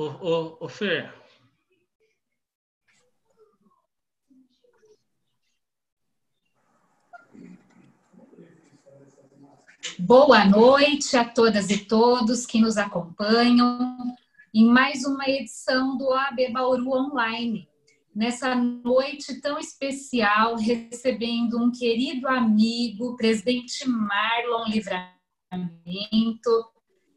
Ô, ô, Fer. Boa noite a todas e todos que nos acompanham em mais uma edição do AB Bauru Online. Nessa noite tão especial, recebendo um querido amigo, presidente Marlon Livramento,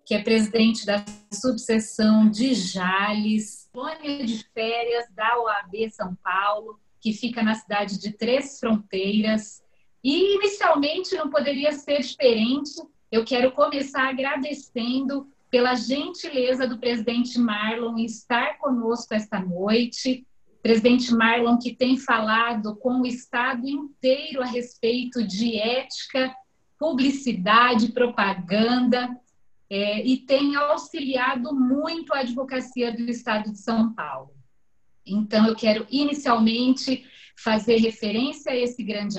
que é presidente da subseção de Jales, colônia de férias da OAB São Paulo, que fica na cidade de Três Fronteiras. E inicialmente não poderia ser diferente. Eu quero começar agradecendo pela gentileza do presidente Marlon estar conosco esta noite. Presidente Marlon, que tem falado com o Estado inteiro a respeito de ética, publicidade, propaganda, é, e tem auxiliado muito a advocacia do Estado de São Paulo. Então, eu quero inicialmente fazer referência a esse grande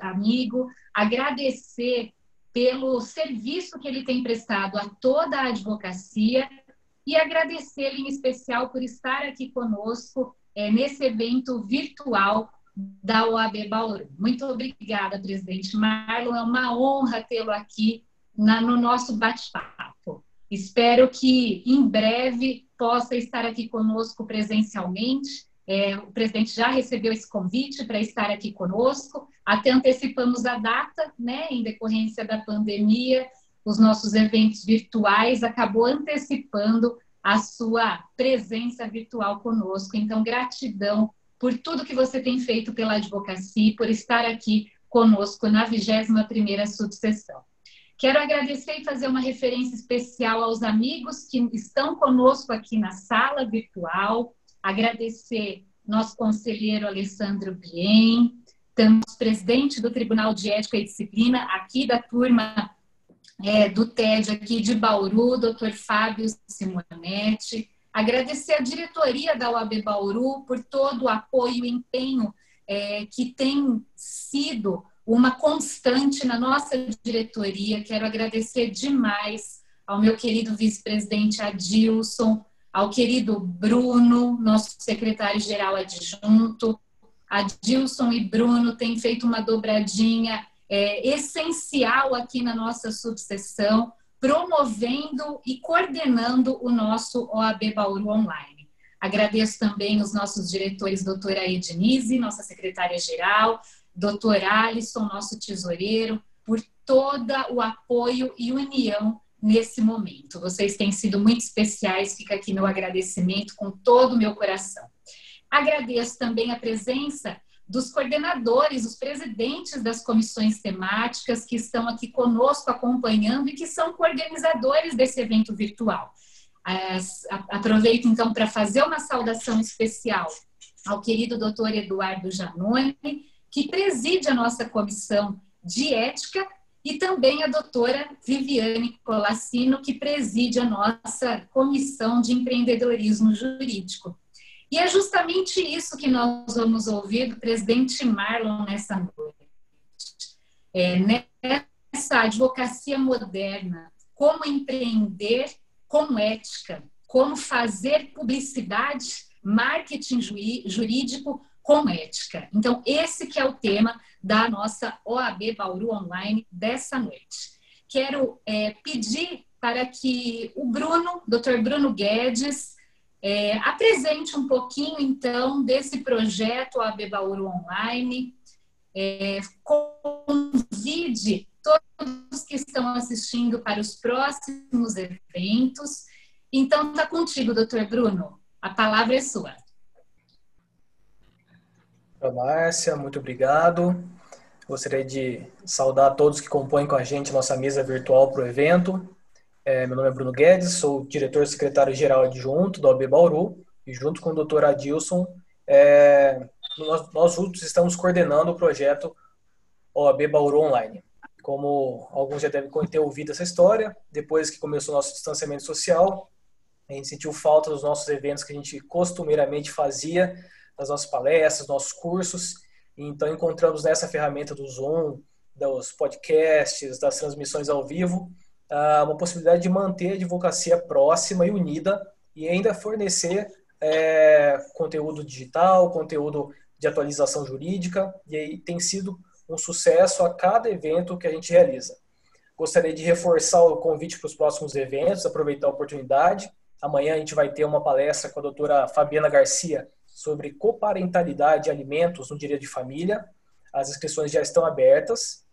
amigo, agradecer pelo serviço que ele tem prestado a toda a advocacia e agradecer em especial por estar aqui conosco é, nesse evento virtual da OAB Bauru. Muito obrigada, presidente Marlon. É uma honra tê-lo aqui na, no nosso bate-papo. Espero que em breve possa estar aqui conosco presencialmente. É, o presidente já recebeu esse convite para estar aqui conosco. Até antecipamos a data, né, em decorrência da pandemia, os nossos eventos virtuais acabou antecipando a sua presença virtual conosco. Então, gratidão por tudo que você tem feito pela advocacia, por estar aqui conosco na 21ª subseção. Quero agradecer e fazer uma referência especial aos amigos que estão conosco aqui na sala virtual. Agradecer nosso conselheiro Alessandro Bien, temos presidente do Tribunal de Ética e Disciplina, aqui da turma é, do TED aqui de Bauru, doutor Fábio Simonetti. Agradecer a diretoria da UAB Bauru por todo o apoio e empenho é, que tem sido uma constante na nossa diretoria. Quero agradecer demais ao meu querido vice-presidente Adilson, ao querido Bruno, nosso secretário-geral adjunto. Adilson e Bruno têm feito uma dobradinha é, essencial aqui na nossa subseção, promovendo e coordenando o nosso OAB Bauru Online. Agradeço também os nossos diretores, doutora Ednise, nossa secretária-geral, doutor Alisson, nosso tesoureiro, por todo o apoio e união nesse momento. Vocês têm sido muito especiais, fica aqui meu agradecimento com todo o meu coração. Agradeço também a presença dos coordenadores, os presidentes das comissões temáticas que estão aqui conosco acompanhando e que são coorganizadores desse evento virtual. Aproveito então para fazer uma saudação especial ao querido doutor Eduardo Janone, que preside a nossa comissão de ética, e também a doutora Viviane Colassino, que preside a nossa comissão de empreendedorismo jurídico. E é justamente isso que nós vamos ouvir do presidente Marlon nessa noite. É, nessa advocacia moderna, como empreender com ética, como fazer publicidade, marketing jurídico com ética. Então, esse que é o tema da nossa OAB Bauru Online dessa noite. Quero é, pedir para que o Bruno, Dr. Bruno Guedes, é, apresente um pouquinho, então, desse projeto OAB Bauru Online, é, convide todos que estão assistindo para os próximos eventos. Então, está contigo, doutor Bruno. A palavra é sua. Márcia, muito obrigado. Gostaria de saudar todos que compõem com a gente nossa mesa virtual para o evento. É, meu nome é Bruno Guedes, sou diretor secretário-geral adjunto da OAB Bauru e junto com o doutor Adilson, é, nós, nós juntos estamos coordenando o projeto OAB Bauru Online. Como alguns já devem ter ouvido essa história, depois que começou o nosso distanciamento social, a gente sentiu falta dos nossos eventos que a gente costumeiramente fazia das nossas palestras, nossos cursos. Então, encontramos nessa ferramenta do Zoom, dos podcasts, das transmissões ao vivo, ah, uma possibilidade de manter a advocacia próxima e unida e ainda fornecer é, conteúdo digital, conteúdo de atualização jurídica, e aí tem sido um sucesso a cada evento que a gente realiza. Gostaria de reforçar o convite para os próximos eventos, aproveitar a oportunidade. Amanhã a gente vai ter uma palestra com a doutora Fabiana Garcia sobre coparentalidade de alimentos no direito de família. As inscrições já estão abertas.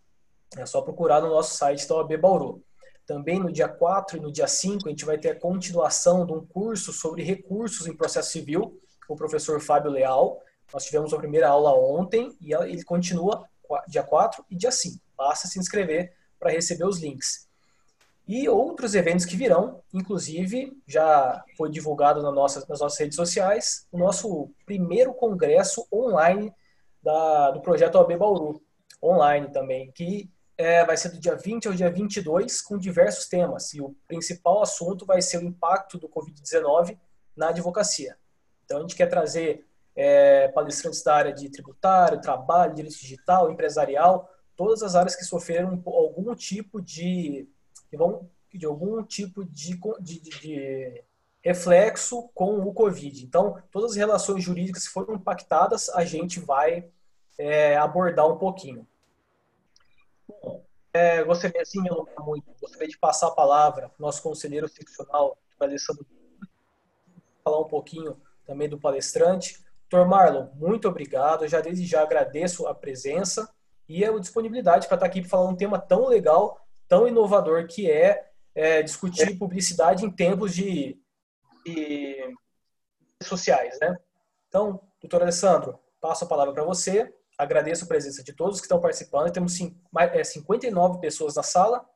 É só procurar no nosso site da OAB Bauru. Também no dia 4 e no dia 5 a gente vai ter a continuação de um curso sobre recursos em processo civil com o professor Fábio Leal. Nós tivemos a primeira aula ontem e ele continua dia 4 e dia 5. Basta se inscrever para receber os links. E outros eventos que virão, inclusive já foi divulgado nas nossas redes sociais, o nosso primeiro congresso online da, do projeto OAB Bauru, online também, que é, vai ser do dia 20 ao dia 22, com diversos temas. E o principal assunto vai ser o impacto do Covid-19 na advocacia. Então, a gente quer trazer é, palestrantes da área de tributário, trabalho, direito digital, empresarial, todas as áreas que sofreram algum tipo de, de algum tipo de, de, de reflexo com o Covid. Então, todas as relações jurídicas que foram impactadas, a gente vai é, abordar um pouquinho. Bom, é, gostaria, assim, eu não muito, gostaria de passar a palavra para o nosso conselheiro seccional, Alessandro, falar um pouquinho também do palestrante. Doutor Marlon, muito obrigado. Eu já desde já agradeço a presença e a disponibilidade para estar aqui para falar um tema tão legal, tão inovador que é, é discutir publicidade em tempos de, de, sociais, né? Então, doutor Alessandro, passo a palavra para você. Agradeço a presença de todos que estão participando. Temos 59 é, pessoas na sala.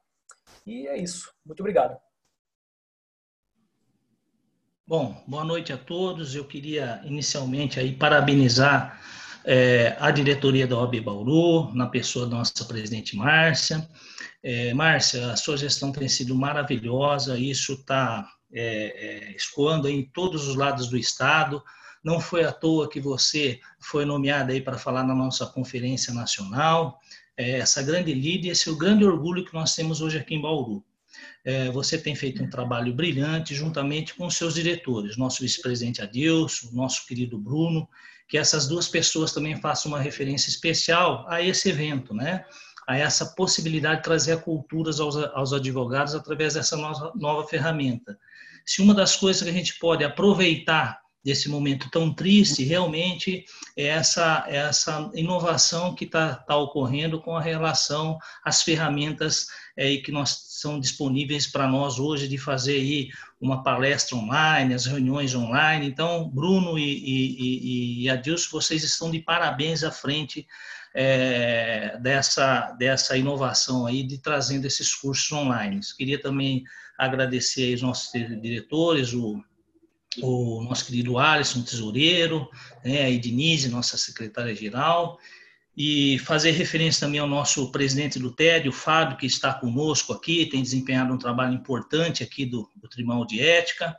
E é isso. Muito obrigado. Bom, boa noite a todos. Eu queria inicialmente aí parabenizar é, a diretoria da OAB Bauru, na pessoa da nossa presidente Márcia. É, Márcia, a sua gestão tem sido maravilhosa, isso está é, é, escoando em todos os lados do Estado. Não foi à toa que você foi nomeada aí para falar na nossa conferência nacional. É, essa grande líder, esse é o grande orgulho que nós temos hoje aqui em Bauru. É, você tem feito um trabalho brilhante juntamente com seus diretores, nosso vice-presidente Adilson, nosso querido Bruno, que essas duas pessoas também façam uma referência especial a esse evento, né? a essa possibilidade de trazer culturas aos, aos advogados através dessa nova, nova ferramenta. Se uma das coisas que a gente pode aproveitar desse momento tão triste, realmente é essa, é essa inovação que está tá ocorrendo com a relação às ferramentas é, que nós são disponíveis para nós hoje de fazer aí uma palestra online, as reuniões online. Então, Bruno e, e, e Adilson, vocês estão de parabéns à frente é, dessa, dessa inovação aí de trazendo esses cursos online. Queria também agradecer aos nossos diretores, o o nosso querido Alisson, tesoureiro, né, a Ednise, nossa secretária-geral, e fazer referência também ao nosso presidente do TED, o Fábio, que está conosco aqui, tem desempenhado um trabalho importante aqui do, do Tribunal de Ética,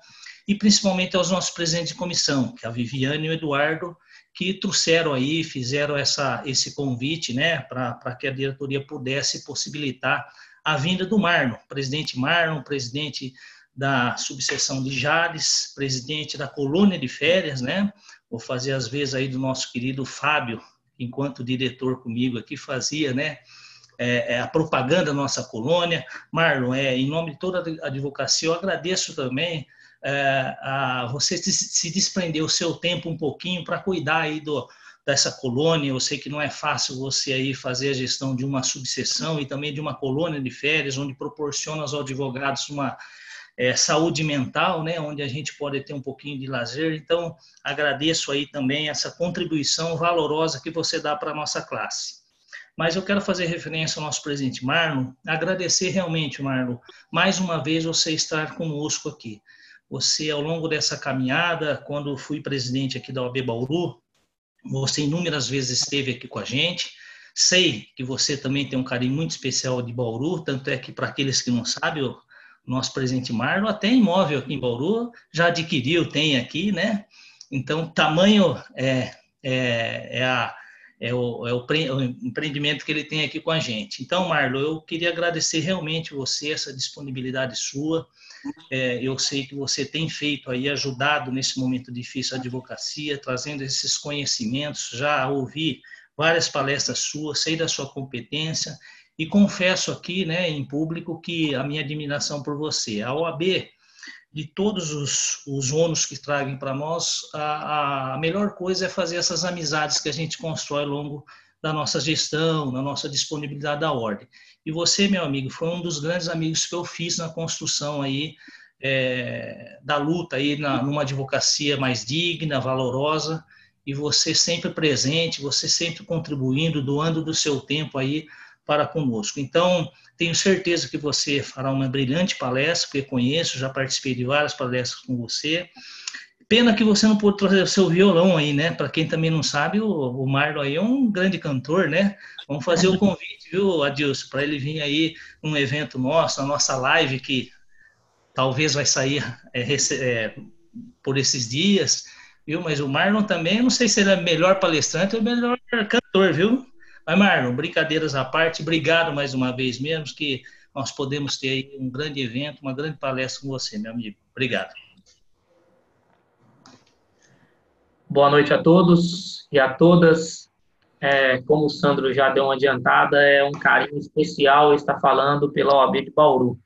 e principalmente aos nossos presidentes de comissão, que é a Viviane e o Eduardo, que trouxeram aí, fizeram essa, esse convite, né, para que a diretoria pudesse possibilitar a vinda do Marlon, presidente Marlon, presidente da subseção de Jales, presidente da colônia de férias, né? Vou fazer as vezes aí do nosso querido Fábio, enquanto diretor comigo aqui fazia, né? É, é a propaganda da nossa colônia. Marlon, é, em nome de toda a advocacia, eu agradeço também é, a você se desprender o seu tempo um pouquinho para cuidar aí do, dessa colônia. Eu sei que não é fácil você aí fazer a gestão de uma subseção e também de uma colônia de férias, onde proporciona aos advogados uma é, saúde mental, né, onde a gente pode ter um pouquinho de lazer. Então, agradeço aí também essa contribuição valorosa que você dá para a nossa classe. Mas eu quero fazer referência ao nosso presidente Marlon, agradecer realmente, Marlon, mais uma vez você estar conosco aqui. Você, ao longo dessa caminhada, quando fui presidente aqui da OAB Bauru, você inúmeras vezes esteve aqui com a gente. Sei que você também tem um carinho muito especial de Bauru, tanto é que, para aqueles que não sabem, nosso presidente Marlon, até imóvel aqui em Bauru, já adquiriu, tem aqui, né? Então, tamanho é, é, é, a, é o, é o, o, empreendimento que ele tem aqui com a gente. Então, Marlo, eu queria agradecer realmente você, essa disponibilidade sua. É, eu sei que você tem feito aí, ajudado nesse momento difícil a advocacia, trazendo esses conhecimentos. Já ouvi várias palestras suas, sei da sua competência e confesso aqui, né, em público, que a minha admiração por você. A OAB, de todos os, os ônus que tragam para nós, a, a melhor coisa é fazer essas amizades que a gente constrói ao longo da nossa gestão, na nossa disponibilidade da ordem. E você, meu amigo, foi um dos grandes amigos que eu fiz na construção aí é, da luta aí na, numa advocacia mais digna, valorosa, e você sempre presente, você sempre contribuindo, doando do seu tempo aí para conosco. Então, tenho certeza que você fará uma brilhante palestra, porque conheço, já participei de várias palestras com você. Pena que você não pôde trazer o seu violão aí, né? Para quem também não sabe, o, o Marlon aí é um grande cantor, né? Vamos fazer o convite, viu, Adilson, para ele vir aí num evento nosso, na nossa live, que talvez vai sair é, é, por esses dias, viu? Mas o Marlon também, não sei se ele é melhor palestrante ou melhor cantor, viu? Mas, Marlon, brincadeiras à parte, obrigado mais uma vez mesmo, que nós podemos ter aí um grande evento, uma grande palestra com você, meu amigo. Obrigado. Boa noite a todos e a todas. É, como o Sandro já deu uma adiantada, é um carinho especial estar falando pela OAB de Bauru.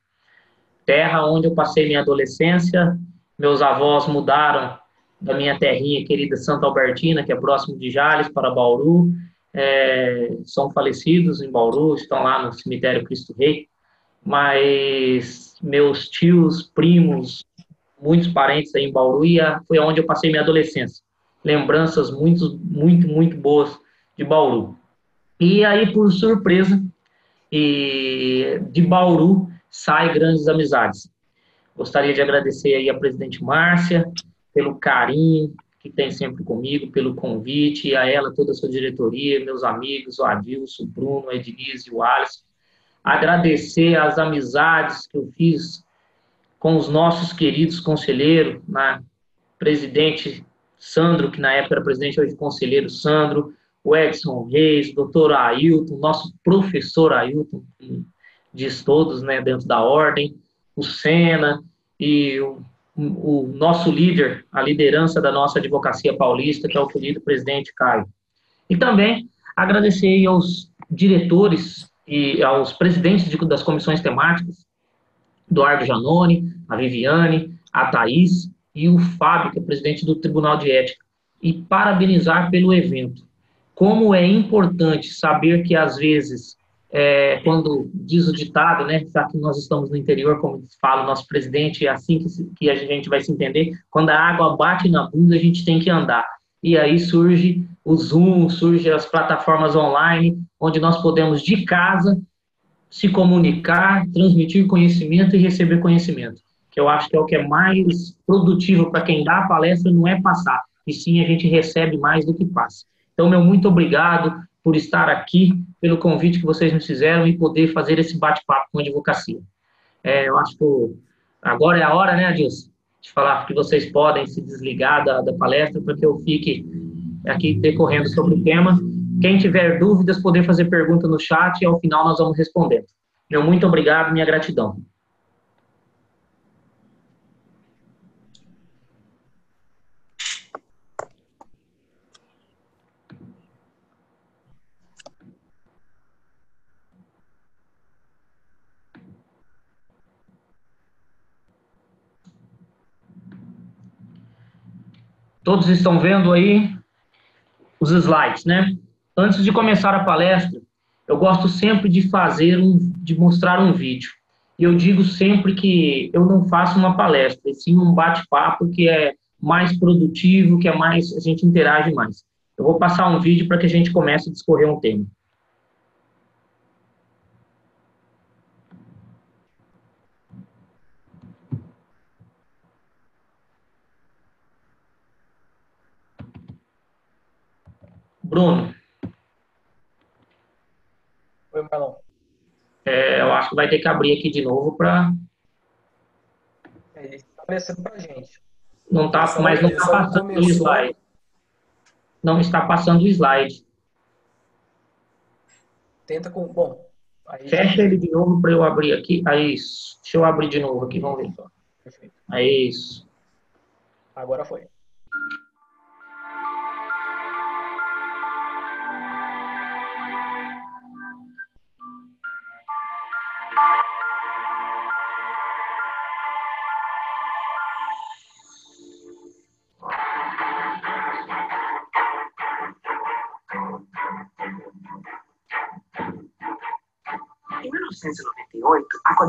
Terra onde eu passei minha adolescência, meus avós mudaram da minha terrinha querida Santa Albertina, que é próximo de Jales, para Bauru, é, são falecidos em Bauru, estão lá no cemitério Cristo Rei, mas meus tios, primos, muitos parentes aí em Bauru, e foi onde eu passei minha adolescência. Lembranças muito, muito, muito boas de Bauru. E aí, por surpresa, e de Bauru sai grandes amizades. Gostaria de agradecer aí a presidente Márcia pelo carinho, que tem sempre comigo, pelo convite, e a ela, toda a sua diretoria, meus amigos, o Adilson, o Bruno, a Ednise, o Alisson. Agradecer as amizades que eu fiz com os nossos queridos conselheiros, na presidente Sandro, que na época era presidente, hoje conselheiro Sandro, o Edson Reis, o doutor Ailton, nosso professor Ailton, que diz todos né, dentro da ordem, o Sena e o o nosso líder, a liderança da nossa advocacia paulista, que é o querido presidente Caio. E também agradecer aos diretores e aos presidentes das comissões temáticas, Eduardo Janone, a Viviane, a Thaís e o Fábio, que é presidente do Tribunal de Ética, e parabenizar pelo evento. Como é importante saber que, às vezes, é, quando diz o ditado, né, já que nós estamos no interior, como fala o nosso presidente, é assim que, se, que a gente vai se entender, quando a água bate na bunda, a gente tem que andar. E aí surge o Zoom, surge as plataformas online, onde nós podemos, de casa, se comunicar, transmitir conhecimento e receber conhecimento. Que eu acho que é o que é mais produtivo para quem dá a palestra, não é passar, e sim a gente recebe mais do que passa. Então, meu muito obrigado por estar aqui, pelo convite que vocês nos fizeram e poder fazer esse bate-papo com a advocacia. É, eu acho que agora é a hora, né, Adilson, de falar que vocês podem se desligar da, da palestra para que eu fique aqui decorrendo sobre o tema. Quem tiver dúvidas, poder fazer pergunta no chat e ao final nós vamos responder. Meu muito obrigado, minha gratidão. Todos estão vendo aí os slides, né? Antes de começar a palestra, eu gosto sempre de fazer um, de mostrar um vídeo. E eu digo sempre que eu não faço uma palestra, e sim um bate-papo que é mais produtivo, que é mais a gente interage mais. Eu vou passar um vídeo para que a gente comece a discorrer um tema. Bruno. Oi, Marlon. É, eu acho que vai ter que abrir aqui de novo para. É, está aparecendo para gente. Não está, mas não está passando o slide. Não está passando o slide. Tenta com. Bom. Aí... Fecha ele de novo para eu abrir aqui. Aí, isso. Deixa eu abrir de novo aqui, vamos ver. Perfeito. Aí, isso. Agora foi.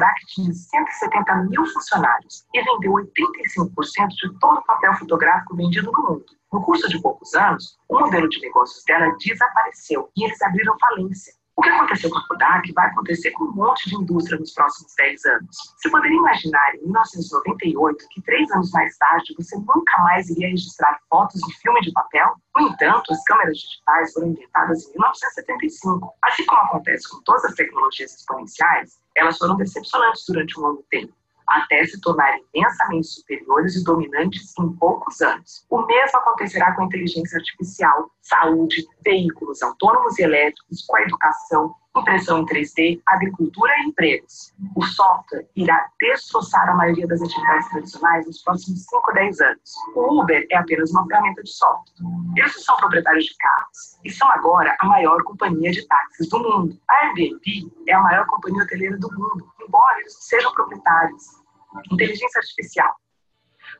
Kodak tinha 170 mil funcionários e vendeu 85% de todo o papel fotográfico vendido no mundo. No curso de poucos anos, o modelo de negócios dela desapareceu e eles abriram falência. O que aconteceu com a Kodak vai acontecer com um monte de indústria nos próximos 10 anos. Você poderia imaginar em 1998 que três anos mais tarde você nunca mais iria registrar fotos de filme de papel? No entanto, as câmeras digitais foram inventadas em 1975. Assim como acontece com todas as tecnologias exponenciais, elas foram decepcionantes durante um longo tempo até se tornarem imensamente superiores e dominantes em poucos anos. O mesmo acontecerá com a inteligência artificial, saúde, veículos autônomos e elétricos, com a educação, impressão em 3D, agricultura e empregos. O software irá destroçar a maioria das atividades tradicionais nos próximos 5 a 10 anos. O Uber é apenas uma ferramenta de software. Eles são proprietários de carros e são agora a maior companhia de táxis do mundo. A Airbnb é a maior companhia hoteleira do mundo, embora eles sejam proprietários inteligência artificial.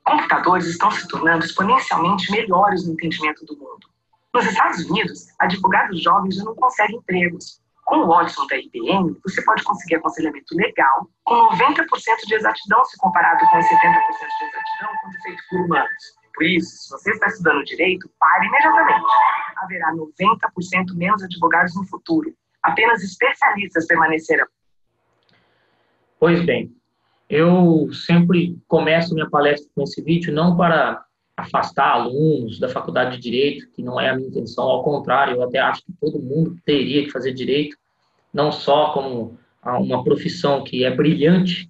Computadores estão se tornando exponencialmente melhores no entendimento do mundo. Nos Estados Unidos, advogados jovens já não conseguem empregos. Com o Watson da IBM, você pode conseguir aconselhamento legal com 90% de exatidão se comparado com os 70% de exatidão quando feito por humanos. Por isso, se você está estudando direito, pare imediatamente. Haverá 90% menos advogados no futuro. Apenas especialistas permanecerão. Pois bem, eu sempre começo minha palestra com esse vídeo não para afastar alunos da faculdade de direito, que não é a minha intenção, ao contrário, eu até acho que todo mundo teria que fazer direito, não só como uma profissão que é brilhante,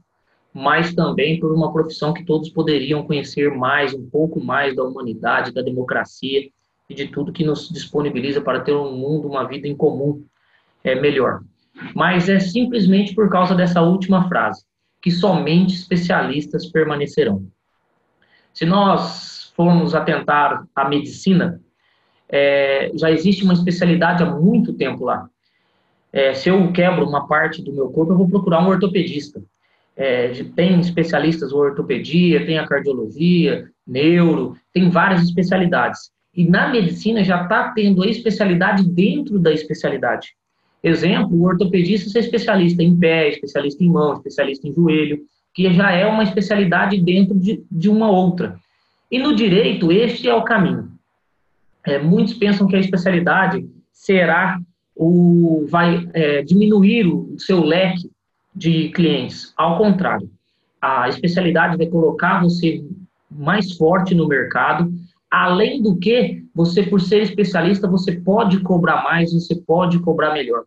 mas também por uma profissão que todos poderiam conhecer mais, um pouco mais da humanidade, da democracia e de tudo que nos disponibiliza para ter um mundo, uma vida em comum é melhor. Mas é simplesmente por causa dessa última frase que somente especialistas permanecerão. Se nós formos atentar à medicina, é, já existe uma especialidade há muito tempo lá. É, se eu quebro uma parte do meu corpo, eu vou procurar um ortopedista. É, tem especialistas em ortopedia, tem a cardiologia, neuro, tem várias especialidades. E na medicina já está tendo a especialidade dentro da especialidade. Exemplo, o ortopedista é especialista em pé, especialista em mão, especialista em joelho, que já é uma especialidade dentro de, de uma outra. E no direito, este é o caminho. É, muitos pensam que a especialidade será o vai é, diminuir o seu leque de clientes. Ao contrário, a especialidade vai colocar você mais forte no mercado. Além do que, você, por ser especialista, você pode cobrar mais, você pode cobrar melhor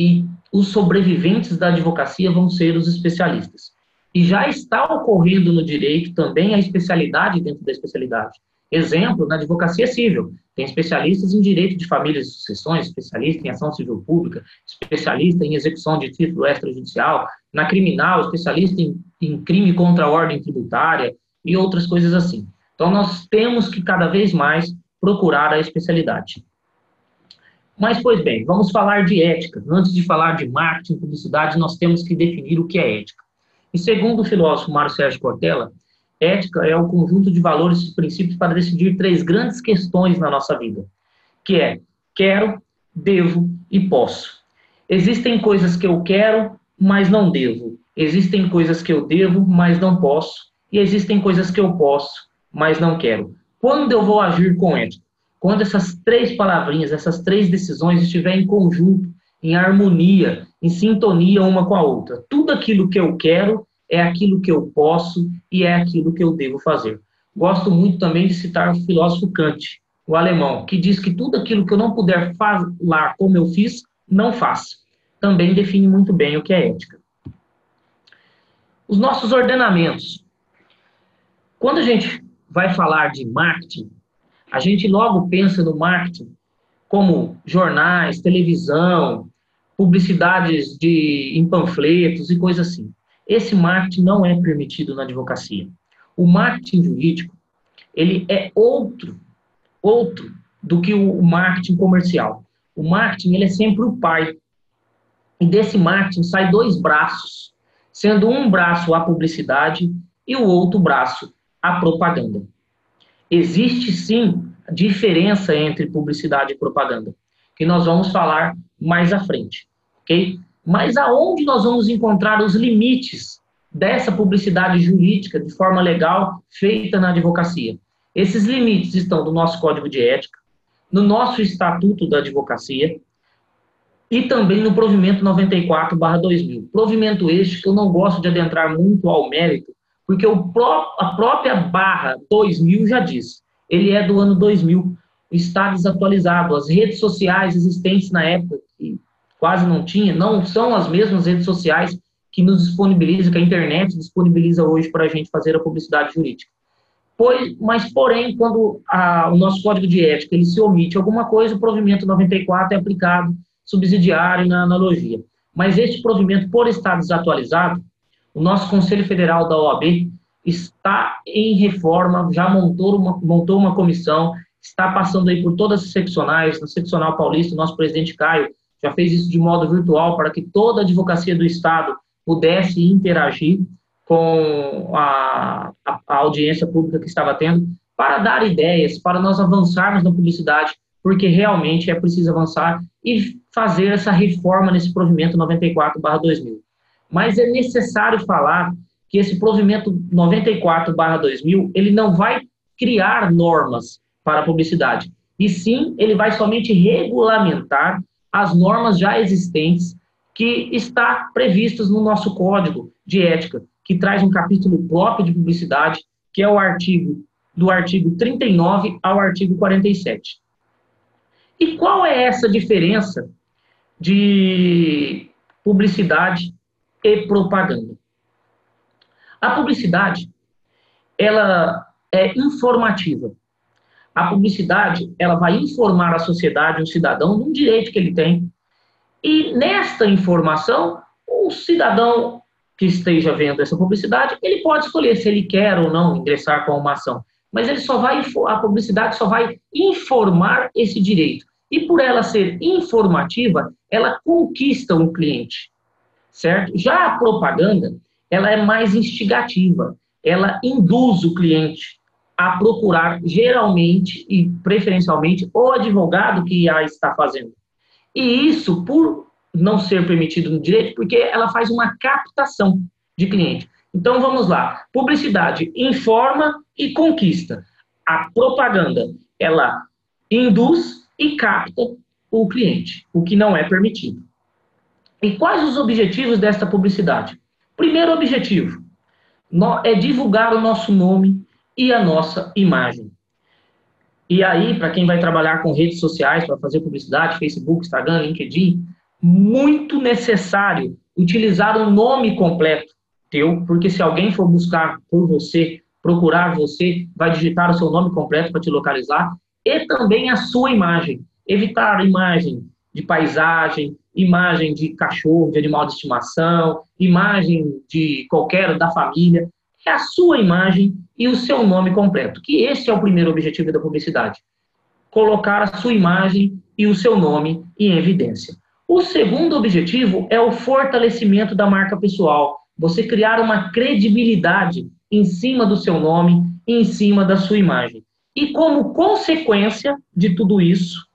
e os sobreviventes da advocacia vão ser os especialistas. E já está ocorrendo no direito também a especialidade dentro da especialidade. Exemplo, na advocacia civil, tem especialistas em direito de famílias e sucessões, especialista em ação civil pública, especialista em execução de título extrajudicial, na criminal, especialista em, em crime contra a ordem tributária e outras coisas assim. Então, nós temos que cada vez mais procurar a especialidade. Mas, pois bem, vamos falar de ética. Antes de falar de marketing, publicidade, nós temos que definir o que é ética. E segundo o filósofo Mário Sérgio Cortella, ética é o conjunto de valores e princípios para decidir três grandes questões na nossa vida, que é quero, devo e posso. Existem coisas que eu quero, mas não devo. Existem coisas que eu devo, mas não posso. E existem coisas que eu posso, mas não quero. Quando eu vou agir com ética? Quando essas três palavrinhas, essas três decisões estiverem em conjunto, em harmonia, em sintonia uma com a outra, tudo aquilo que eu quero é aquilo que eu posso e é aquilo que eu devo fazer. Gosto muito também de citar o filósofo Kant, o alemão, que diz que tudo aquilo que eu não puder falar como eu fiz, não faço. Também define muito bem o que é ética. Os nossos ordenamentos. Quando a gente vai falar de marketing, a gente logo pensa no marketing como jornais, televisão, publicidades de, em panfletos e coisas assim. Esse marketing não é permitido na advocacia. O marketing jurídico, ele é outro, outro do que o marketing comercial. O marketing, ele é sempre o pai. E desse marketing sai dois braços, sendo um braço a publicidade e o outro braço a propaganda. Existe sim diferença entre publicidade e propaganda, que nós vamos falar mais à frente, Mas aonde nós vamos encontrar os limites dessa publicidade jurídica de forma legal feita na advocacia? Esses limites estão no nosso código de ética, no nosso estatuto da advocacia e também no provimento 94/2000. Provimento este que eu não gosto de adentrar muito ao mérito, porque pró a própria barra 2000 já diz ele é do ano 2000, está desatualizado. As redes sociais existentes na época, que quase não tinha, não são as mesmas redes sociais que nos disponibiliza, que a internet disponibiliza hoje para a gente fazer a publicidade jurídica. Pois, mas, porém, quando a, o nosso código de ética ele se omite alguma coisa, o provimento 94 é aplicado subsidiário na analogia. Mas este provimento, por estar desatualizado, o nosso Conselho Federal da OAB está em reforma, já montou uma, montou uma comissão, está passando aí por todas as seccionais, na seccional paulista, o nosso presidente Caio já fez isso de modo virtual para que toda a advocacia do Estado pudesse interagir com a, a, a audiência pública que estava tendo, para dar ideias, para nós avançarmos na publicidade, porque realmente é preciso avançar e fazer essa reforma nesse provimento 94/2000. Mas é necessário falar que esse provimento 94/2000 ele não vai criar normas para a publicidade, e sim ele vai somente regulamentar as normas já existentes que está previstas no nosso código de ética, que traz um capítulo próprio de publicidade, que é o artigo do artigo 39 ao artigo 47. E qual é essa diferença de publicidade e propaganda? A publicidade, ela é informativa. A publicidade, ela vai informar a sociedade, o cidadão, de um direito que ele tem. E nesta informação, o cidadão que esteja vendo essa publicidade, ele pode escolher se ele quer ou não ingressar com uma ação. Mas ele só vai, a publicidade só vai informar esse direito. E por ela ser informativa, ela conquista um cliente, certo? Já a propaganda, ela é mais instigativa, ela induz o cliente a procurar geralmente e preferencialmente o advogado que a está fazendo. E isso por não ser permitido no direito, porque ela faz uma captação de cliente. Então vamos lá. Publicidade informa e conquista. A propaganda, ela induz e capta o cliente, o que não é permitido. E quais os objetivos desta publicidade? Primeiro objetivo é divulgar o nosso nome e a nossa imagem. E aí, para quem vai trabalhar com redes sociais, para fazer publicidade, Facebook, Instagram, LinkedIn, muito necessário utilizar o nome completo teu, porque se alguém for buscar por você, procurar você, vai digitar o seu nome completo para te localizar, e também a sua imagem. Evitar imagem de paisagem, imagem de cachorro, de animal de estimação, imagem de qualquer da família. É a sua imagem e o seu nome completo, que esse é o primeiro objetivo da publicidade. Colocar a sua imagem e o seu nome em evidência. O segundo objetivo é o fortalecimento da marca pessoal. Você criar uma credibilidade em cima do seu nome, em cima da sua imagem. E como consequência de tudo isso,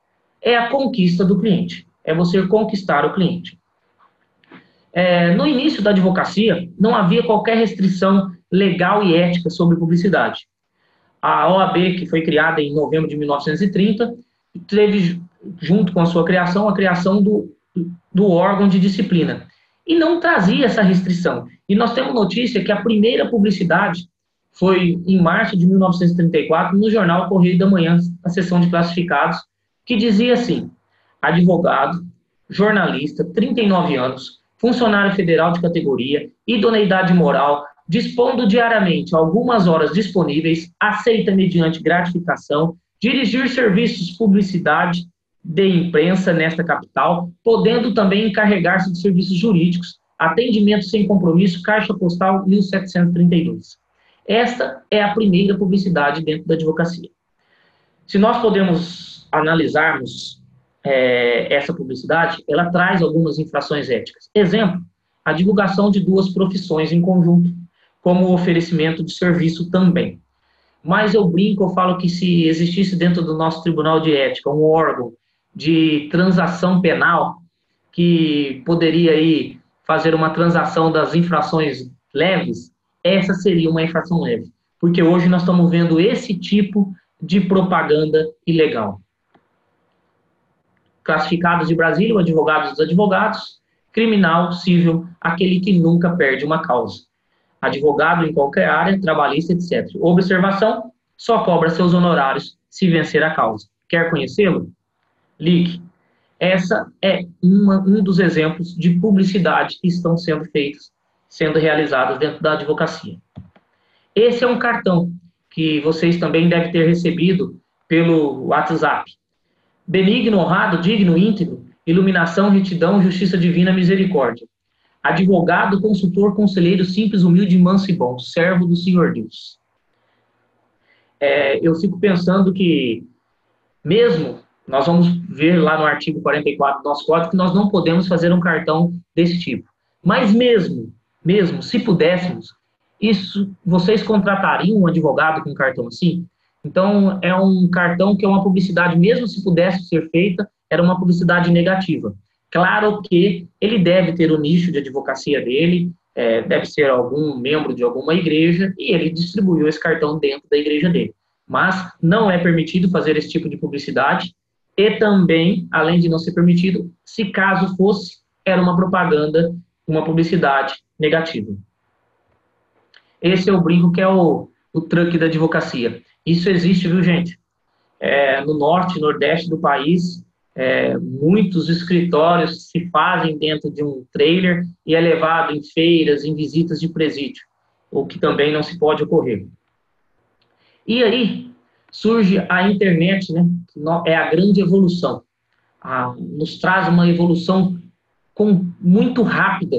é a conquista do cliente, é você conquistar o cliente. É, no início da advocacia, não havia qualquer restrição legal e ética sobre publicidade. A OAB, que foi criada em novembro de 1930, teve, junto com a sua criação, a criação do, do órgão de disciplina. E não trazia essa restrição. E nós temos notícia que a primeira publicidade foi em março de 1934, no jornal Correio da Manhã, a sessão de classificados, que dizia assim: advogado, jornalista, 39 anos, funcionário federal de categoria, idoneidade moral, dispondo diariamente algumas horas disponíveis, aceita mediante gratificação, dirigir serviços publicidade, de imprensa nesta capital, podendo também encarregar-se de serviços jurídicos, atendimento sem compromisso, Caixa Postal 1732. Esta é a primeira publicidade dentro da advocacia. Se nós podemos analisarmos é, essa publicidade, ela traz algumas infrações éticas. Exemplo, a divulgação de duas profissões em conjunto, como oferecimento de serviço também. Mas eu brinco, eu falo que se existisse dentro do nosso Tribunal de Ética um órgão de transação penal que poderia aí fazer uma transação das infrações leves, essa seria uma infração leve. Porque hoje nós estamos vendo esse tipo de propaganda ilegal. Classificados de Brasília, advogados dos advogados, criminal, civil, aquele que nunca perde uma causa. Advogado em qualquer área, trabalhista, etc. Observação: só cobra seus honorários se vencer a causa. Quer conhecê-lo? Ligue. Essa é uma, um dos exemplos de publicidade que estão sendo feitos, sendo realizados dentro da advocacia. Esse é um cartão que vocês também devem ter recebido pelo WhatsApp. Benigno, honrado, digno, íntegro, iluminação, retidão, justiça divina, misericórdia. Advogado, consultor, conselheiro, simples, humilde, manso e bom, servo do Senhor Deus. É, eu fico pensando que, mesmo, nós vamos ver lá no artigo 44 do nosso código que nós não podemos fazer um cartão desse tipo. Mas mesmo, mesmo, se pudéssemos, isso, vocês contratariam um advogado com um cartão assim? Então, é um cartão que é uma publicidade, mesmo se pudesse ser feita, era uma publicidade negativa. Claro que ele deve ter o nicho de advocacia dele, é, deve ser algum membro de alguma igreja, e ele distribuiu esse cartão dentro da igreja dele. Mas não é permitido fazer esse tipo de publicidade, e também, além de não ser permitido, se caso fosse, era uma propaganda, uma publicidade negativa. Esse é o brinco que é o, o truque da advocacia. Isso existe, viu, gente? É, no norte nordeste do país, é, muitos escritórios se fazem dentro de um trailer e é levado em feiras, em visitas de presídio, o que também não se pode ocorrer. E aí surge a internet, né? Que é a grande evolução. A, nos traz uma evolução com, muito rápida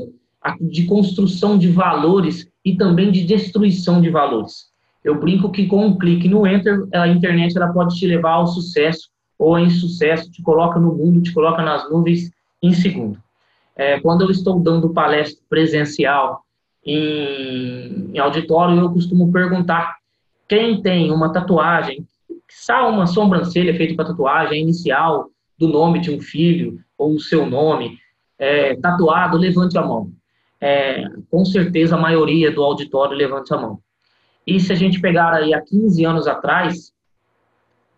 de construção de valores e também de destruição de valores. Eu brinco que com um clique no Enter, a internet ela pode te levar ao sucesso ou ao insucesso, te coloca no mundo, te coloca nas nuvens em segundo. É, quando eu estou dando palestra presencial em, em auditório, eu costumo perguntar quem tem uma tatuagem, só uma sobrancelha feita para tatuagem, inicial do nome de um filho ou o seu nome, é, tatuado, levante a mão é, com certeza a maioria do auditório levante a mão. E se a gente pegar aí há 15 anos atrás,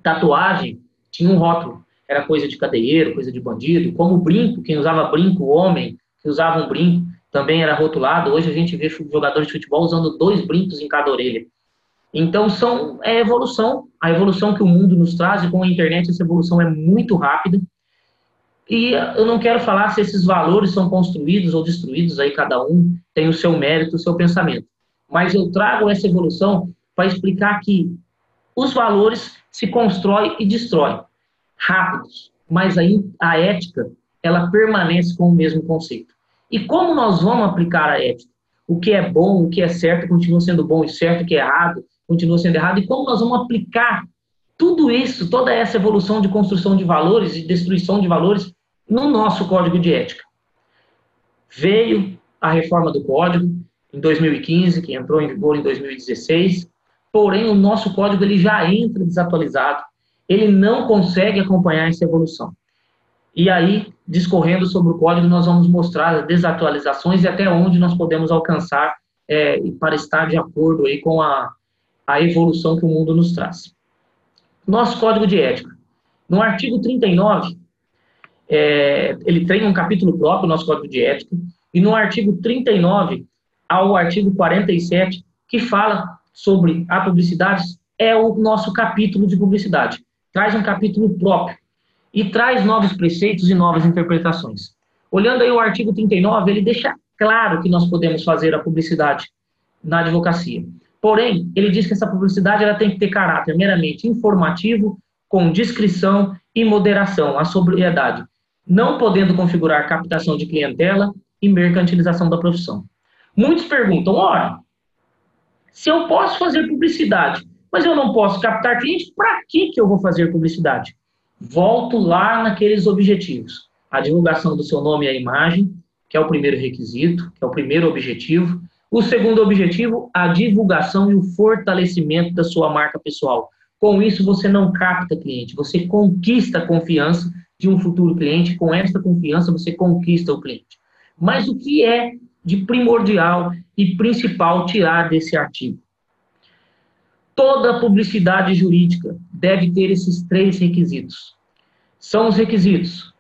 tatuagem tinha um rótulo, era coisa de cadeieiro, coisa de bandido, como brinco, quem usava brinco, homem que usava um brinco, também era rotulado. Hoje a gente vê jogadores de futebol usando dois brincos em cada orelha. Então são é evolução, a evolução que o mundo nos traz e com a internet essa evolução é muito rápida e eu não quero falar se esses valores são construídos ou destruídos, aí cada um tem o seu mérito, o seu pensamento. Mas eu trago essa evolução para explicar que os valores se constroem e destroem rápidos, mas aí a ética ela permanece com o mesmo conceito. E como nós vamos aplicar a ética? O que é bom, o que é certo continua sendo bom e certo, o que é errado continua sendo errado. E como nós vamos aplicar tudo isso, toda essa evolução de construção de valores e destruição de valores no nosso código de ética. Veio a reforma do código em 2015, que entrou em vigor em 2016, porém o nosso código ele já entra desatualizado, ele não consegue acompanhar essa evolução. E aí, discorrendo sobre o código, nós vamos mostrar as desatualizações e até onde nós podemos alcançar é, para estar de acordo aí com a, a evolução que o mundo nos traz. Nosso código de ética. No artigo 39, é, ele tem um capítulo próprio, nosso Código de Ética, e no artigo 39 ao artigo 47, que fala sobre a publicidade, é o nosso capítulo de publicidade. Traz um capítulo próprio e traz novos preceitos e novas interpretações. Olhando aí o artigo 39, ele deixa claro que nós podemos fazer a publicidade na advocacia. Porém, ele diz que essa publicidade ela tem que ter caráter meramente informativo, com discrição e moderação, a sobriedade, não podendo configurar captação de clientela e mercantilização da profissão. Muitos perguntam, ora, se eu posso fazer publicidade, mas eu não posso captar cliente, para que, que eu vou fazer publicidade? Volto lá naqueles objetivos. A divulgação do seu nome e a imagem, que é o primeiro requisito, que é o primeiro objetivo. O segundo objetivo, a divulgação e o fortalecimento da sua marca pessoal. Com isso, você não capta cliente, você conquista a confiança de um futuro cliente. Com esta confiança, você conquista o cliente. Mas o que é de primordial e principal tirar desse artigo? Toda publicidade jurídica deve ter esses três requisitos. São os requisitos.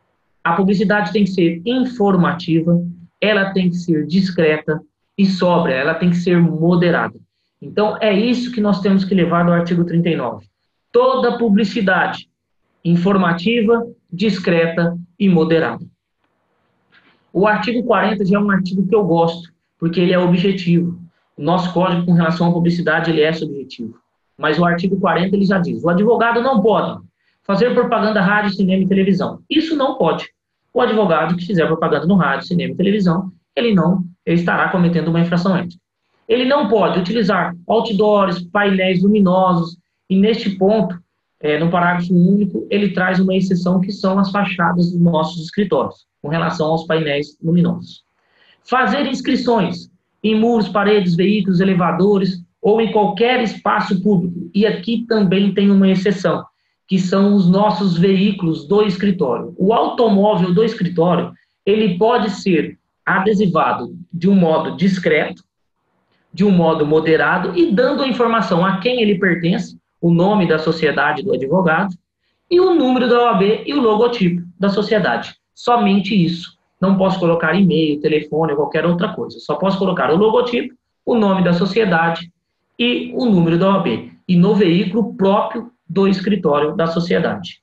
A publicidade tem que ser informativa, ela tem que ser discreta e sóbria, ela tem que ser moderada. Então, é isso que nós temos que levar no artigo 39. Toda publicidade informativa, discreta e moderada. O artigo 40 já é um artigo que eu gosto, porque ele é objetivo. O nosso código com relação à publicidade, ele é subjetivo. Mas o artigo 40 ele já diz: o advogado não pode fazer propaganda rádio, cinema e televisão. Isso não pode. O advogado que fizer propaganda no rádio, cinema e televisão, ele não ele estará cometendo uma infração ética. Ele não pode utilizar outdoors, painéis luminosos, e neste ponto, é, no parágrafo único, ele traz uma exceção que são as fachadas dos nossos escritórios, com relação aos painéis luminosos. Fazer inscrições em muros, paredes, veículos, elevadores ou em qualquer espaço público. E aqui também tem uma exceção, que são os nossos veículos do escritório. O automóvel do escritório, ele pode ser adesivado de um modo discreto, de um modo moderado e dando a informação a quem ele pertence, o nome da sociedade do advogado e o número da OAB e o logotipo da sociedade. Somente isso. Não posso colocar e-mail, telefone qualquer outra coisa. Só posso colocar o logotipo, o nome da sociedade e o número da OAB. E no veículo próprio do escritório da sociedade.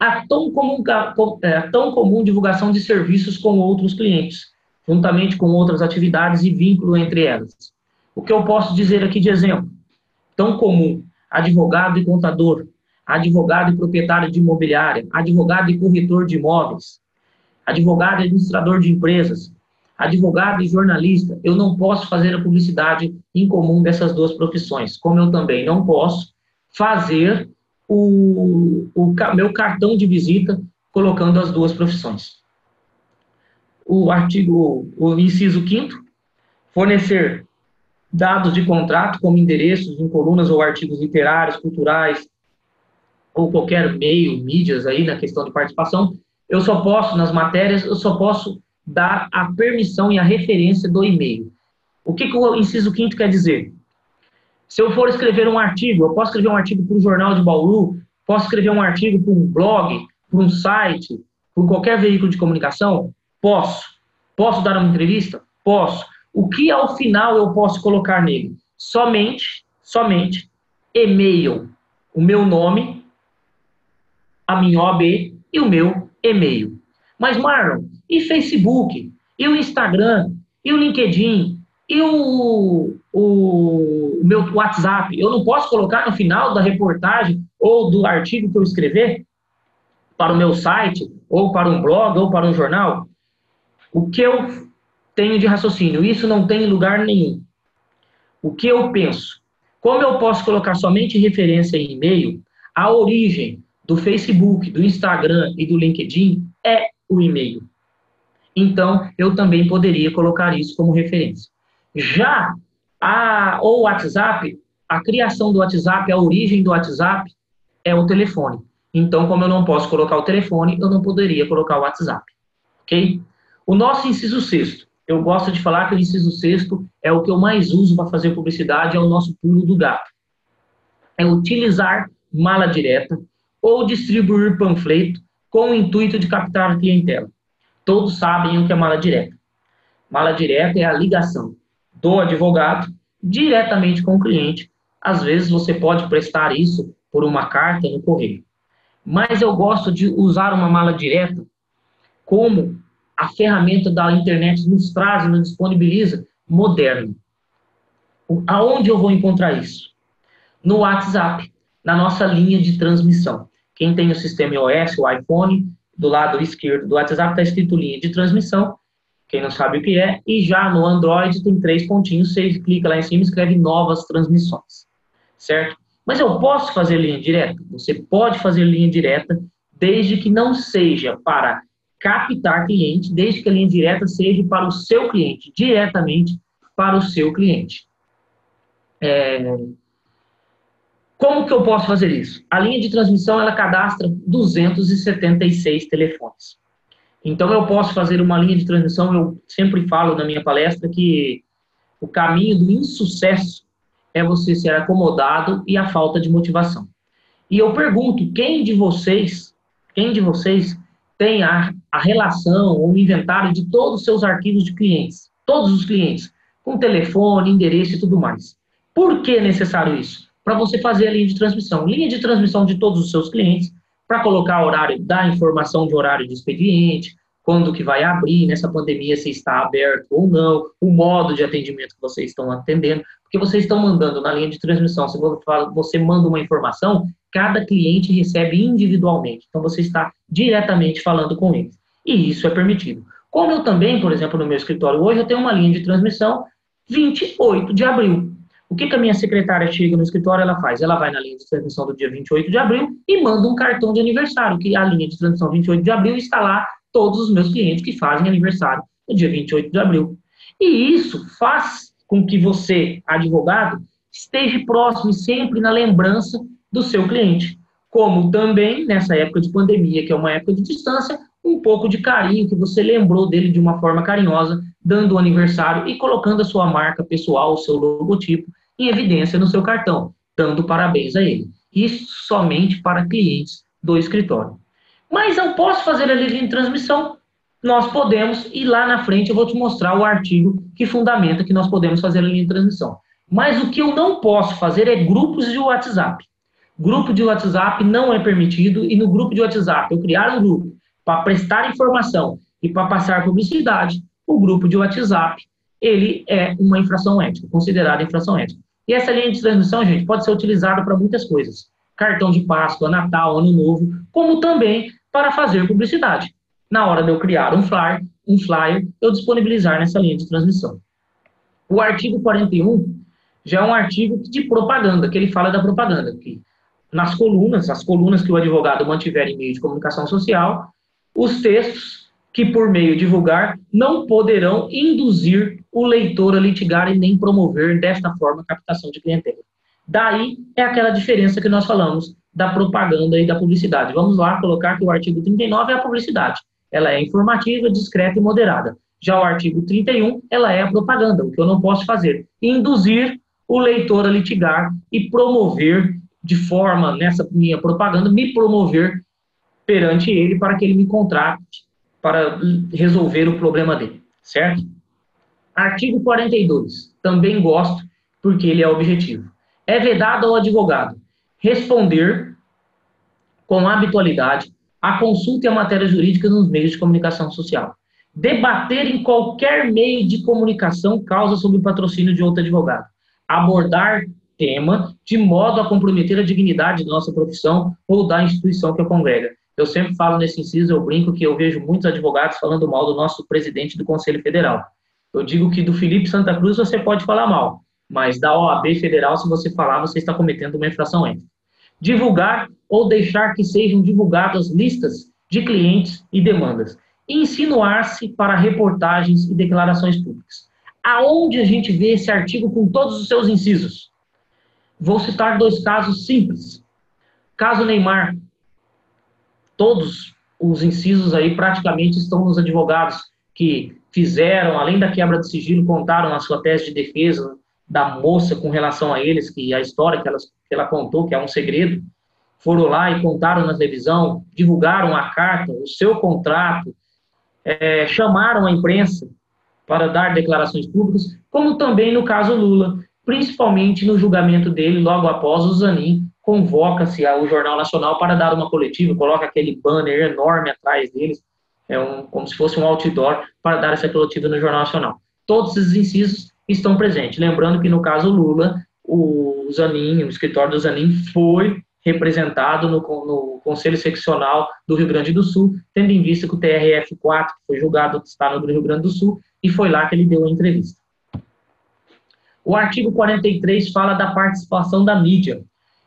A tão comum, é, a tão comum divulgação de serviços com outros clientes, juntamente com outras atividades e vínculo entre elas. O que eu posso dizer aqui de exemplo? tão comum, advogado e contador, advogado e proprietário de imobiliária, advogado e corretor de imóveis, advogado e administrador de empresas, advogado e jornalista. Eu não posso fazer a publicidade em comum dessas duas profissões, como eu também não posso fazer o, o meu cartão de visita colocando as duas profissões. O artigo, o inciso 5 fornecer dados de contrato, como endereços em colunas ou artigos literários, culturais, ou qualquer meio, mídias aí na questão de participação, eu só posso, nas matérias, eu só posso dar a permissão e a referência do e-mail. O que, que o inciso quinto quer dizer? Se eu for escrever um artigo, eu posso escrever um artigo para o Jornal de Bauru, posso escrever um artigo para um blog, para um site, para qualquer veículo de comunicação? Posso. Posso dar uma entrevista? Posso. O que ao final eu posso colocar nele? Somente, somente e-mail, o meu nome, a minha OAB e o meu e-mail. Mas Marlon, e Facebook, e o Instagram, e o LinkedIn, e o, o, o meu WhatsApp, eu não posso colocar no final da reportagem ou do artigo que eu escrever para o meu site, ou para um blog, ou para um jornal? O que eu tenho de raciocínio. Isso não tem lugar nenhum. O que eu penso? Como eu posso colocar somente referência em e-mail, a origem do Facebook, do Instagram e do LinkedIn é o e-mail. Então, eu também poderia colocar isso como referência. Já a, o WhatsApp, a criação do WhatsApp, a origem do WhatsApp é o telefone. Então, como eu não posso colocar o telefone, eu não poderia colocar o WhatsApp. Ok? O nosso inciso sexto eu gosto de falar que o inciso sexto é o que eu mais uso para fazer publicidade, é o nosso pulo do gato. É utilizar mala direta ou distribuir panfleto com o intuito de captar a clientela. Todos sabem o que é mala direta. Mala direta é a ligação do advogado diretamente com o cliente. Às vezes você pode prestar isso por uma carta no correio. Mas eu gosto de usar uma mala direta como a ferramenta da internet nos traz, nos disponibiliza, moderno. Aonde eu vou encontrar isso? No WhatsApp. na nossa linha de transmissão. Quem tem o sistema iOS, o iPhone, do lado esquerdo do WhatsApp está escrito linha de transmissão, quem não sabe o que é, e já no Android tem três pontinhos, você clica lá em cima e escreve novas transmissões, certo? Mas eu posso fazer linha direta? Você pode fazer linha direta, desde que não seja para captar cliente, desde que a linha direta seja para o seu cliente, diretamente para o seu cliente. É... Como que eu posso fazer isso? A linha de transmissão, ela cadastra 276 telefones. Então, eu posso fazer uma linha de transmissão, eu sempre falo na minha palestra que o caminho do insucesso é você ser acomodado e a falta de motivação. E eu pergunto, quem de vocês, quem de vocês tem a, a relação ou o inventário de todos os seus arquivos de clientes? Todos os clientes, com telefone, endereço e tudo mais. Por que é necessário isso? Para você fazer a linha de transmissão. Linha de transmissão de todos os seus clientes, para colocar horário da informação de horário de expediente, quando que vai abrir nessa pandemia, se está aberto ou não, o modo de atendimento que vocês estão atendendo, porque vocês estão mandando na linha de transmissão, se você manda uma informação, cada cliente recebe individualmente, então você está diretamente falando com eles, e isso é permitido. Como eu também, por exemplo, no meu escritório hoje, eu tenho uma linha de transmissão 28 de abril. O que, que a minha secretária chega no escritório, ela faz? Ela vai na linha de transmissão do dia 28 de abril e manda um cartão de aniversário, que a linha de transmissão 28 de abril está lá todos os meus clientes que fazem aniversário no dia 28 de abril. E isso faz com que você, advogado, esteja próximo e sempre na lembrança do seu cliente. Como também, nessa época de pandemia, que é uma época de distância, um pouco de carinho que você lembrou dele de uma forma carinhosa, dando o aniversário e colocando a sua marca pessoal, o seu logotipo, em evidência no seu cartão, dando parabéns a ele. Isso somente para clientes do escritório. Mas eu posso fazer a de transmissão? Nós podemos, e lá na frente eu vou te mostrar o artigo que fundamenta que nós podemos fazer a linha transmissão. Mas o que eu não posso fazer é grupos de WhatsApp. Grupo de WhatsApp não é permitido, e no grupo de WhatsApp eu criar um grupo para prestar informação e para passar publicidade, o grupo de WhatsApp, ele é uma infração ética, considerada infração ética. E essa linha de transmissão, gente, pode ser utilizada para muitas coisas. Cartão de Páscoa, Natal, Ano Novo, como também para fazer publicidade. Na hora de eu criar um flyer, um flyer, eu disponibilizar nessa linha de transmissão. O artigo 41 já é um artigo de propaganda, que ele fala da propaganda, que nas colunas, as colunas que o advogado mantiver em meio de comunicação social, os textos que por meio divulgar não poderão induzir o leitor a litigar e nem promover desta forma a captação de clientela. Daí é aquela diferença que nós falamos da propaganda e da publicidade. Vamos lá colocar que o artigo 39 é a publicidade. Ela é informativa, discreta e moderada. Já o artigo 31, ela é a propaganda, o que eu não posso fazer. Induzir o leitor a litigar e promover de forma, nessa minha propaganda, me promover perante ele para que ele me contrate para resolver o problema dele, certo? Artigo 42, também gosto porque ele é objetivo. É vedado ao advogado responder com habitualidade a consulta e a matéria jurídica nos meios de comunicação social. Debater em qualquer meio de comunicação causa sob o patrocínio de outro advogado. Abordar tema de modo a comprometer a dignidade da nossa profissão ou da instituição que a congrega. Eu sempre falo nesse inciso, eu brinco que eu vejo muitos advogados falando mal do nosso presidente do Conselho Federal. Eu digo que do Felipe Santa Cruz você pode falar mal, mas da OAB Federal, se você falar, você está cometendo uma infração ética. Divulgar ou deixar que sejam divulgadas listas de clientes e demandas. Insinuar-se para reportagens e declarações públicas. Aonde a gente vê esse artigo com todos os seus incisos? Vou citar dois casos simples. Caso Neymar, todos os incisos aí praticamente estão nos advogados que fizeram, além da quebra de sigilo, contaram a sua tese de defesa da moça com relação a eles, que a história que, elas, que ela contou, que é um segredo, foram lá e contaram na televisão, divulgaram a carta, o seu contrato, é, chamaram a imprensa para dar declarações públicas, como também no caso Lula, principalmente no julgamento dele, logo após o Zanin convoca-se ao Jornal Nacional para dar uma coletiva, coloca aquele banner enorme atrás deles, é um, como se fosse um outdoor, para dar essa coletiva no Jornal Nacional. Todos esses incisos estão presentes. Lembrando que no caso Lula, o Zanin, o escritório do Zanin foi representado no, no, Conselho Seccional do Rio Grande do Sul, tendo em vista que o TRF4, que foi julgado no Rio Grande do Sul, e foi lá que ele deu a entrevista. O artigo 43 fala da participação da mídia.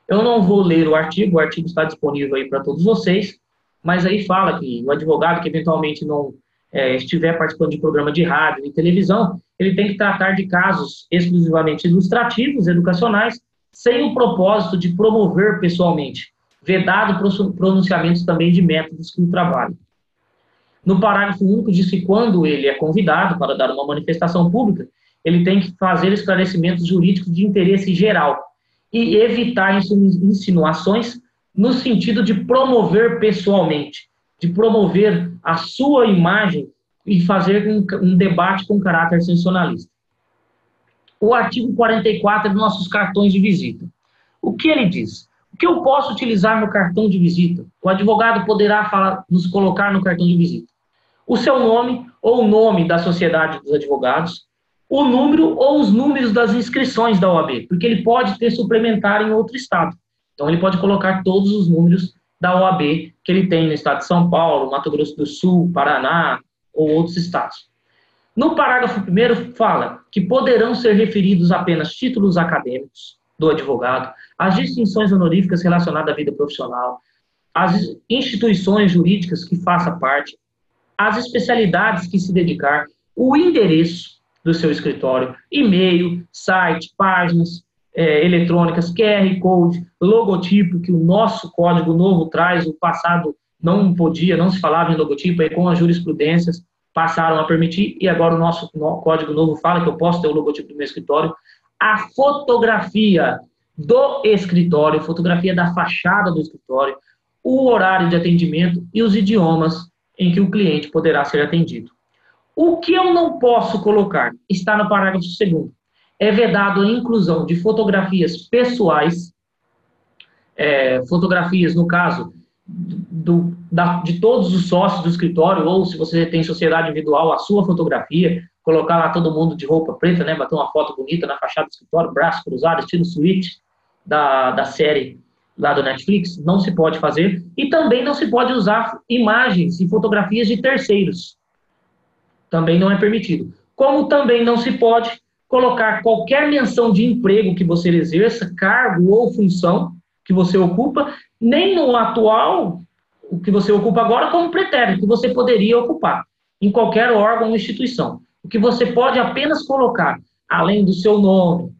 Eu não vou ler o artigo, o artigo está disponível aí para todos vocês, mas aí fala que o advogado que eventualmente não é, estiver participando de programa de rádio e televisão, ele tem que tratar de casos exclusivamente ilustrativos, educacionais, sem o propósito de promover pessoalmente, vedado pronunciamentos também de métodos que o trabalham. No parágrafo único diz que quando ele é convidado para dar uma manifestação pública, ele tem que fazer esclarecimentos jurídicos de interesse geral e evitar insinuações no sentido de promover pessoalmente, de promover a sua imagem e fazer um, um debate com caráter sensacionalista. O artigo 44 dos nossos cartões de visita. O que ele diz? O que eu posso utilizar no cartão de visita? O advogado poderá falar, nos colocar no cartão de visita. O seu nome ou o nome da sociedade dos advogados, o número ou os números das inscrições da OAB, porque ele pode ter suplementar em outro estado. Então, ele pode colocar todos os números da OAB que ele tem no estado de São Paulo, Mato Grosso do Sul, Paraná ou outros estados. No parágrafo 1 fala que poderão ser referidos apenas títulos acadêmicos do advogado, as distinções honoríficas relacionadas à vida profissional, as instituições jurídicas que faça parte, as especialidades que se dedicar, o endereço do seu escritório, e-mail, site, páginas, é, eletrônicas, QR Code, logotipo, que o nosso código novo traz, o passado não podia, não se falava em logotipo, aí com as jurisprudências passaram a permitir, e agora o nosso código novo fala que eu posso ter o logotipo do meu escritório. A fotografia do escritório, fotografia da fachada do escritório, o horário de atendimento e os idiomas em que o cliente poderá ser atendido. O que eu não posso colocar está no parágrafo segundo é vedado a inclusão de fotografias pessoais, é, fotografias, no caso, do, da, de todos os sócios do escritório, ou se você tem sociedade individual, a sua fotografia, colocar lá todo mundo de roupa preta, né, bater uma foto bonita na fachada do escritório, braço cruzado, estilo suíte da, da série lá do Netflix, não se pode fazer. E também não se pode usar imagens e fotografias de terceiros. Também não é permitido. Como também não se pode colocar qualquer menção de emprego que você exerça, cargo ou função que você ocupa, nem no atual, o que você ocupa agora, como pretérito, que você poderia ocupar em qualquer órgão ou instituição. O que você pode apenas colocar, além do seu nome,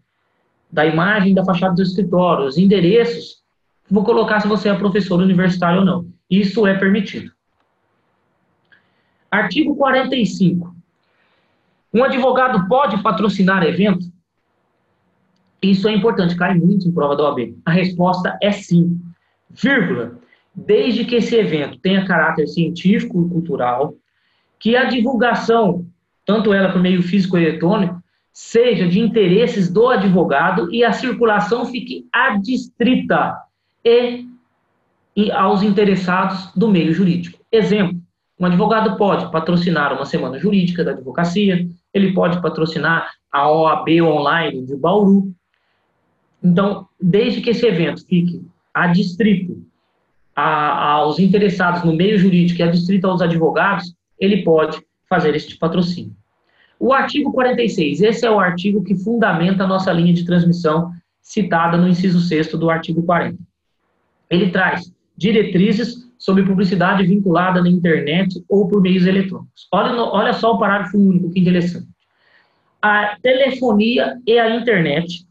da imagem da fachada do escritório, os endereços, vou colocar se você é professor universitário ou não. Isso é permitido. Artigo 45. Um advogado pode patrocinar evento? Isso é importante, cai muito em prova da OAB. A resposta é sim. Vírgula. Desde que esse evento tenha caráter científico e cultural, que a divulgação, tanto ela por meio físico e eletrônico, seja de interesses do advogado e a circulação fique adstrita e, e aos interessados do meio jurídico. Exemplo: um advogado pode patrocinar uma semana jurídica da advocacia, ele pode patrocinar a OAB online de Bauru. Então, desde que esse evento fique adstrito aos interessados no meio jurídico e adstrito aos advogados, ele pode fazer este patrocínio. O artigo 46, esse é o artigo que fundamenta a nossa linha de transmissão citada no inciso 6 do artigo 40. Ele traz diretrizes sobre publicidade vinculada na internet ou por meios eletrônicos. Olha, olha só o parágrafo único, que interessante. A telefonia e a internet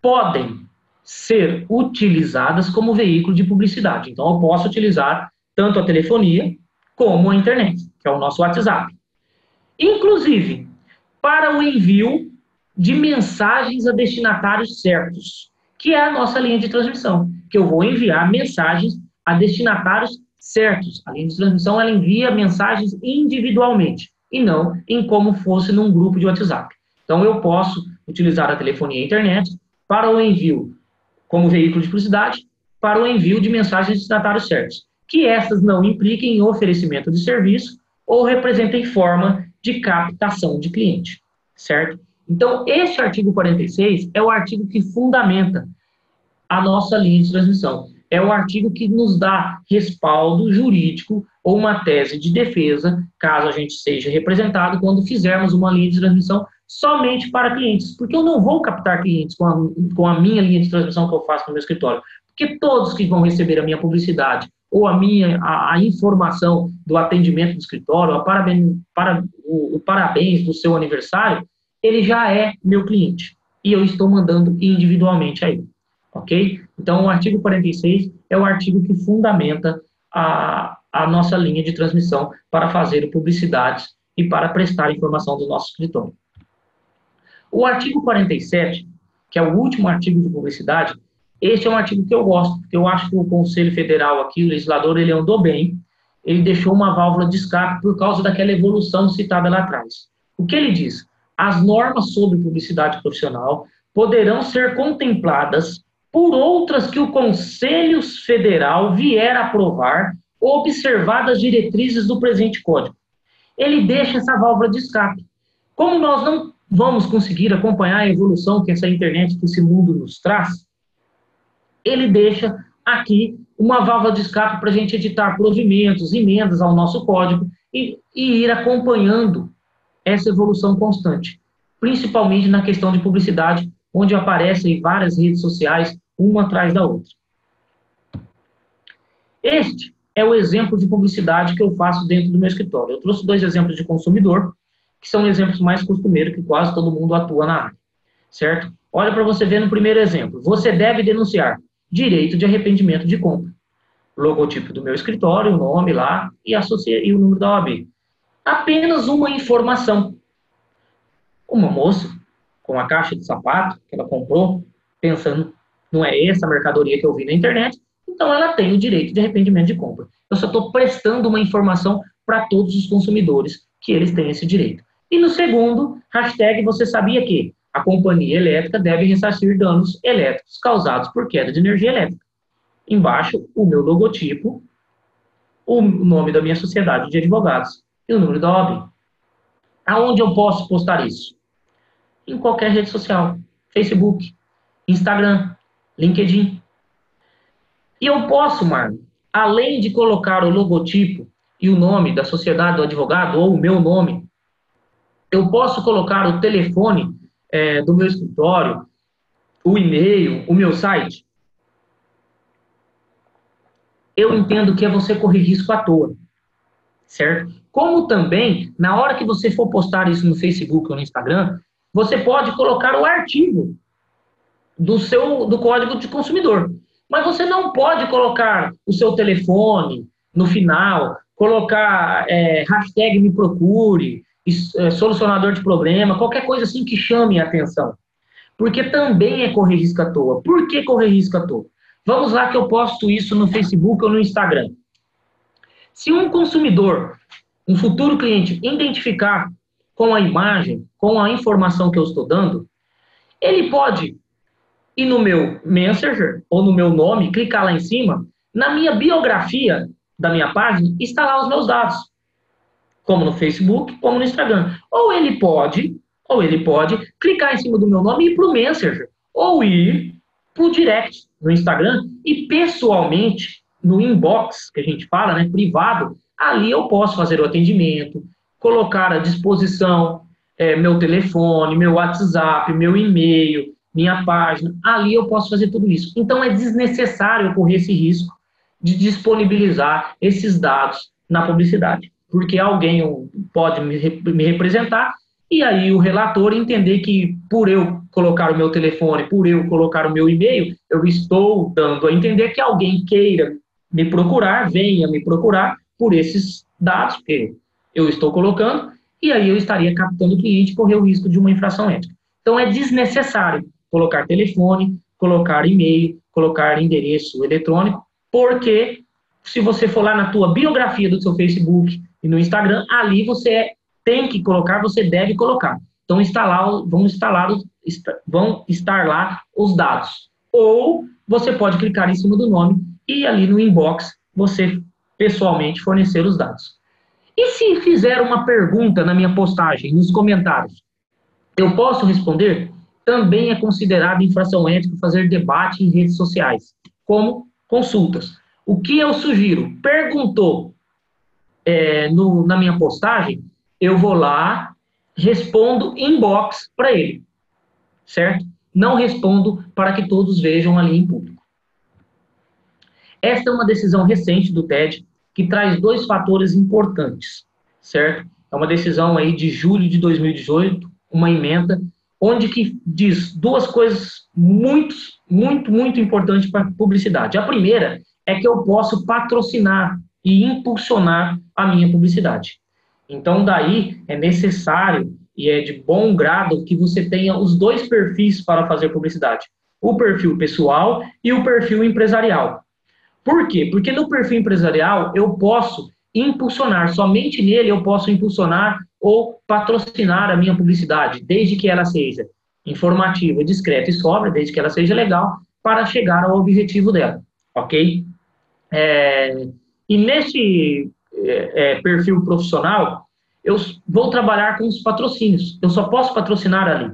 podem ser utilizadas como veículo de publicidade. Então, eu posso utilizar tanto a telefonia como a internet, que é o nosso WhatsApp. Inclusive, para o envio de mensagens a destinatários certos, que é a nossa linha de transmissão, que eu vou enviar mensagens a destinatários certos. A linha de transmissão ela envia mensagens individualmente e não em como fosse num grupo de WhatsApp. Então eu posso utilizar a telefonia e a internet para o envio como veículo de publicidade, para o envio de mensagens de destinatários certos, que essas não impliquem em oferecimento de serviço ou representem forma de captação de cliente, certo? Então, este artigo 46 é o artigo que fundamenta a nossa linha de transmissão é o artigo que nos dá respaldo jurídico ou uma tese de defesa, caso a gente seja representado, quando fizermos uma linha de transmissão somente para clientes. Porque eu não vou captar clientes com a, com a minha linha de transmissão que eu faço no meu escritório. Porque todos que vão receber a minha publicidade ou a minha a, a informação do atendimento do escritório, a para, o, o parabéns do seu aniversário, ele já é meu cliente. E eu estou mandando individualmente a ele ok? Então, o artigo 46 é o artigo que fundamenta a, a nossa linha de transmissão para fazer publicidades e para prestar informação do nosso escritório. O artigo 47, que é o último artigo de publicidade, esse é um artigo que eu gosto, porque eu acho que o Conselho Federal aqui, o legislador, ele andou bem, ele deixou uma válvula de escape por causa daquela evolução citada lá atrás. O que ele diz? As normas sobre publicidade profissional poderão ser contempladas por outras que o Conselho Federal vier aprovar, observadas as diretrizes do presente Código. Ele deixa essa válvula de escape. Como nós não vamos conseguir acompanhar a evolução que essa internet, que esse mundo nos traz, ele deixa aqui uma válvula de escape para a gente editar provimentos, emendas ao nosso código e, e ir acompanhando essa evolução constante, principalmente na questão de publicidade, onde aparecem várias redes sociais, uma atrás da outra. Este é o exemplo de publicidade que eu faço dentro do meu escritório. Eu trouxe dois exemplos de consumidor, que são exemplos mais costumeiros, que quase todo mundo atua na área, certo? Olha para você ver no primeiro exemplo. Você deve denunciar direito de arrependimento de compra. Logotipo do meu escritório, o nome lá e, associa, e o número da OAB. Apenas uma informação. Uma moça com a caixa de sapato que ela comprou, pensando, não é essa mercadoria que eu vi na internet, então ela tem o direito de arrependimento de compra. Eu só estou prestando uma informação para todos os consumidores que eles têm esse direito. E no segundo, hashtag você sabia que a companhia elétrica deve ressarcir danos elétricos causados por queda de energia elétrica. Embaixo, o meu logotipo, o nome da minha sociedade de advogados e o número da OAB. Aonde eu posso postar isso? Em qualquer rede social: Facebook, Instagram, LinkedIn. E eu posso, Marlon, além de colocar o logotipo e o nome da sociedade do advogado ou o meu nome, eu posso colocar o telefone é, do meu escritório, o e-mail, o meu site. Eu entendo que é você correr risco à toa, certo? Como também, na hora que você for postar isso no Facebook ou no Instagram, você pode colocar o artigo do seu do código de consumidor. Mas você não pode colocar o seu telefone no final, colocar é, hashtag me procure, é, solucionador de problema, qualquer coisa assim que chame a atenção. Porque também é correr risco à toa. Por que correr risco à toa? Vamos lá que eu posto isso no Facebook ou no Instagram. Se um consumidor, um futuro cliente, identificar com a imagem, com a informação que eu estou dando, ele pode ir no meu Messenger ou no meu nome, clicar lá em cima, na minha biografia da minha página, lá os meus dados, como no Facebook, como no Instagram. Ou ele pode, ou ele pode clicar em cima do meu nome e ir para o Messenger, ou ir para o direct no Instagram e pessoalmente no inbox que a gente fala, né, privado, ali eu posso fazer o atendimento, colocar à disposição é, meu telefone, meu WhatsApp, meu e-mail, minha página. Ali eu posso fazer tudo isso. Então é desnecessário correr esse risco de disponibilizar esses dados na publicidade, porque alguém pode me, representar e aí o relator entender que por eu colocar o meu telefone, por eu colocar o meu e-mail, eu estou dando a entender que alguém queira me procurar, venha me procurar por esses dados, porque eu estou colocando, e aí eu estaria captando o cliente e correr o risco de uma infração ética. Então é desnecessário colocar telefone, colocar e-mail, colocar endereço eletrônico, porque se você for lá na tua biografia do seu Facebook e no Instagram, ali você tem que colocar, você deve colocar. Então instalar, vão instalar, vão estar lá os dados. Ou você pode clicar em cima do nome e ali no inbox você pessoalmente fornecer os dados. E se fizer uma pergunta na minha postagem, nos comentários, eu posso responder? Também é considerado infração ética fazer debate em redes sociais, como consultas. O que eu sugiro? Perguntou é, no, na minha postagem, eu vou lá, respondo inbox para ele, certo? Não respondo para que todos vejam ali em público. Esta é uma decisão recente do TED que traz dois fatores importantes, certo? É uma decisão aí de julho de 2018, uma emenda, onde que diz duas coisas muito, muito, muito importantes para publicidade. A primeira é que eu posso patrocinar e impulsionar a minha publicidade. Então, daí é necessário e é de bom grado que você tenha os dois perfis para fazer publicidade: o perfil pessoal e o perfil empresarial. Por quê? Porque no perfil empresarial eu posso impulsionar, somente nele eu posso impulsionar ou patrocinar a minha publicidade, desde que ela seja informativa, discreta e sobra, desde que ela seja legal, para chegar ao objetivo dela, ok? É, e nesse é, é, perfil profissional, eu vou trabalhar com os patrocínios. Eu só posso patrocinar ali.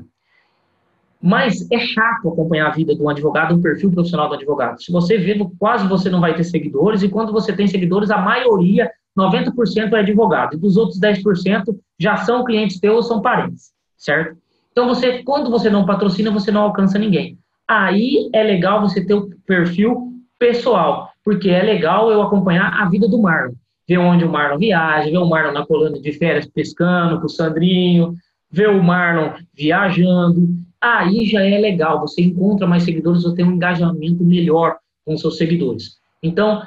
Mas é chato acompanhar a vida de um advogado, um perfil profissional do advogado. Se você vê, quase você não vai ter seguidores, e quando você tem seguidores, a maioria, 90% é advogado, e dos outros 10% já são clientes teus ou são parentes, certo? Então, você, quando você não patrocina, você não alcança ninguém. Aí é legal você ter o perfil pessoal, porque é legal eu acompanhar a vida do Marlon. Ver onde o Marlon viaja, ver o Marlon na coluna de férias pescando com o Sandrinho, ver o Marlon viajando. Aí já é legal, você encontra mais seguidores, você tem um engajamento melhor com seus seguidores. Então,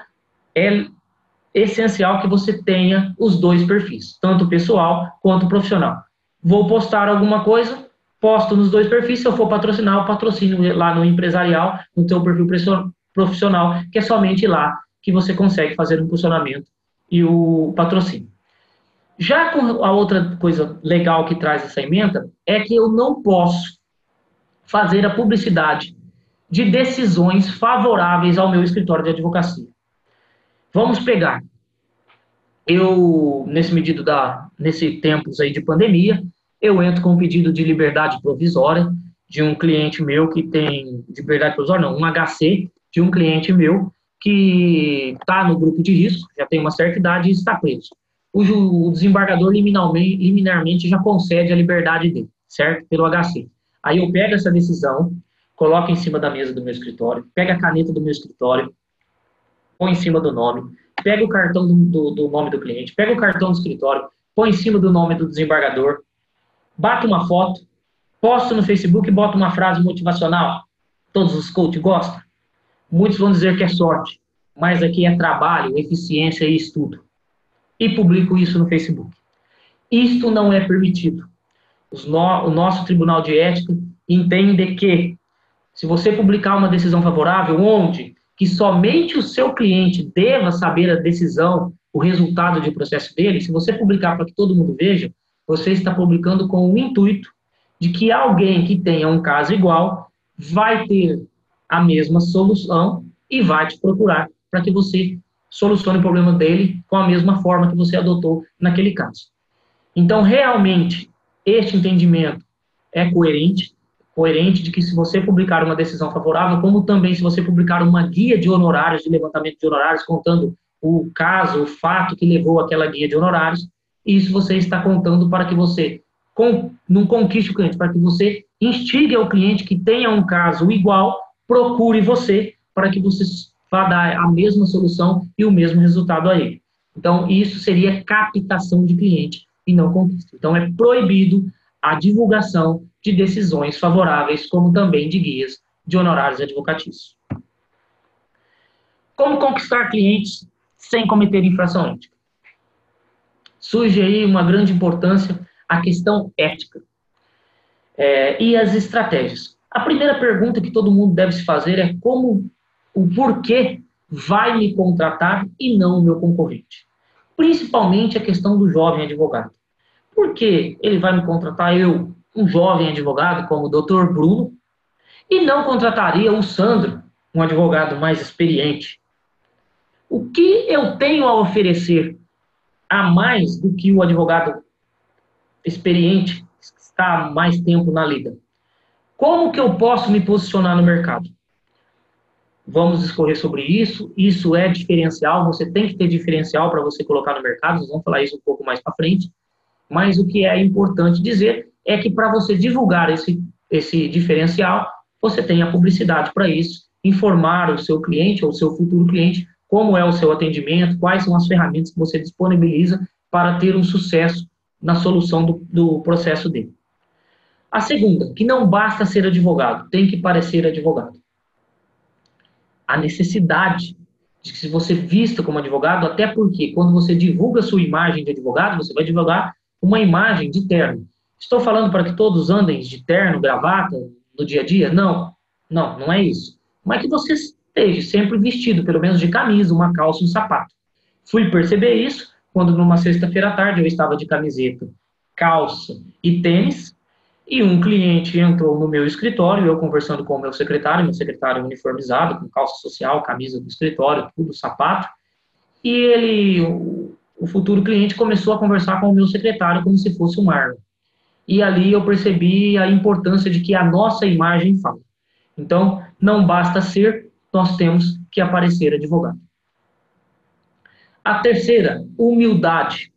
é essencial que você tenha os dois perfis, tanto pessoal quanto profissional. Vou postar alguma coisa, posto nos dois perfis, se eu for patrocinar, eu patrocino lá no empresarial, no seu perfil profissional, que é somente lá que você consegue fazer o impulsionamento e o patrocínio. Já com a outra coisa legal que traz essa emenda é que eu não posso fazer a publicidade de decisões favoráveis ao meu escritório de advocacia. Vamos pegar. Eu, nesse medido da, nesse tempos aí de pandemia, eu entro com um pedido de liberdade provisória de um cliente meu que tem liberdade provisória, não, um HC, de um cliente meu que está no grupo de risco, já tem uma certa idade e está preso. O, desembargador liminarmente, liminarmente já concede a liberdade dele, certo? Pelo HC. Aí eu pego essa decisão, coloco em cima da mesa do meu escritório, pego a caneta do meu escritório, põe em cima do nome, pego o cartão do, do, do nome do cliente, pego o cartão do escritório, põe em cima do nome do desembargador, bato uma foto, posto no Facebook e boto uma frase motivacional. Todos os coaches gostam? Muitos vão dizer que é sorte, mas aqui é trabalho, eficiência e estudo. E publico isso no Facebook. Isto não é permitido. No, o nosso Tribunal de Ética entende que, se você publicar uma decisão favorável, onde que somente o seu cliente deva saber a decisão, o resultado de processo dele, se você publicar para que todo mundo veja, você está publicando com o intuito de que alguém que tenha um caso igual vai ter a mesma solução e vai te procurar para que você solucione o problema dele com a mesma forma que você adotou naquele caso. Então, realmente, este entendimento é coerente, coerente de que se você publicar uma decisão favorável, como também se você publicar uma guia de honorários, de levantamento de honorários, contando o caso, o fato que levou aquela guia de honorários, isso você está contando para que você com, não conquiste o cliente, para que você instigue ao cliente que tenha um caso igual procure você para que você vá dar a mesma solução e o mesmo resultado a ele. Então, isso seria captação de cliente e não conquista. Então, é proibido a divulgação de decisões favoráveis, como também de guias de honorários advocatícios. Como conquistar clientes sem cometer infração ética? Surge aí uma grande importância a questão ética é, e as estratégias. A primeira pergunta que todo mundo deve se fazer é como, o porquê vai me contratar e não o meu concorrente. Principalmente a questão do jovem advogado. Por que ele vai me contratar eu, um jovem advogado como o Dr. Bruno, e não contrataria o Sandro, um advogado mais experiente? O que eu tenho a oferecer a mais do que o advogado experiente que está mais tempo na lida? Como que eu posso me posicionar no mercado? vamos discorrer sobre isso. Isso é diferencial, você tem que ter diferencial para você colocar no mercado, vamos falar isso um pouco mais para frente. Mas o que é importante dizer é que para você divulgar esse, esse diferencial, você tem a publicidade para isso, informar o seu cliente ou o seu futuro cliente como é o seu atendimento, quais são as ferramentas que você disponibiliza para ter um sucesso na solução do, do processo dele. A segunda, que não basta ser advogado, tem que parecer advogado. A necessidade de que se você vista como advogado, até porque quando você divulga sua imagem de advogado, você vai divulgar uma imagem de terno. Estou falando para que todos andem de terno, gravata no dia a dia? Não, não, não é isso. Mas que você esteja sempre vestido, pelo menos de camisa, uma calça, um sapato. Fui perceber isso quando numa sexta-feira à tarde eu estava de camiseta, calça e tênis, e um cliente entrou no meu escritório, eu conversando com o meu secretário, meu secretário uniformizado, com calça social, camisa do escritório, tudo, sapato, e ele, o futuro cliente, começou a conversar com o meu secretário como se fosse um Marlon. E ali eu percebi a importância de que a nossa imagem fala. Então, não basta ser, nós temos que aparecer advogado. A terceira, humildade.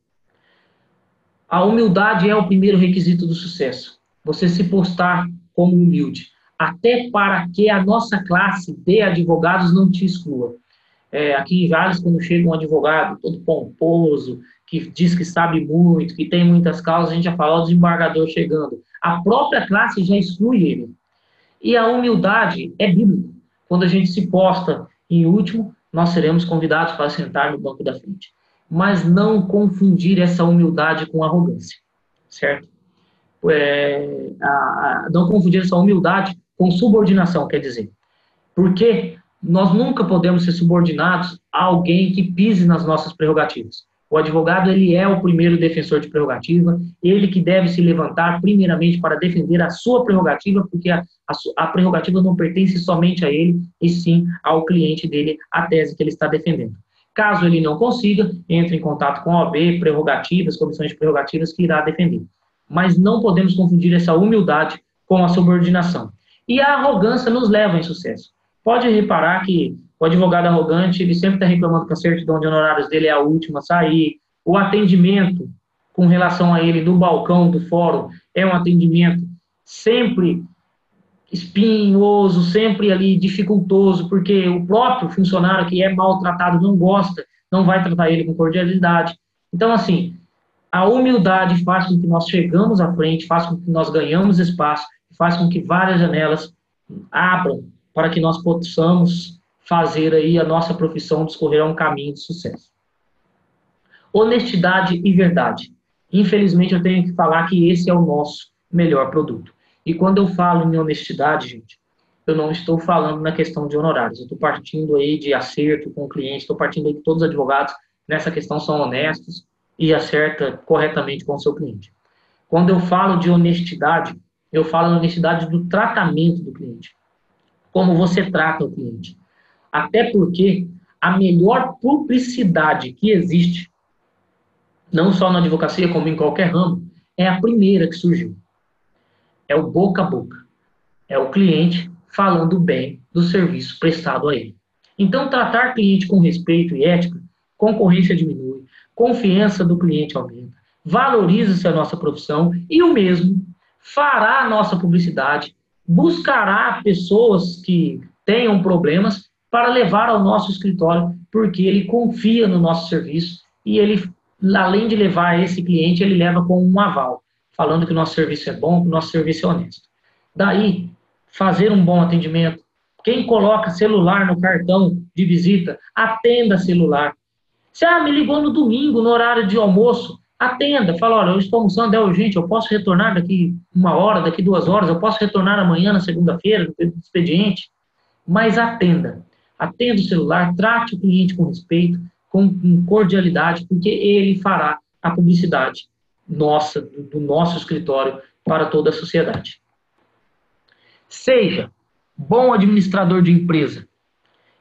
A humildade é o primeiro requisito do sucesso. Você se postar como humilde, até para que a nossa classe de advogados não te exclua. É, aqui em Jales, quando chega um advogado todo pomposo, que diz que sabe muito, que tem muitas causas, a gente já fala, o desembargador chegando. A própria classe já exclui ele. E a humildade é bíblica. Quando a gente se posta em último, nós seremos convidados para sentar no banco da frente. Mas não confundir essa humildade com arrogância, certo? É, a, a, não confundir essa humildade com subordinação, quer dizer. Porque nós nunca podemos ser subordinados a alguém que pise nas nossas prerrogativas. O advogado ele é o primeiro defensor de prerrogativa, ele que deve se levantar primeiramente para defender a sua prerrogativa, porque a, a, a, prerrogativa não pertence somente a ele, e sim ao cliente dele, a tese que ele está defendendo. Caso ele não consiga, entre em contato com a OAB, prerrogativas, comissões de prerrogativas que irá defender. Mas não podemos confundir essa humildade com a subordinação. E a arrogância nos leva em sucesso. Pode reparar que o advogado arrogante, ele sempre está reclamando que a certidão de honorários dele é a última a sair. O atendimento com relação a ele no balcão do fórum é um atendimento sempre espinhoso, sempre ali dificultoso, porque o próprio funcionário que é maltratado não gosta, não vai tratar ele com cordialidade. Então, assim, a humildade faz com que nós chegamos à frente, faz com que nós ganhamos espaço, faz com que várias janelas abram para que nós possamos fazer aí a nossa profissão discorrer a um caminho de sucesso. Honestidade e verdade. Infelizmente, eu tenho que falar que esse é o nosso melhor produto. E quando eu falo em honestidade, gente, eu não estou falando na questão de honorários. Eu estou partindo aí de acerto com o cliente, estou partindo aí que todos os advogados nessa questão são honestos e acerta corretamente com o seu cliente. Quando eu falo de honestidade, eu falo de honestidade do tratamento do cliente. Como você trata o cliente. Até porque a melhor publicidade que existe, não só na advocacia, como em qualquer ramo, é a primeira que surgiu. É o boca a boca. É o cliente falando bem do serviço prestado a ele. Então, tratar cliente com respeito e ética, concorrência diminui, confiança do cliente aumenta, valoriza-se a nossa profissão e o mesmo fará a nossa publicidade, buscará pessoas que tenham problemas para levar ao nosso escritório, porque ele confia no nosso serviço e ele, além de levar esse cliente, ele leva com um aval, falando que o nosso serviço é bom, que o nosso serviço é honesto. Daí, fazer um bom atendimento. Quem coloca celular no cartão de visita, atenda celular. Se ah, me ligou no domingo, no horário de almoço, atenda. Fala, olha, eu estou almoçando, é urgente, eu posso retornar daqui uma hora, daqui duas horas, eu posso retornar amanhã, na segunda-feira, no expediente. Mas atenda atenda o celular, trate o cliente com respeito, com, cordialidade, porque ele fará a publicidade nossa, do, do nosso escritório para toda a sociedade. Seja bom administrador de empresa.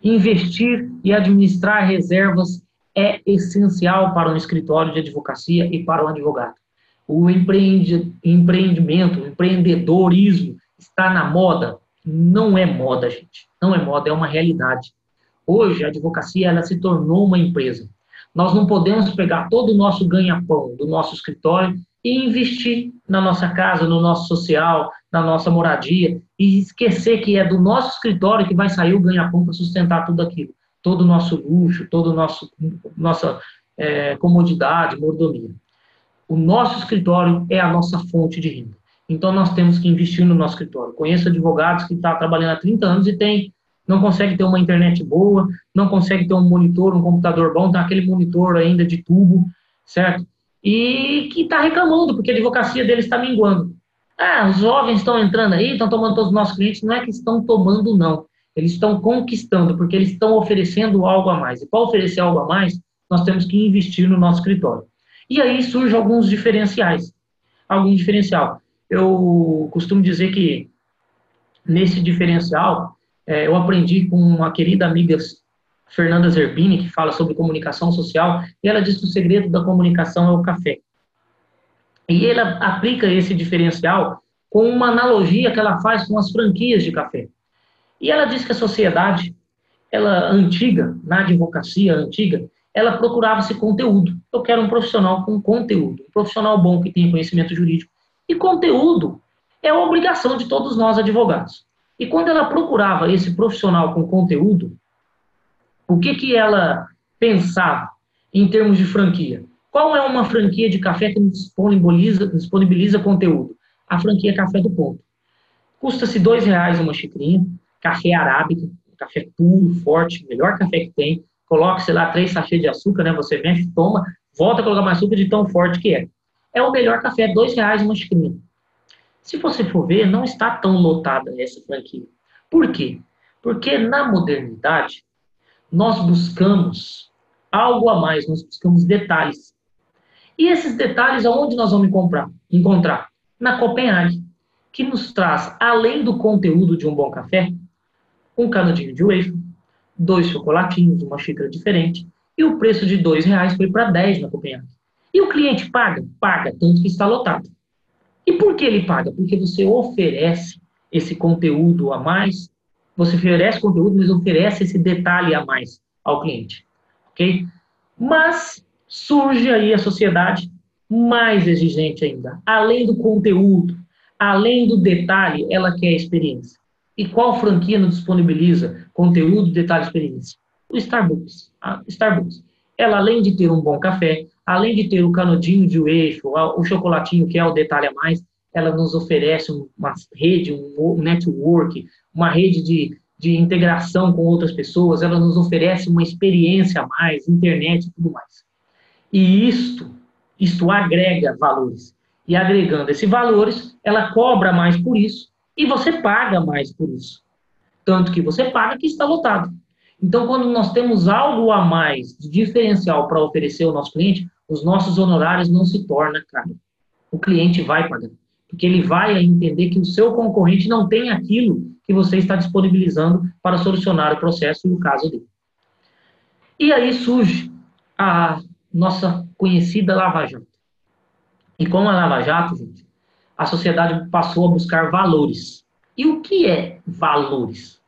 Investir e administrar reservas é essencial para um escritório de advocacia e para o advogado. O empreende, empreendimento, o empreendedorismo está na moda, não é moda, gente. Não é moda, é uma realidade. Hoje, a advocacia ela se tornou uma empresa. Nós não podemos pegar todo o nosso ganha-pão do nosso escritório e investir na nossa casa, no nosso social, na nossa moradia e esquecer que é do nosso escritório que vai sair o ganha-pão para sustentar tudo aquilo, todo o nosso luxo, toda nosso nossa é, comodidade, mordomia. O nosso escritório é a nossa fonte de renda. Então nós temos que investir no nosso escritório. Conheço advogados que estão tá trabalhando há 30 anos e tem não consegue ter uma internet boa, não consegue ter um monitor, um computador bom, tem aquele monitor ainda de tubo, certo? E que está reclamando porque a advocacia dele está minguando. Ah, os jovens estão entrando aí, estão tomando todos os nossos clientes. Não é que estão tomando, não. Eles estão conquistando, porque eles estão oferecendo algo a mais. E para oferecer algo a mais, nós temos que investir no nosso escritório. E aí surgem alguns diferenciais. Algum diferencial. Eu costumo dizer que nesse diferencial, é, eu aprendi com uma querida amiga Fernanda Zerbini, que fala sobre comunicação social, e ela diz que o segredo da comunicação é o café. E ela aplica esse diferencial com uma analogia que ela faz com as franquias de café. E ela diz que a sociedade, ela antiga, na advocacia antiga, ela procurava esse conteúdo. Eu quero um profissional com conteúdo, um profissional bom que tenha conhecimento jurídico. E conteúdo é a obrigação de todos nós advogados. E quando ela procurava esse profissional com conteúdo, o que, que ela pensava em termos de franquia? Qual é uma franquia de café que disponibiliza, disponibiliza conteúdo? A franquia Café do Ponto. Custa-se dois reais uma xicrinha, café arábica, café puro, forte, melhor café que tem. Coloque, sei lá, três sachês de açúcar, né? Você mexe, toma, volta a colocar mais açúcar de tão forte que é. É o melhor café, dois reais uma xicrinha. Se você for ver, não está tão lotada essa franquia. Por quê? Porque na modernidade, nós buscamos algo a mais, nós buscamos detalhes. E esses detalhes, aonde nós vamos encontrar? encontrar? Na Copenhague, que nos traz, além do conteúdo de um bom café, um canudinho de wafer, dois chocolatinhos, uma xícara diferente, e o preço de dois reais foi para 10 na Copenhague. E o cliente paga? Paga, tanto que está lotado. E por que ele paga? Porque você oferece esse conteúdo a mais, você oferece conteúdo, mas oferece esse detalhe a mais ao cliente, ok? Mas surge aí a sociedade mais exigente ainda. Além do conteúdo, além do detalhe, ela quer experiência. E qual franquia não disponibiliza conteúdo, detalhe, experiência? O Starbucks. A Starbucks. Ela, além de ter um bom café, além de ter o canudinho de eixo, o chocolatinho, que é o detalhe a mais, ela nos oferece uma rede, um network, uma rede de, de integração com outras pessoas, ela nos oferece uma experiência a mais, internet e tudo mais. E isto, isto agrega valores. E agregando esses valores, ela cobra mais por isso e você paga mais por isso. Tanto que você paga que está lotado. Então, quando nós temos algo a mais de diferencial para oferecer ao nosso cliente, os nossos honorários não se tornam caro. O cliente vai pagar, porque ele vai entender que o seu concorrente não tem aquilo que você está disponibilizando para solucionar o processo e o caso dele. E aí surge a nossa conhecida Lava Jato. E com a Lava Jato, gente, a sociedade passou a buscar valores. E o que é valores?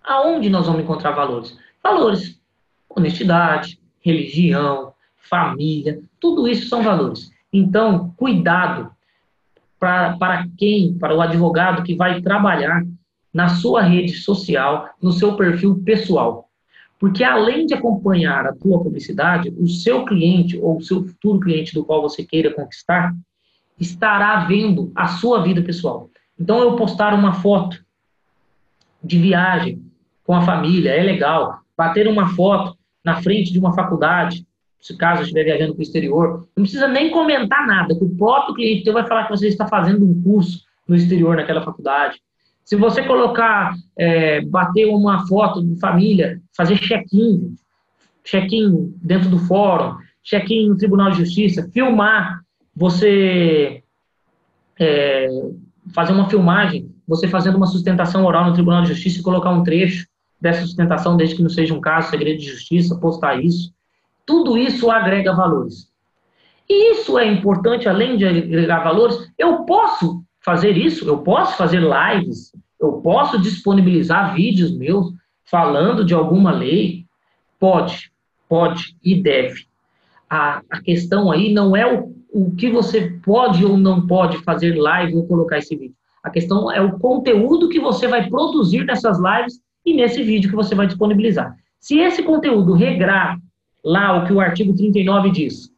Aonde nós vamos encontrar valores? Valores. Honestidade, religião, família, tudo isso são valores. Então, cuidado para quem, para o advogado que vai trabalhar na sua rede social, no seu perfil pessoal. Porque além de acompanhar a tua publicidade, o seu cliente ou o seu futuro cliente do qual você queira conquistar estará vendo a sua vida pessoal. Então, eu postar uma foto de viagem com a família é legal. Bater uma foto na frente de uma faculdade se caso estiver viajando para o exterior, não precisa nem comentar nada, que o próprio cliente teu vai falar que você está fazendo um curso no exterior naquela faculdade. Se você colocar, é, bater uma foto de família, fazer check-in, check-in dentro do fórum, check-in no Tribunal de Justiça, filmar, você é, fazer uma filmagem, você fazendo uma sustentação oral no Tribunal de Justiça e colocar um trecho dessa sustentação, desde que não seja um caso, segredo de justiça, postar isso. Tudo isso agrega valores. E isso é importante, além de agregar valores, eu posso fazer isso, eu posso fazer lives, Eu posso disponibilizar vídeos meus falando de alguma lei? Pode, pode e deve. A, a questão aí não é o, o que você pode ou não pode fazer live ou colocar esse vídeo. A questão é o conteúdo que você vai produzir nessas lives e nesse vídeo que você vai disponibilizar. Se esse conteúdo regrar lá o que o artigo 39 diz,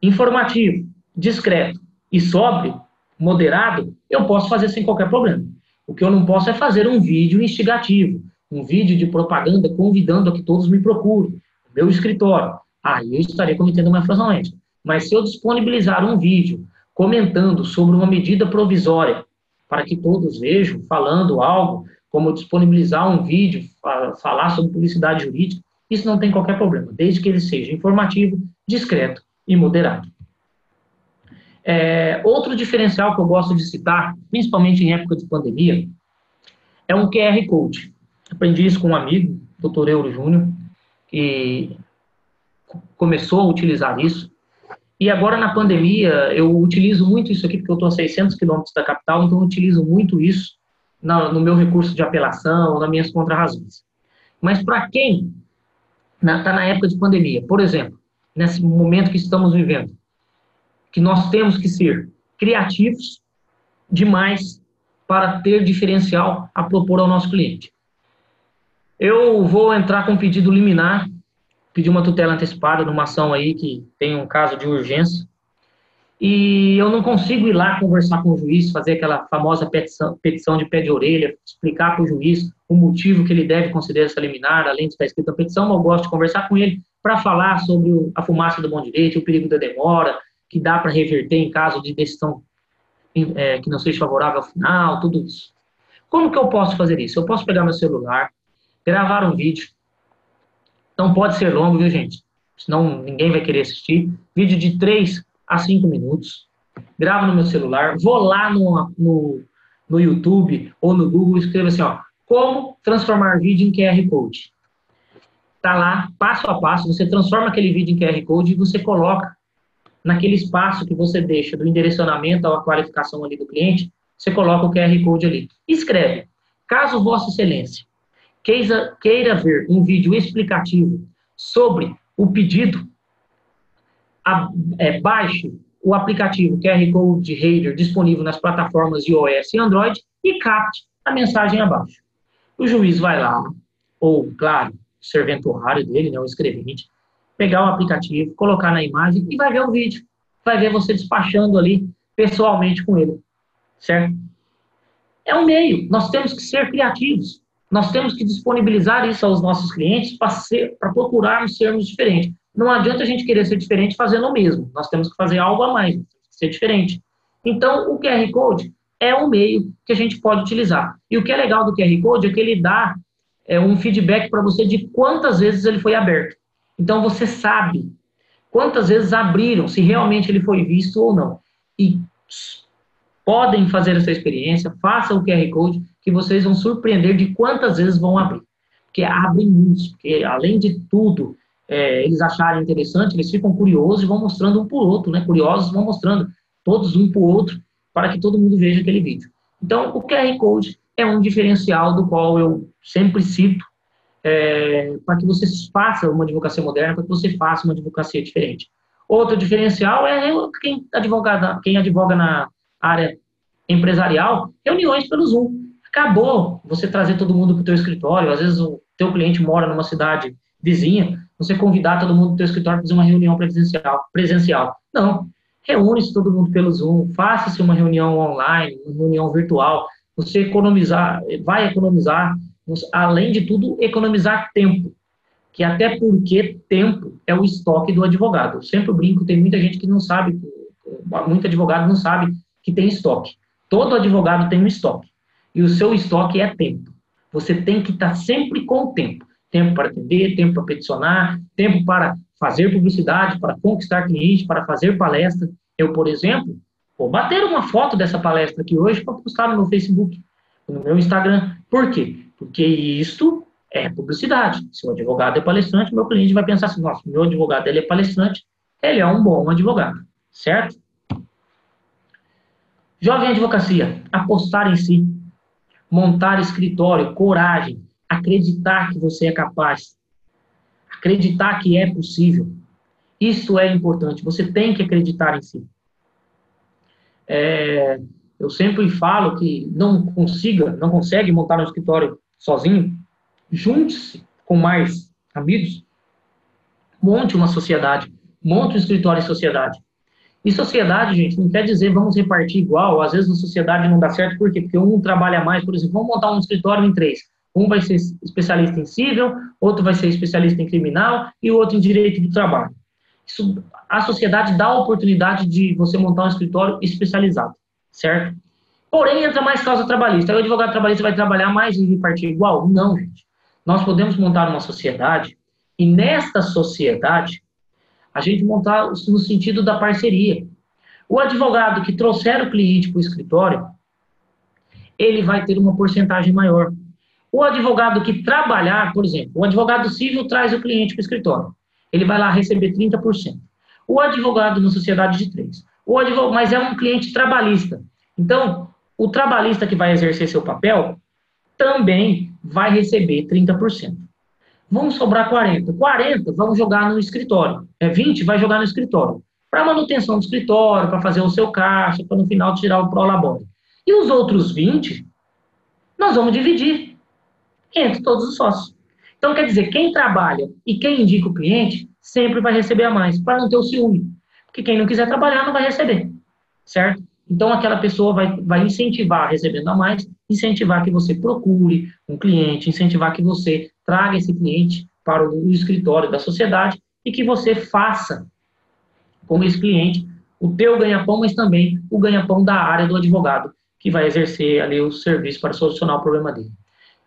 informativo, discreto e sóbrio, moderado, eu posso fazer sem qualquer problema. O que eu não posso é fazer um vídeo instigativo, um vídeo de propaganda convidando a que todos me procurem, meu escritório. Aí eu estaria cometendo uma infração ética. Mas se eu disponibilizar um vídeo comentando sobre uma medida provisória para que todos vejam, falando algo, como disponibilizar um vídeo, falar sobre publicidade jurídica, isso não tem qualquer problema, desde que ele seja informativo, discreto e moderado. É, outro diferencial que eu gosto de citar, principalmente em época de pandemia, é um QR Code. Aprendi isso com um amigo, Dr. Euro Júnior, que começou a utilizar isso. E agora na pandemia, eu utilizo muito isso aqui, porque eu estou a 600 quilômetros da capital, então eu utilizo muito isso no meu recurso de apelação, nas minhas contrarrazões. Mas para quem está na época de pandemia, por exemplo, nesse momento que estamos vivendo, que nós temos que ser criativos demais para ter diferencial a propor ao nosso cliente. Eu vou entrar com um pedido liminar pedi uma tutela antecipada numa ação aí que tem um caso de urgência. E eu não consigo ir lá conversar com o juiz, fazer aquela famosa petição, petição de pé de orelha, explicar para o juiz o motivo que ele deve considerar essa liminar, além de estar escrito a petição, eu gosto de conversar com ele para falar sobre a fumaça do bom direito, o perigo da demora, que dá para reverter em caso de decisão é, que não seja favorável ao final, tudo isso. Como que eu posso fazer isso? Eu posso pegar meu celular, gravar um vídeo, não pode ser longo, viu, gente? Senão ninguém vai querer assistir. Vídeo de 3 a 5 minutos. Gravo no meu celular, vou lá no, no, no YouTube ou no Google e escrevo assim, ó, como transformar vídeo em QR Code. Tá lá, passo a passo, você transforma aquele vídeo em QR Code e você coloca naquele espaço que você deixa do endereçamento à qualificação ali do cliente, você coloca o QR Code ali. Escreve, caso Vossa Excelência queira, queira ver um vídeo explicativo sobre o pedido, a, é, baixe o aplicativo QR Code Reader disponível nas plataformas iOS e Android e capte a mensagem abaixo. O juiz vai lá, ou, claro, o serventuário dele, né, o escrevente, pegar o aplicativo, colocar na imagem e vai ver o vídeo. Vai ver você despachando ali pessoalmente com ele. Certo? É um meio. Nós temos que ser criativos nós temos que disponibilizar isso aos nossos clientes para procurarmos sermos diferentes. Não adianta a gente querer ser diferente fazendo o mesmo. Nós temos que fazer algo a mais, ser diferente. Então, o QR Code é um meio que a gente pode utilizar. E o que é legal do QR Code é que ele dá é, um feedback para você de quantas vezes ele foi aberto. Então, você sabe quantas vezes abriram, se realmente ele foi visto ou não. E podem fazer essa experiência, façam o QR Code, que vocês vão surpreender de quantas vezes vão abrir. Porque abrem muitos, porque além de tudo, é, eles acharem interessante, eles ficam curiosos e vão mostrando um para o outro, né? Curiosos vão mostrando todos um para o outro, para que todo mundo veja aquele vídeo. Então, o QR Code é um diferencial do qual eu sempre cito é, para que você faça uma advocacia moderna, para que você faça uma advocacia diferente. Outro diferencial é quem advoga, quem advoga na área empresarial, reuniões pelo Zoom. Acabou você trazer todo mundo para o teu escritório, às vezes o teu cliente mora numa cidade vizinha, você convidar todo mundo do teu escritório para fazer uma reunião presencial. presencial. Não, reúne-se todo mundo pelo Zoom, faça-se uma reunião online, uma reunião virtual, você economizar, vai economizar, além de tudo, economizar tempo, que até porque tempo é o estoque do advogado. Eu sempre brinco, tem muita gente que não sabe, muito advogado não sabe que tem estoque. Todo advogado tem um estoque. E o seu estoque é tempo. Você tem que estar sempre com o tempo. Tempo para atender, tempo para peticionar, tempo para fazer publicidade, para conquistar clientes, para fazer palestra. Eu, por exemplo, vou bater uma foto dessa palestra aqui hoje para postar no meu Facebook, no meu Instagram. Por quê? Porque isto é publicidade. Se o advogado é palestrante, meu cliente vai pensar assim, nossa, meu advogado ele é palestrante, ele é um bom advogado, certo? Jovem advocacia, apostar em si. Montar escritório, coragem, acreditar que você é capaz, acreditar que é possível. Isso é importante. Você tem que acreditar em si. É, eu sempre falo que não consiga, não consegue montar um escritório sozinho. Junte-se com mais amigos. Monte uma sociedade. Monte um escritório em sociedade. E sociedade, gente, não quer dizer vamos repartir igual. Às vezes na sociedade não dá certo, por quê? Porque um trabalha mais, por exemplo, vamos montar um escritório em três. Um vai ser especialista em civil, outro vai ser especialista em criminal e o outro em direito do trabalho. Isso, a sociedade dá a oportunidade de você montar um escritório especializado, certo? Porém, entra mais causa trabalhista. Aí o advogado trabalhista vai trabalhar mais e repartir igual? Não, gente. Nós podemos montar uma sociedade e nesta sociedade a gente montar no sentido da parceria. O advogado que trouxer o cliente para o escritório, ele vai ter uma porcentagem maior. O advogado que trabalhar, por exemplo, o advogado civil traz o cliente para o escritório, ele vai lá receber 30%. O advogado na sociedade de três. O advogado, mas é um cliente trabalhista. Então, o trabalhista que vai exercer seu papel também vai receber 30%. Vamos sobrar 40. 40 vamos jogar no escritório. É 20 vai jogar no escritório. Para manutenção do escritório, para fazer o seu caixa, para no final tirar o prolabore. E os outros 20 nós vamos dividir entre todos os sócios. Então, quer dizer, quem trabalha e quem indica o cliente sempre vai receber a mais, para não ter o ciúme. Porque quem não quiser trabalhar não vai receber, certo? Então, aquela pessoa vai, vai incentivar recebendo a mais, incentivar que você procure um cliente, incentivar que você traga esse cliente para o, escritório da sociedade e que você faça com esse cliente o teu ganha-pão, mas também o ganha-pão da área do advogado, que vai exercer ali o serviço para solucionar o problema dele.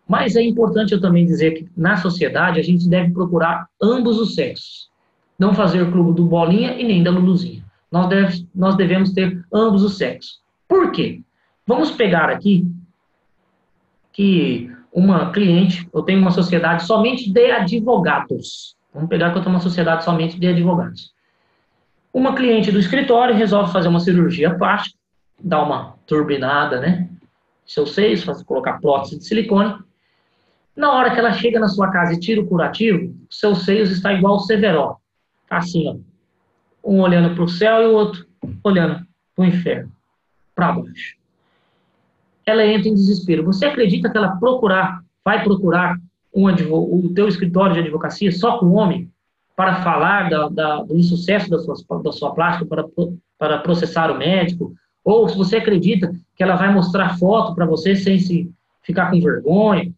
Mas é importante eu também dizer que na sociedade a gente deve procurar ambos os sexos. Não fazer o clube do Bolinha e nem da Luluzinha. Nós, deve, nós devemos ter ambos os sexos. Por quê? Vamos pegar aqui que uma cliente, eu tenho uma sociedade somente de advogados. Vamos pegar que eu tenho uma sociedade somente de advogados. Uma cliente do escritório resolve fazer uma cirurgia plástica, dar uma turbinada, né? Seus seios, colocar prótese de silicone. Na hora que ela chega na sua casa e tira o curativo, seus seios está igual o Severo. Tá assim, ó um olhando para o céu e o outro olhando para o inferno, para baixo. Ela entra em desespero. Você acredita que ela procurar, vai procurar um o teu escritório de advocacia só com homem para falar da, da, do insucesso da sua, da sua plástica, para, para processar o médico? Ou se você acredita que ela vai mostrar foto para você sem se ficar com vergonha?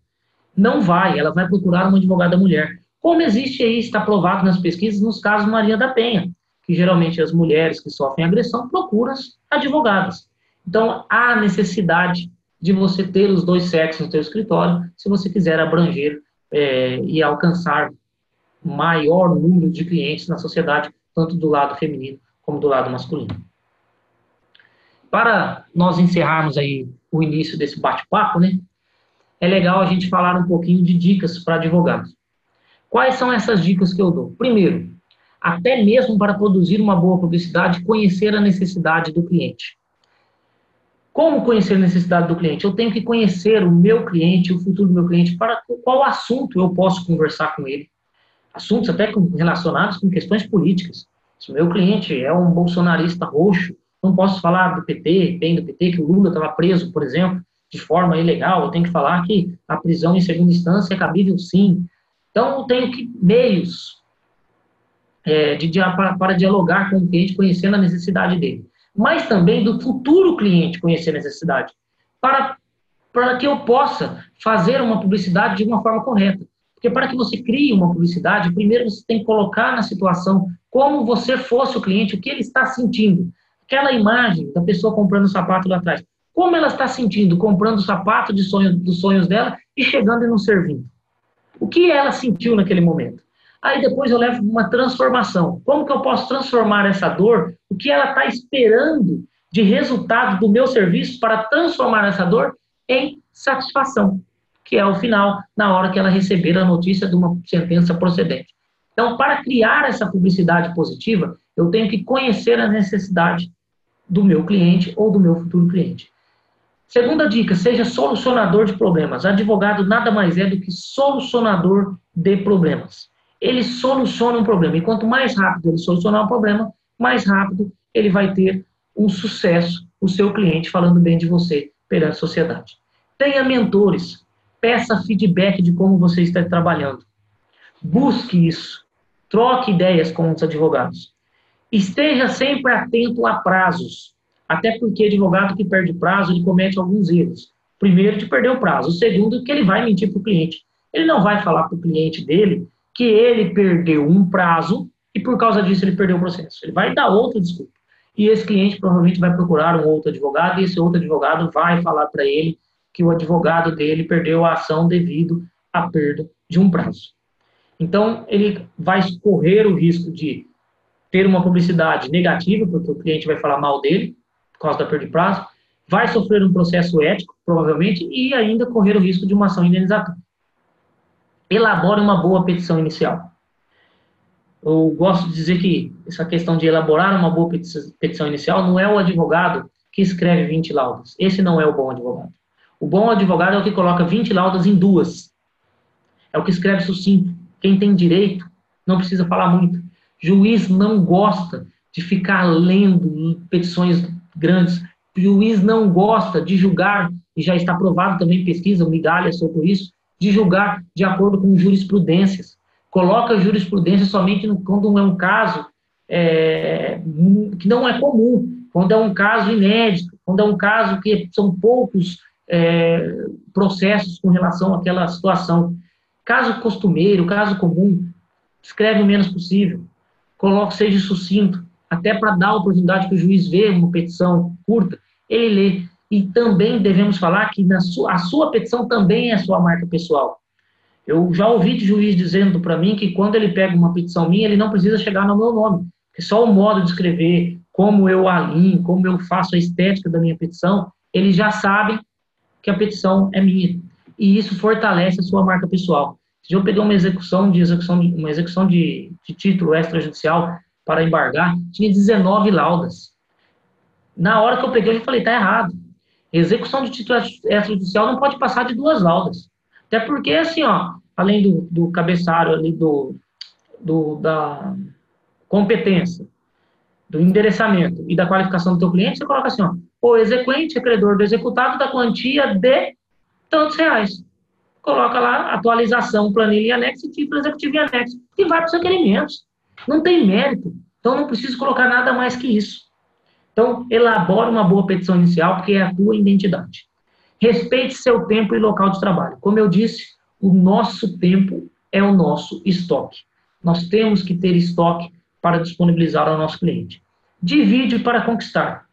Não vai, ela vai procurar uma advogada mulher. Como existe aí, está provado nas pesquisas, nos casos Maria da Penha que geralmente as mulheres que sofrem agressão procuram advogadas. Então, há necessidade de você ter os dois sexos no seu escritório, se você quiser abranger é, e alcançar maior número de clientes na sociedade, tanto do lado feminino como do lado masculino. Para nós encerrarmos aí o início desse bate-papo, né, é legal a gente falar um pouquinho de dicas para advogados. Quais são essas dicas que eu dou? Primeiro, até mesmo para produzir uma boa publicidade, conhecer a necessidade do cliente. Como conhecer a necessidade do cliente? Eu tenho que conhecer o meu cliente, o futuro do meu cliente, para qual assunto eu posso conversar com ele. Assuntos até relacionados com questões políticas. Se o meu cliente é um bolsonarista roxo, não posso falar do PT, bem do PT, que o Lula estava preso, por exemplo, de forma ilegal. Eu tenho que falar que a prisão em segunda instância é cabível sim. Então, eu tenho que meios é, de, para, para dialogar com o cliente, conhecendo a necessidade dele. Mas também do futuro cliente conhecer a necessidade. Para, para que eu possa fazer uma publicidade de uma forma correta. Porque para que você crie uma publicidade, primeiro você tem que colocar na situação como você fosse o cliente, o que ele está sentindo. Aquela imagem da pessoa comprando o sapato lá atrás. Como ela está sentindo comprando o sapato de sonho, dos sonhos dela e chegando e não servindo. O que ela sentiu naquele momento? Aí depois eu levo uma transformação. Como que eu posso transformar essa dor? O que ela está esperando de resultado do meu serviço para transformar essa dor em satisfação, que é o final, na hora que ela receber a notícia de uma sentença procedente. Então, para criar essa publicidade positiva, eu tenho que conhecer a necessidade do meu cliente ou do meu futuro cliente. Segunda dica, seja solucionador de problemas. Advogado nada mais é do que solucionador de problemas. Ele soluciona um problema. E quanto mais rápido ele solucionar um problema, mais rápido ele vai ter um sucesso, o seu cliente falando bem de você perante a sociedade. Tenha mentores. Peça feedback de como você está trabalhando. Busque isso. Troque ideias com os advogados. Esteja sempre atento a prazos. Até porque advogado que perde prazo, ele comete alguns erros. Primeiro, de perder o prazo. O segundo, que ele vai mentir para o cliente. Ele não vai falar para o cliente dele que ele perdeu um prazo e por causa disso ele perdeu o processo. Ele vai dar outra desculpa. E esse cliente provavelmente vai procurar um outro advogado e esse outro advogado vai falar para ele que o advogado dele perdeu a ação devido à perda de um prazo. Então, ele vai correr o risco de ter uma publicidade negativa, porque o cliente vai falar mal dele, por causa da perda de prazo, vai sofrer um processo ético, provavelmente, e ainda correr o risco de uma ação indenizatória. Elabore uma boa petição inicial. Eu gosto de dizer que essa questão de elaborar uma boa petição inicial não é o advogado que escreve 20 laudas. Esse não é o bom advogado. O bom advogado é o que coloca 20 laudas em duas. É o que escreve sucinto. Quem tem direito não precisa falar muito. Juiz não gosta de ficar lendo petições grandes. Juiz não gosta de julgar, e já está provado também pesquisa, migalha sobre isso, de julgar de acordo com jurisprudências. Coloca jurisprudência somente quando é um caso é, que não é comum, quando é um caso inédito, quando é um caso que são poucos é, processos com relação àquela situação. Caso costumeiro, caso comum, escreve o menos possível, coloque, seja sucinto, até para dar a oportunidade que o juiz vê uma petição curta, ele lê. E também devemos falar que na sua, a sua petição também é sua marca pessoal. Eu já ouvi de juiz dizendo para mim que quando ele pega uma petição minha, ele não precisa chegar no meu nome, que só o modo de escrever, como eu alinho, como eu faço a estética da minha petição, ele já sabe que a petição é minha. E isso fortalece a sua marca pessoal. Se eu peguei uma execução de execução de, uma execução de, de título extrajudicial para embargar, tinha 19 laudas. Na hora que eu peguei, eu falei, tá errado. Execução de título extrajudicial não pode passar de duas laudas. Até porque, assim, ó, além do, do cabeçalho ali do, do, da competência, do endereçamento e da qualificação do teu cliente, você coloca assim, ó, o exequente é credor do executado da quantia de tantos reais. Coloca lá atualização, planilha e anexo título executivo e anexo. E vai para os requerimentos. Não tem mérito. Então, não preciso colocar nada mais que isso. Então, elabora uma boa petição inicial, porque é a tua identidade. Respeite seu tempo e local de trabalho. Como eu disse, o nosso tempo é o nosso estoque. Nós temos que ter estoque para disponibilizar ao nosso cliente. Divide para conquistar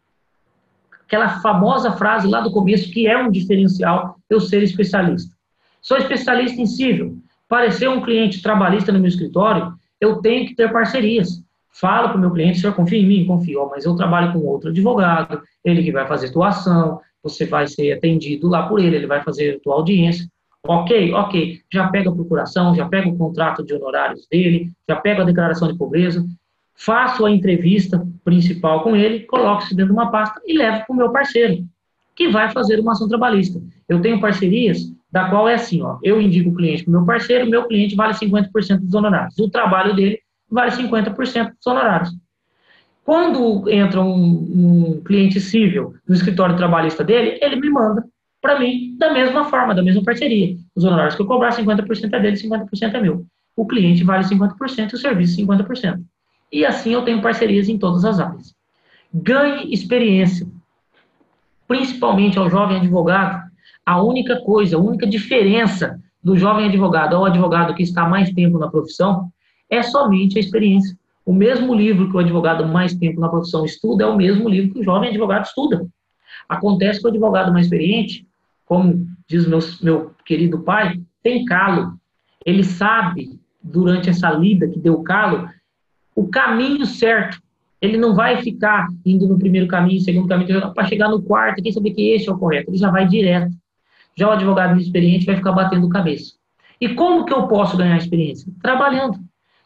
aquela famosa frase lá do começo, que é um diferencial eu ser especialista. Sou especialista em civil. Parecer um cliente trabalhista no meu escritório, eu tenho que ter parcerias. Falo para o meu cliente, senhor, confia em mim? Confio, mas eu trabalho com outro advogado, ele que vai fazer tua ação, você vai ser atendido lá por ele, ele vai fazer tua audiência. Ok, ok. Já pega a procuração, já pega o contrato de honorários dele, já pega a declaração de pobreza, faço a entrevista principal com ele, coloco isso dentro de uma pasta e levo para o meu parceiro, que vai fazer uma ação trabalhista. Eu tenho parcerias da qual é assim, ó, eu indico o cliente para o meu parceiro, meu cliente vale 50% dos honorários. O trabalho dele vale 50% dos honorários. Quando entra um, um, cliente civil no escritório trabalhista dele, ele me manda para mim da mesma forma, da mesma parceria. Os honorários que eu cobrar, 50% é dele, 50% é meu. O cliente vale 50% e o serviço 50%. E assim eu tenho parcerias em todas as áreas. Ganhe experiência. Principalmente ao jovem advogado, a única coisa, a única diferença do jovem advogado ao advogado que está mais tempo na profissão é somente a experiência. O mesmo livro que o advogado mais tempo na profissão estuda é o mesmo livro que o jovem advogado estuda. Acontece que o advogado mais experiente, como diz meu, meu querido pai, tem calo. Ele sabe, durante essa lida que deu calo, o caminho certo. Ele não vai ficar indo no primeiro caminho, segundo caminho, para chegar no quarto, quem saber que esse é o correto. Ele já vai direto. Já o advogado inexperiente vai ficar batendo cabeça. E como que eu posso ganhar experiência? Trabalhando,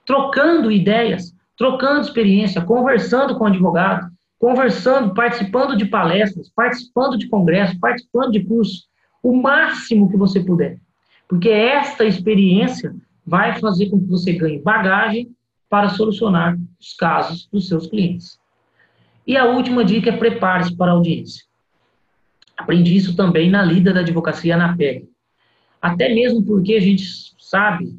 trocando ideias, trocando experiência, conversando com advogado, conversando, participando de palestras, participando de congressos, participando de cursos, o máximo que você puder. Porque esta experiência vai fazer com que você ganhe bagagem para solucionar os casos dos seus clientes. E a última dica é prepare-se para a audiência. Aprendi isso também na lida da advocacia na pele. Até mesmo porque a gente sabe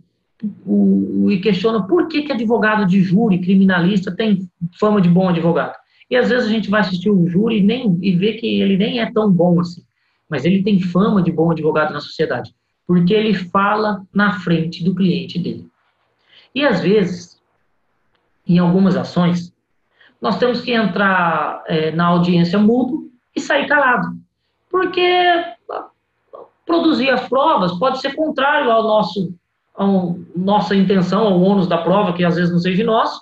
o, e questiona por que, que advogado de júri, criminalista, tem fama de bom advogado. E às vezes a gente vai assistir o júri e, nem, e vê que ele nem é tão bom assim. Mas ele tem fama de bom advogado na sociedade. Porque ele fala na frente do cliente dele. E às vezes, em algumas ações, nós temos que entrar é, na audiência mudo e sair calado. Porque produzir as provas pode ser contrário ao nosso nossa intenção, ao ônus da prova, que às vezes não seja nosso.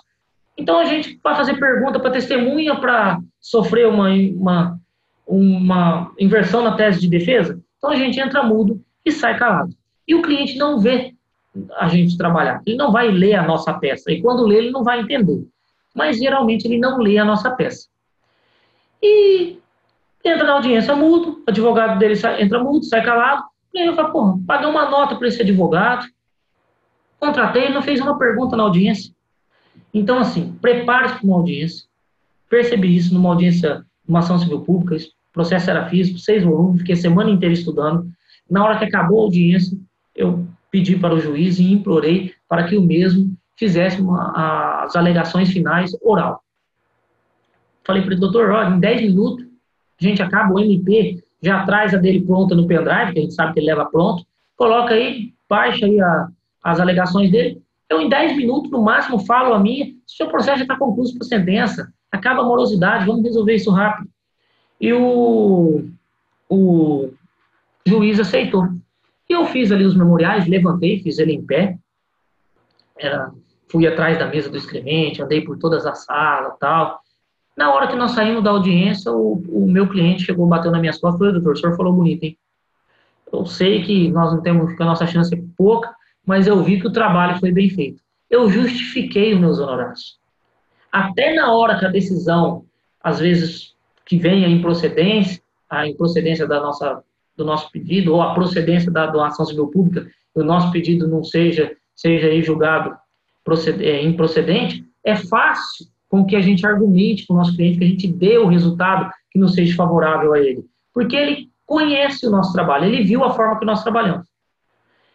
Então a gente vai fazer pergunta para testemunha para sofrer uma, uma, uma inversão na tese de defesa. Então a gente entra mudo e sai calado. E o cliente não vê a gente trabalhar. Ele não vai ler a nossa peça. E quando lê, ele não vai entender mas geralmente ele não lê a nossa peça. E entra na audiência mudo, o advogado dele sai, entra mudo, sai calado, e aí eu falo, porra, paguei uma nota para esse advogado, contratei, ele não fez uma pergunta na audiência. Então, assim, prepare-se para uma audiência, percebi isso numa audiência, numa ação civil pública, o processo era físico, seis volumes, fiquei a semana inteira estudando, na hora que acabou a audiência, eu pedi para o juiz e implorei para que o mesmo fizesse uma, as alegações finais oral. Falei para ele, doutor, olha, em 10 minutos a gente acaba o MP, já traz a dele pronta no pendrive, que a gente sabe que ele leva pronto, coloca aí, baixa aí a, as alegações dele. Eu, em 10 minutos, no máximo, falo a minha, o seu processo já está concluído por sentença, acaba a morosidade, vamos resolver isso rápido. E o, o juiz aceitou. E eu fiz ali os memoriais, levantei, fiz ele em pé, era fui atrás da mesa do escrevente, andei por todas as salas tal. Na hora que nós saímos da audiência, o, o meu cliente chegou, bateu na minha costas e falou, doutor, o senhor falou bonito, hein? Eu sei que nós não temos, que a nossa chance é pouca, mas eu vi que o trabalho foi bem feito. Eu justifiquei os meus honorários. Até na hora que a decisão, às vezes, que vem a improcedência, a improcedência da nossa, do nosso pedido, ou a procedência da doação civil pública, o nosso pedido não seja, seja julgado é, improcedente, é fácil com que a gente argumente com o nosso cliente que a gente dê o resultado que não seja favorável a ele. Porque ele conhece o nosso trabalho, ele viu a forma que nós trabalhamos.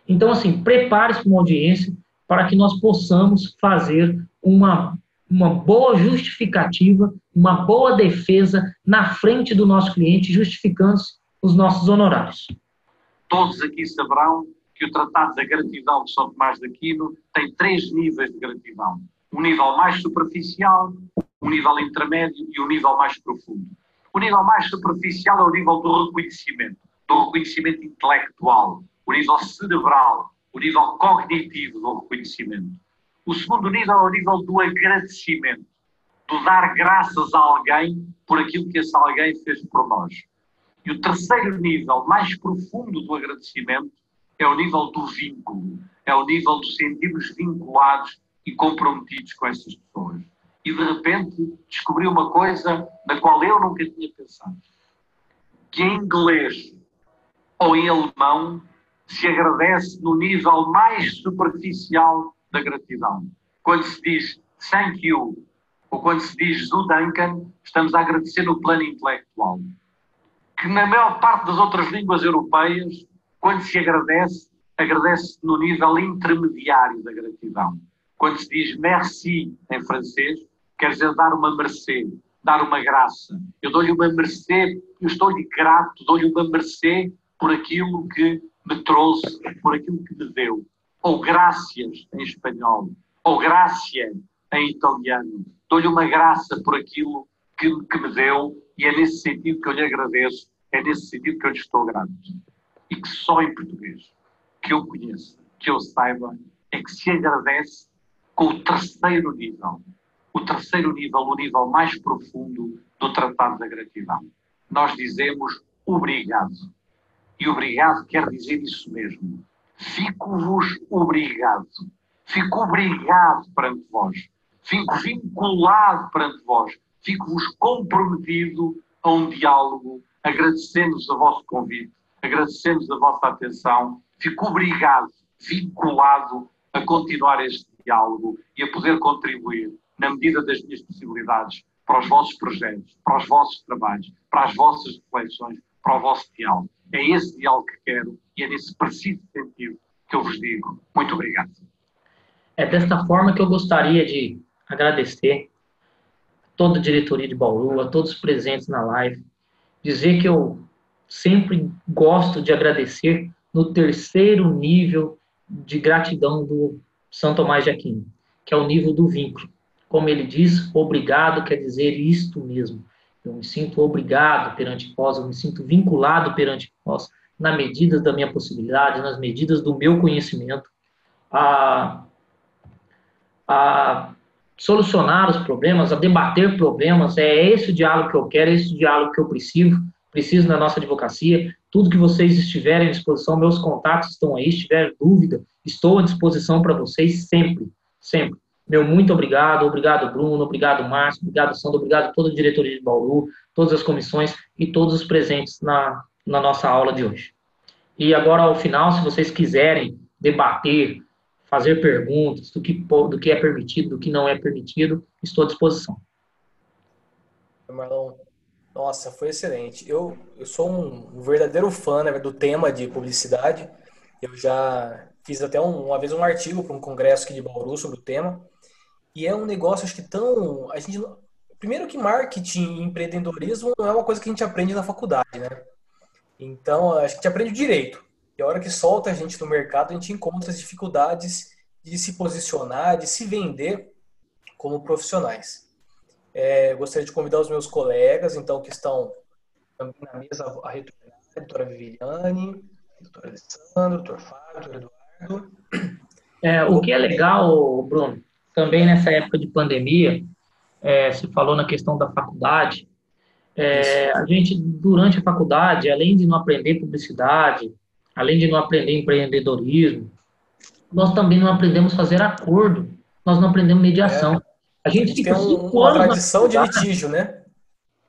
Então, assim, prepare-se para uma audiência para que nós possamos fazer uma, uma boa justificativa, uma boa defesa na frente do nosso cliente, justificando os nossos honorários. Todos aqui saberão que o Tratado da Gratidão de São Tomás de Aquino tem três níveis de gratidão. Um nível mais superficial, um nível intermédio e um nível mais profundo. O nível mais superficial é o nível do reconhecimento, do reconhecimento intelectual, o nível cerebral, o nível cognitivo do reconhecimento. O segundo nível é o nível do agradecimento, do dar graças a alguém por aquilo que esse alguém fez por nós. E o terceiro nível, mais profundo do agradecimento, é o nível do vínculo, é o nível de sentirmos vinculados e comprometidos com essas pessoas. E de repente descobri uma coisa na qual eu nunca tinha pensado: que em inglês ou em alemão se agradece no nível mais superficial da gratidão. Quando se diz thank you ou quando se diz zu danken, estamos a agradecer no plano intelectual. Que na maior parte das outras línguas europeias quando se agradece, agradece no nível intermediário da gratidão. Quando se diz merci em francês, quer dizer dar uma mercê, dar uma graça. Eu dou-lhe uma mercê, eu estou-lhe grato, dou-lhe uma mercê por aquilo que me trouxe, por aquilo que me deu. Ou graças em espanhol, ou gracia em italiano. Dou-lhe uma graça por aquilo que, que me deu e é nesse sentido que eu lhe agradeço, é nesse sentido que eu lhe estou grato e que só em português que eu conheça, que eu saiba, é que se agradece com o terceiro nível. O terceiro nível, o nível mais profundo do Tratado da Gratidão. Nós dizemos obrigado. E obrigado quer dizer isso mesmo. Fico-vos obrigado. Fico obrigado perante vós. Fico vinculado perante vós. fico-vos comprometido a um diálogo. Agradecemos o vosso convite, agradecemos a vossa atenção. Fico obrigado, vinculado a continuar este diálogo e a poder contribuir, na medida das minhas possibilidades, para os vossos projetos, para os vossos trabalhos, para as vossas reflexões, para o vosso diálogo. É esse diálogo que quero e é nesse preciso sentido que eu vos digo muito obrigado. É desta forma que eu gostaria de agradecer toda a diretoria de Bauru, a todos os presentes na live, dizer que eu sempre gosto de agradecer no terceiro nível de gratidão do São Tomás de Aquino, que é o nível do vínculo. Como ele diz, obrigado quer dizer isto mesmo. Eu me sinto obrigado perante vós, eu me sinto vinculado perante vós, na medida da minha possibilidade, nas medidas do meu conhecimento, a, a solucionar os problemas, a debater problemas. É esse o diálogo que eu quero, é esse o diálogo que eu preciso, preciso na nossa advocacia. Tudo que vocês estiverem à disposição, meus contatos estão aí. Se tiver dúvida, estou à disposição para vocês sempre, sempre. Meu muito obrigado, obrigado Bruno, obrigado Márcio, obrigado Sandro, obrigado toda a diretoria de Bauru, todas as comissões e todos os presentes na, na nossa aula de hoje. E agora, ao final, se vocês quiserem debater, fazer perguntas do que, do que é permitido, do que não é permitido, estou à disposição. Marlon, nossa, foi excelente. Eu, eu sou um, verdadeiro fã né, do tema de publicidade. Eu já fiz até um, uma vez um artigo para um congresso aqui de Bauru sobre o tema. E é um negócio, acho que tão. A gente, primeiro que marketing e empreendedorismo não é uma coisa que a gente aprende na faculdade, né? Então, acho que a gente aprende direito. E a hora que solta a gente no mercado, a gente encontra as dificuldades de se posicionar, de se vender como profissionais. É, gostaria de convidar os meus colegas, então, que estão na mesa, a reitora, a doutora Viviane, a doutora Alessandro, doutor Fábio, doutor Eduardo. É, o que é legal, Bruno, também nessa época de pandemia, é, se falou na questão da faculdade, é, a gente, durante a faculdade, além de não aprender publicidade, além de não aprender empreendedorismo, nós também não aprendemos fazer acordo, nós não aprendemos mediação. É. A gente, a gente fica um, cinco uma anos tradição de litígio, né?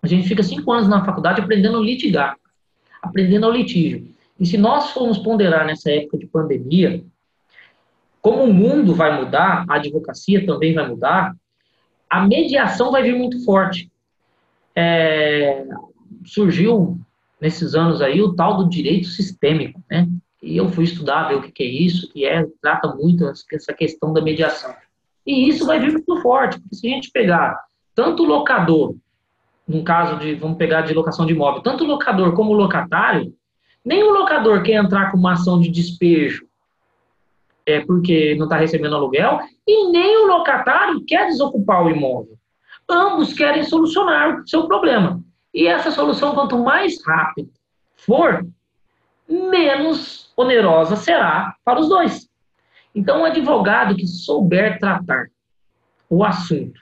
A gente fica cinco anos na faculdade aprendendo a litigar, aprendendo ao litígio. E se nós formos ponderar nessa época de pandemia, como o mundo vai mudar, a advocacia também vai mudar, a mediação vai vir muito forte. É, surgiu nesses anos aí o tal do direito sistêmico, né? E eu fui estudar, ver o que é isso, que é, trata muito essa questão da mediação. E isso vai vir muito forte, porque se a gente pegar tanto o locador, no caso de, vamos pegar de locação de imóvel, tanto o locador como o locatário, nem o locador quer entrar com uma ação de despejo é, porque não está recebendo aluguel, e nem o locatário quer desocupar o imóvel. Ambos querem solucionar o seu problema. E essa solução, quanto mais rápida for, menos onerosa será para os dois. Então, um advogado que souber tratar o assunto,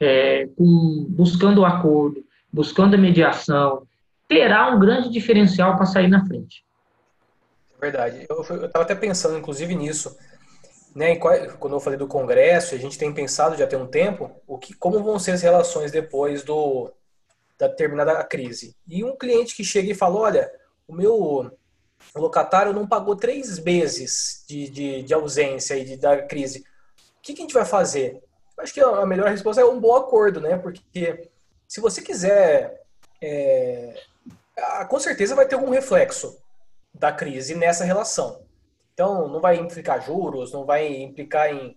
é, com, buscando o acordo, buscando a mediação, terá um grande diferencial para sair na frente. Verdade. Eu estava até pensando, inclusive, nisso. Né, quando eu falei do Congresso, a gente tem pensado já tem um tempo o que, como vão ser as relações depois do, da terminada crise. E um cliente que chega e fala, olha, o meu locatário não pagou três meses de, de, de ausência e de, da crise. O que, que, a gente vai fazer? Eu acho que a melhor resposta é um bom acordo, né? Porque se você quiser, é, com certeza vai ter algum reflexo da crise nessa relação. Então, não vai implicar juros, não vai implicar em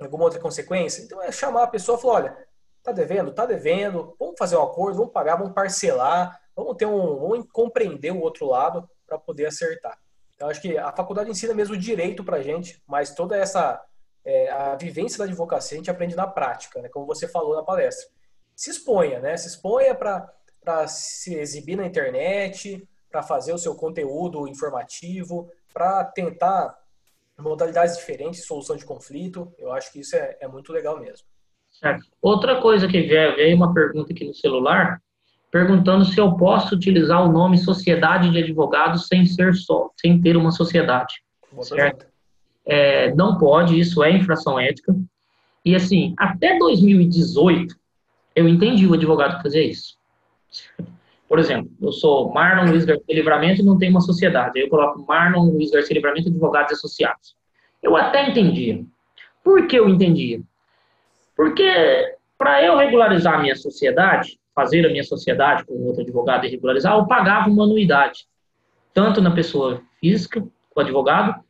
alguma outra consequência. Então, é chamar a pessoa e falar, olha, tá devendo? Tá devendo, vamos fazer um acordo, vamos pagar, vamos parcelar, vamos ter um, vamos compreender o outro lado para poder acertar. Então, acho que a faculdade ensina mesmo o direito para gente, mas toda essa é, a vivência da advocacia a gente aprende na prática, né? como você falou na palestra. Se exponha, né? Se exponha para se exibir na internet, para fazer o seu conteúdo informativo, para tentar modalidades diferentes de solução de conflito. Eu acho que isso é, é muito legal mesmo. Certo. Outra coisa que veio, veio uma pergunta aqui no celular, perguntando se eu posso utilizar o nome Sociedade de Advogados sem ser só, sem ter uma sociedade. Boa certo? É, não pode, isso é infração ética. E assim, até 2018, eu entendi o advogado fazia isso. Por exemplo, eu sou Marlon Luiz Garcia Livramento e não tenho uma sociedade. Aí eu coloco Marlon Luiz Garcia Livramento Advogados Associados. Eu até entendia. Por que eu entendia? Porque para eu regularizar a minha sociedade, fazer a minha sociedade com outro advogado e regularizar, eu pagava uma anuidade. Tanto na pessoa física, o advogado,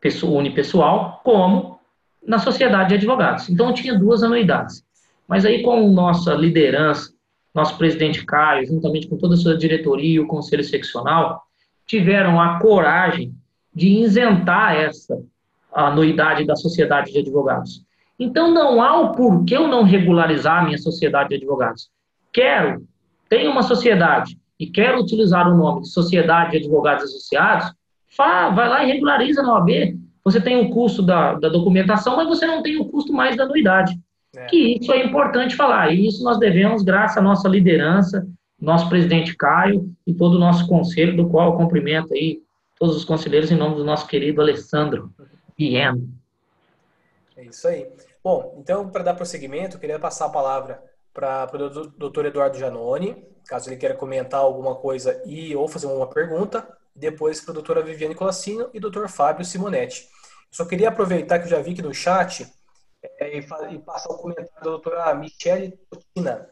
pessoa unipessoal, como na sociedade de advogados. Então eu tinha duas anuidades. Mas aí com nossa liderança, nosso presidente Caio, juntamente com toda a sua diretoria e o conselho seccional, tiveram a coragem de isentar essa anuidade da sociedade de advogados. Então não há o porquê eu não regularizar a minha sociedade de advogados. Quero, tenho uma sociedade e quero utilizar o nome de Sociedade de Advogados Associados, vai lá e regulariza na OAB. Você tem o custo da, da documentação, mas você não tem o custo mais da anuidade. É. Que isso é importante falar. E isso nós devemos, graças à nossa liderança, nosso presidente Caio e todo o nosso conselho, do qual eu cumprimento aí todos os conselheiros em nome do nosso querido Alessandro Vieno. É isso aí. Bom, então, para dar prosseguimento, eu queria passar a palavra para o doutor Eduardo Janone, caso ele queira comentar alguma coisa e ou fazer uma pergunta, depois para a doutora Viviane Colassino e doutor Fábio Simonetti. Só queria aproveitar que eu já vi aqui no chat é, e, passar o comentário da doutora Michele Totina,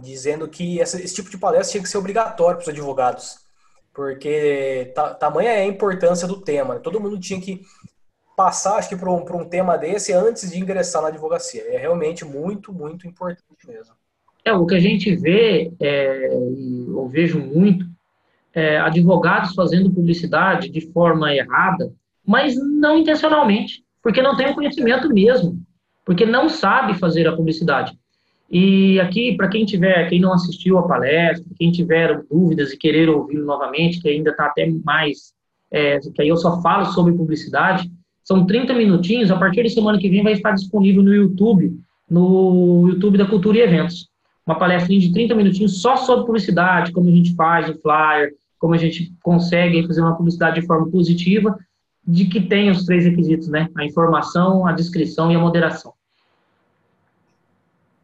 dizendo que essa, esse tipo de palestra tinha que ser obrigatório para os advogados, porque ta, tamanha é a importância do tema. Né? Todo mundo tinha que passar, acho que, por um, um tema desse antes de ingressar na advocacia. É realmente muito, muito importante mesmo. É, o que a gente vê, é, eu vejo muito, é, advogados fazendo publicidade de forma errada, mas não intencionalmente, porque não tem o conhecimento mesmo porque não sabe fazer a publicidade. E aqui, para quem tiver, quem não assistiu a palestra, quem tiver dúvidas e querer ouvir novamente, que ainda está até mais, é, que aí eu só falo sobre publicidade, são 30 minutinhos, a partir de semana que vem vai estar disponível no YouTube, no YouTube da Cultura e Eventos. Uma palestra de 30 minutinhos só sobre publicidade, como a gente faz o flyer, como a gente consegue fazer uma publicidade de forma positiva, de que tem os três requisitos, né? A informação, a descrição e a moderação.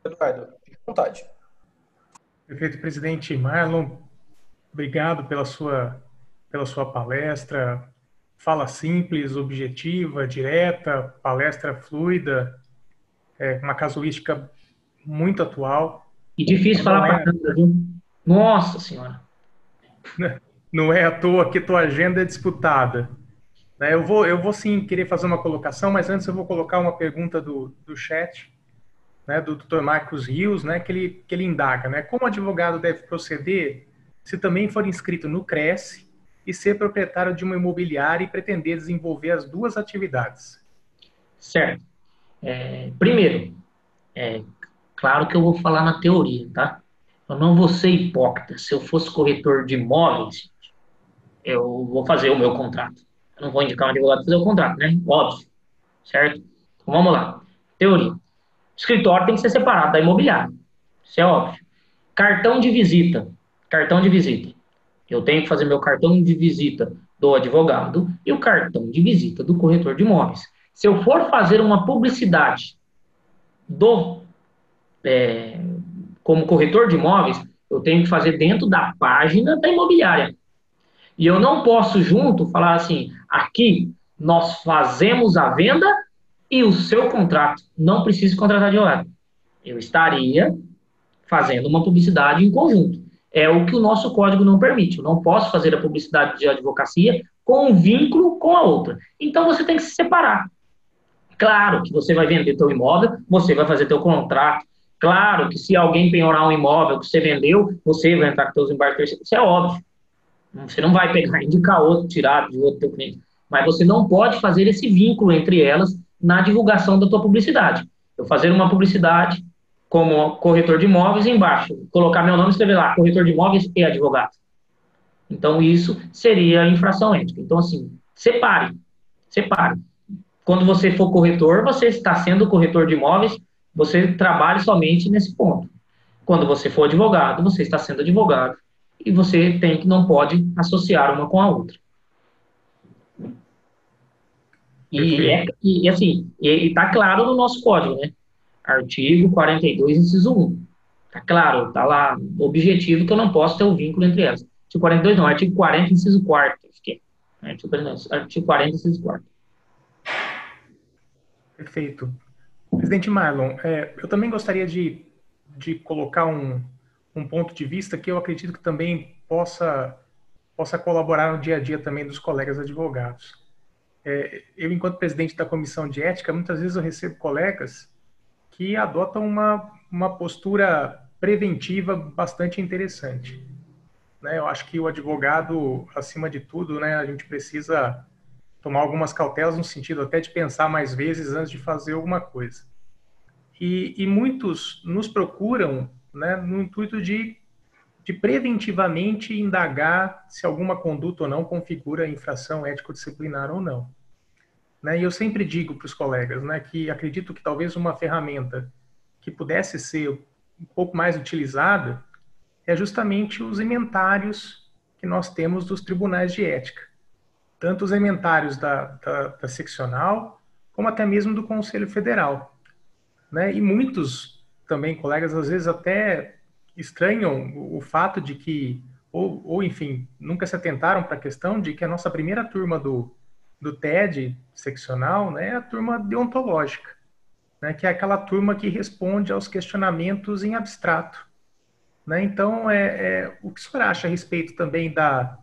Eduardo, fique à vontade. Perfeito, presidente Marlon. Obrigado pela sua, pela sua palestra. Fala simples, objetiva, direta, palestra fluida, é, uma casuística muito atual. E difícil falar é... para câmera, viu? Nossa Senhora! Não é à toa que tua agenda é disputada. Né, eu vou, eu vou sim querer fazer uma colocação, mas antes eu vou colocar uma pergunta do, do chat né, do Dr. Marcos Rios, né, que ele, que ele indaga, né, como o advogado deve proceder se também for inscrito no Cresce e ser proprietário de uma imobiliária e pretender desenvolver as duas atividades? Certo. É, primeiro, é, claro que eu vou falar na teoria, tá? Eu não vou ser hipócrita. Se eu fosse corretor de imóveis, eu vou fazer o meu contrato. Eu não vou indicar um advogado fazer o contrato, né? Óbvio. Certo? Então, vamos lá. Teoria escritório tem que ser separado da imobiliária. Isso é óbvio. Cartão de visita. Cartão de visita. Eu tenho que fazer meu cartão de visita do advogado e o cartão de visita do corretor de imóveis. Se eu for fazer uma publicidade do é, como corretor de imóveis, eu tenho que fazer dentro da página da imobiliária. E eu não posso junto falar assim, aqui nós fazemos a venda e o seu contrato não precisa contratar advogado. Eu estaria fazendo uma publicidade em conjunto. É o que o nosso código não permite. Eu não posso fazer a publicidade de advocacia com um vínculo com a outra. Então você tem que se separar. Claro que você vai vender teu imóvel, você vai fazer teu contrato. Claro que se alguém penhorar um imóvel que você vendeu, você vai entrar com seus embarques. Isso é óbvio. Você não vai pegar, indicar outro, tirar de outro teu cliente. Mas você não pode fazer esse vínculo entre elas na divulgação da tua publicidade. Eu fazer uma publicidade como corretor de imóveis embaixo, colocar meu nome e escrever lá, corretor de imóveis e advogado. Então, isso seria infração ética. Então, assim, separe, separe. Quando você for corretor, você está sendo corretor de imóveis, você trabalha somente nesse ponto. Quando você for advogado, você está sendo advogado e você tem que não pode associar uma com a outra. E, é, e assim, está claro no nosso código, né? Artigo 42, inciso 1. Tá claro, tá lá o objetivo que eu não posso ter o um vínculo entre elas. Artigo 42 não, artigo 40, inciso 4. Artigo 40, artigo 40 inciso 4. Perfeito. Presidente Marlon, é, eu também gostaria de, de colocar um, um ponto de vista que eu acredito que também possa, possa colaborar no dia a dia também dos colegas advogados. É, eu, enquanto presidente da comissão de ética, muitas vezes eu recebo colegas que adotam uma, uma postura preventiva bastante interessante. Né? Eu acho que o advogado, acima de tudo, né, a gente precisa tomar algumas cautelas no sentido até de pensar mais vezes antes de fazer alguma coisa. E, e muitos nos procuram né, no intuito de, de preventivamente indagar se alguma conduta ou não configura infração ético-disciplinar ou não. Né, e eu sempre digo para os colegas né, que acredito que talvez uma ferramenta que pudesse ser um pouco mais utilizada é justamente os inventários que nós temos dos tribunais de ética. Tanto os inventários da, da, da seccional, como até mesmo do Conselho Federal. Né? E muitos também colegas às vezes até estranham o, fato de que, ou, ou enfim, nunca se atentaram para a questão de que a nossa primeira turma do, do TED seccional né, é a turma deontológica, né, que é aquela turma que responde aos questionamentos em abstrato. Né? Então, é, é, o que o senhor acha a respeito também da,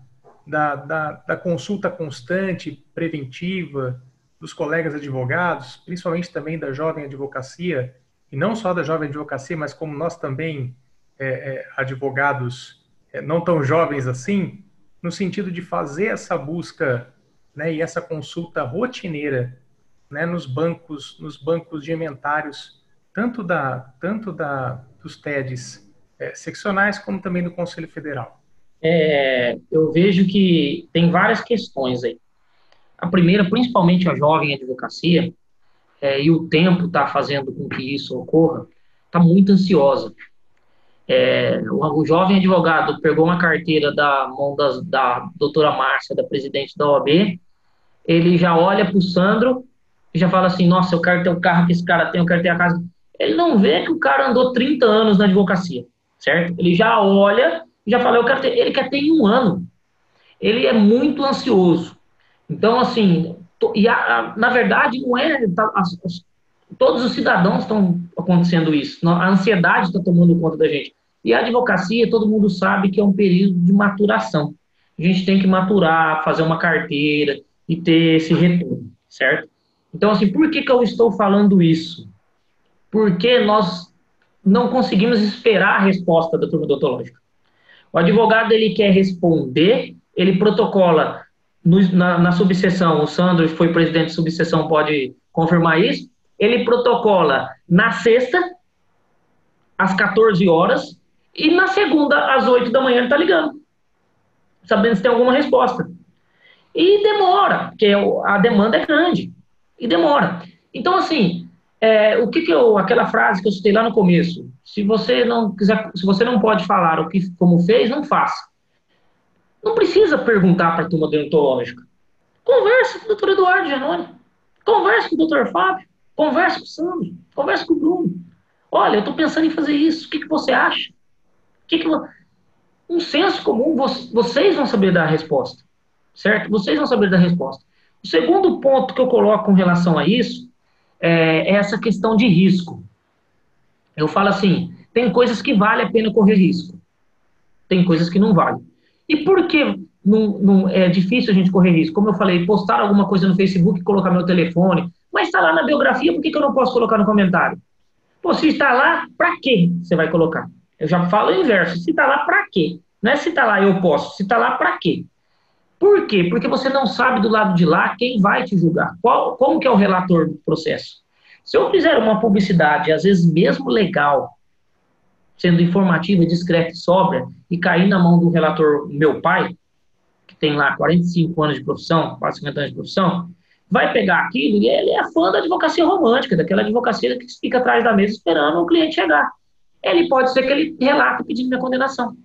da, da, da consulta constante, preventiva, dos colegas advogados, principalmente também da jovem advocacia, e não só da jovem advocacia, mas como nós também, é, é, advogados é, não tão jovens assim, no sentido de fazer essa busca né, e essa consulta rotineira né, nos bancos nos bancos de inventários, tanto da tanto da dos TEDs é, seccionais como também do Conselho Federal. É, eu vejo que tem várias questões aí. A primeira, principalmente a jovem advocacia, é, e o tempo está fazendo com que isso ocorra, está muito ansiosa. É, o, jovem advogado pegou uma carteira da mão das, da doutora Márcia, da presidente da OAB, ele já olha para o Sandro e já fala assim, nossa, eu quero ter o carro que esse cara tem, eu quero ter a casa. Ele não vê que o cara andou 30 anos na advocacia, certo? Ele já olha e já fala, eu quero ter, ele quer ter em um ano. Ele é muito ansioso. Então, assim, e a, a, na verdade não é tá, as, todos os cidadãos estão acontecendo isso a ansiedade está tomando conta da gente e a advocacia todo mundo sabe que é um período de maturação. A gente tem que maturar fazer uma carteira e ter esse retorno certo? Então assim por que que eu estou falando isso? Porque nós não conseguimos esperar a resposta da turma odontológica. O advogado ele quer responder ele protocola no, na, na subseção, o Sandro foi presidente de subseção, pode confirmar isso, ele protocola na sexta, às 14 horas, e na segunda, às 8 da manhã, ele está ligando, sabendo se tem alguma resposta. E demora, porque a demanda é grande, e demora. Então, assim, é, o que, que eu, aquela frase que eu citei lá no começo, se você não quiser, se você não pode falar o que como fez, não faça. Não precisa perguntar para a turma deontológica. Converse com o doutor Eduardo Janone. Converse com o doutor Fábio. Converse com o Sandro. Converse com o Bruno. Olha, eu estou pensando em fazer isso. O que, que você acha? Que, que um senso comum, vocês vão saber dar a resposta, certo? Vocês vão saber dar a resposta. O segundo ponto que eu coloco com relação a isso é, é essa questão de risco. Eu falo assim, tem coisas que vale a pena correr risco, tem coisas que não vale. E por que não, não, é difícil a gente correr risco? Como eu falei, postar alguma coisa no Facebook, colocar meu telefone, mas está lá na biografia, por que, que eu não posso colocar no comentário? Pô, se está lá, para que você vai colocar? Eu já falo o inverso, se está lá, para quê? Não é se está lá, eu posso, se está lá, para quê? Por quê? Porque você não sabe do lado de lá quem vai te julgar. Qual, como que é o relator do processo? Se eu fizer uma publicidade, às vezes mesmo legal, sendo informativa, discreta e sóbria, e cair na mão do relator meu pai, que tem lá 45 anos de profissão, quase 50 anos de profissão, vai pegar aquilo e ele é fã da advocacia romântica, daquela advocacia que fica atrás da mesa esperando o cliente chegar. Ele pode ser que ele relate pedindo minha condenação.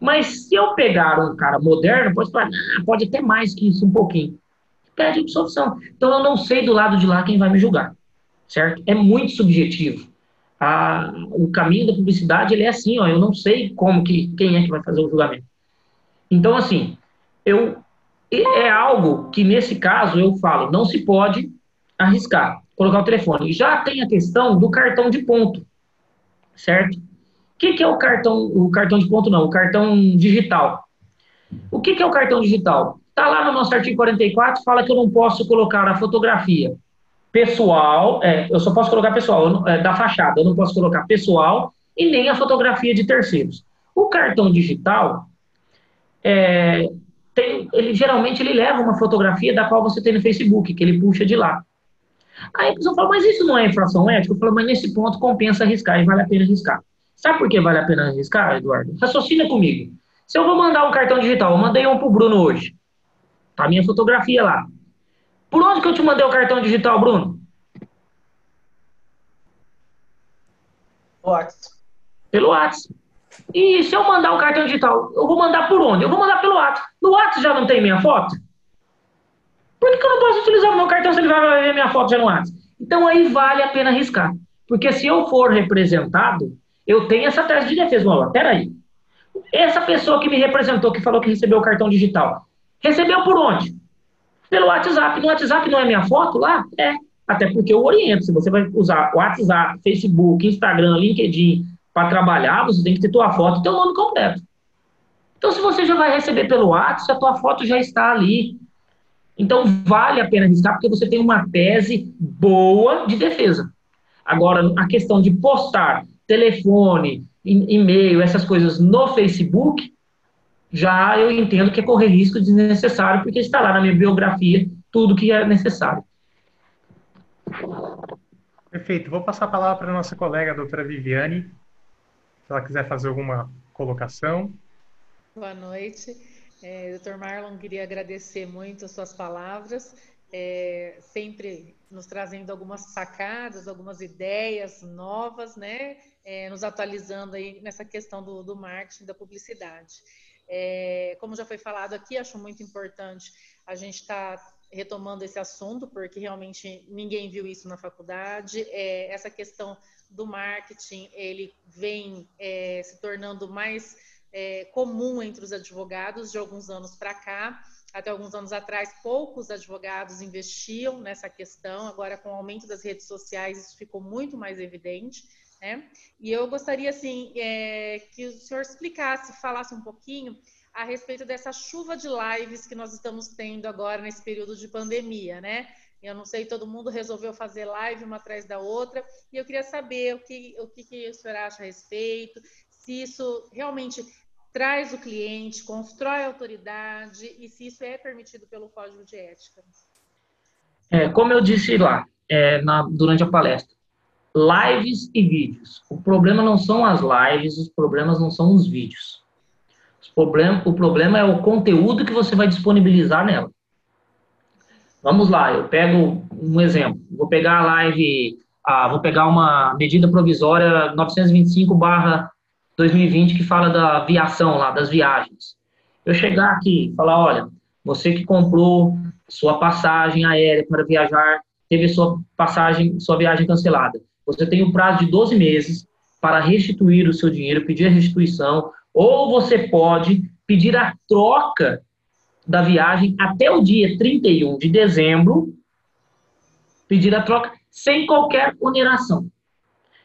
Mas se eu pegar um cara moderno, pode falar, ah, pode ter mais que isso um pouquinho. Pede absolvição. Então eu não sei do lado de lá quem vai me julgar. certo? É muito subjetivo. O caminho da publicidade ele é assim, ó, eu não sei como que quem é que vai fazer o julgamento. Então, assim, eu é algo que nesse caso eu falo, não se pode arriscar colocar o telefone. Já tem a questão do cartão de ponto, certo? O que, que é o cartão, o cartão de ponto não, o cartão digital. O que, que é o cartão digital? Está lá no nosso artigo 44, fala que eu não posso colocar a fotografia pessoal, é, eu só posso colocar pessoal, é, da fachada, eu não posso colocar pessoal e nem a fotografia de terceiros. O cartão digital, é, tem, ele geralmente ele leva uma fotografia da qual você tem no Facebook, que ele puxa de lá. Aí a pessoa fala, mas isso não é infração ética? Eu falo, mas nesse ponto compensa arriscar e vale a pena arriscar. Sabe por que vale a pena arriscar, Eduardo? Raciocina comigo. Se eu vou mandar um cartão digital, eu mandei um pro Bruno hoje. Tá a minha fotografia lá. Por onde que eu te mandei o cartão digital, Bruno? WhatsApp. Pelo WhatsApp. E se eu mandar um cartão digital, eu vou mandar por onde? Eu vou mandar pelo WhatsApp. No WhatsApp já não tem minha foto? Por que, eu não posso utilizar o meu cartão se ele vai ver minha foto já no WhatsApp? Então aí vale a pena arriscar. Porque se eu for representado, eu tenho essa tese de defesa. Olha, peraí. Essa pessoa que me representou, que falou que recebeu o cartão digital, recebeu por onde? Pelo WhatsApp. No WhatsApp não é minha foto lá? É. Até porque eu oriento. Se você vai usar WhatsApp, Facebook, Instagram, LinkedIn para trabalhar, você tem que ter tua foto e teu nome completo. Então, se você já vai receber pelo WhatsApp, a tua foto já está ali. Então, vale a pena arriscar, porque você tem uma tese boa de defesa. Agora, a questão de postar telefone, e-mail, essas coisas no Facebook, já eu entendo que é correr risco desnecessário, porque está lá na minha biografia tudo que é necessário. Perfeito. Vou passar a palavra para a nossa colega, a doutora Viviane, se ela quiser fazer alguma colocação. Boa noite. É, Dr. Marlon, queria agradecer muito as suas palavras, é, sempre nos trazendo algumas sacadas, algumas ideias novas, né? É, nos atualizando aí nessa questão do, do marketing, da publicidade. É, como já foi falado aqui, acho muito importante a gente estar tá retomando esse assunto, porque realmente ninguém viu isso na faculdade. É, essa questão do marketing, ele vem é, se tornando mais é, comum entre os advogados de alguns anos para cá. Até alguns anos atrás, poucos advogados investiam nessa questão. Agora, com o aumento das redes sociais, isso ficou muito mais evidente. Né? E eu gostaria, assim, é, que o senhor explicasse, falasse um pouquinho a respeito dessa chuva de lives que nós estamos tendo agora nesse período de pandemia, né? Eu não sei, todo mundo resolveu fazer live uma atrás da outra, e eu queria saber o que o, que, que o senhor acha a respeito, se isso realmente traz o cliente, constrói autoridade e se isso é permitido pelo Código de Ética. É, como eu disse lá é, na, durante a palestra, lives e vídeos. O problema não são as lives, os problemas não são os vídeos. O problema é o conteúdo que você vai disponibilizar nela. Vamos lá, eu pego um exemplo. Vou pegar a live, ah, vou pegar uma medida provisória 925 barra 2020 que fala da aviação lá, das viagens. Eu chegar aqui e falar, olha, você que comprou sua passagem aérea para viajar, teve sua passagem, sua viagem cancelada. Você tem um prazo de 12 meses para restituir o seu dinheiro, pedir a restituição, ou você pode pedir a troca da viagem até o dia 31 de dezembro, pedir a troca sem qualquer oneração.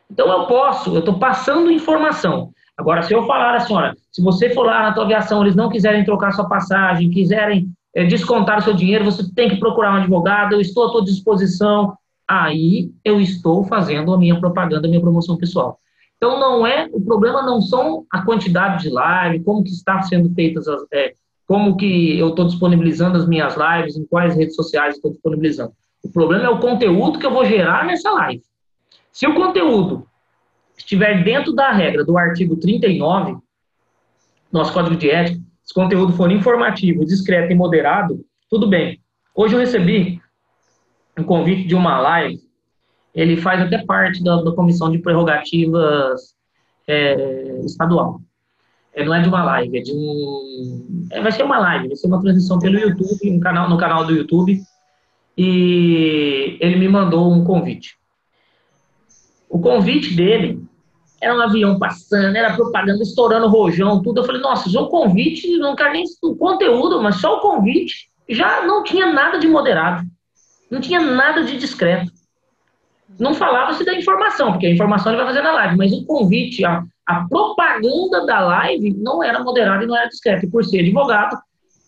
Então eu posso, eu estou passando informação. Agora, se eu falar assim, olha, se você for lá na tua aviação, eles não quiserem trocar sua passagem, quiserem é, descontar o seu dinheiro, você tem que procurar um advogado, eu estou à tua disposição. Aí eu estou fazendo a minha propaganda, a minha promoção pessoal. Então, não é, o problema não são a quantidade de live, como que está sendo feitas as, é, como que eu estou disponibilizando as minhas lives, em quais redes sociais estou disponibilizando. O problema é o conteúdo que eu vou gerar nessa live. Se o conteúdo estiver dentro da regra do artigo 39, nosso código de ética, se o conteúdo for informativo, discreto e moderado, tudo bem. Hoje eu recebi um convite de uma live, ele faz até parte da, da comissão de prerrogativas é, estadual. É, não é de uma live, é de um. É, vai ser uma live, vai ser uma transmissão pelo YouTube, um canal, no canal do YouTube. E ele me mandou um convite. O convite dele era um avião passando, era propaganda estourando rojão, tudo. Eu falei, nossa, só o convite, não quero nem o conteúdo, mas só o convite já não tinha nada de moderado, não tinha nada de discreto. Não falava-se da informação, porque a informação ele vai fazer na live, mas o convite, a, a propaganda da live não era moderada e não era discreta. E por ser advogado,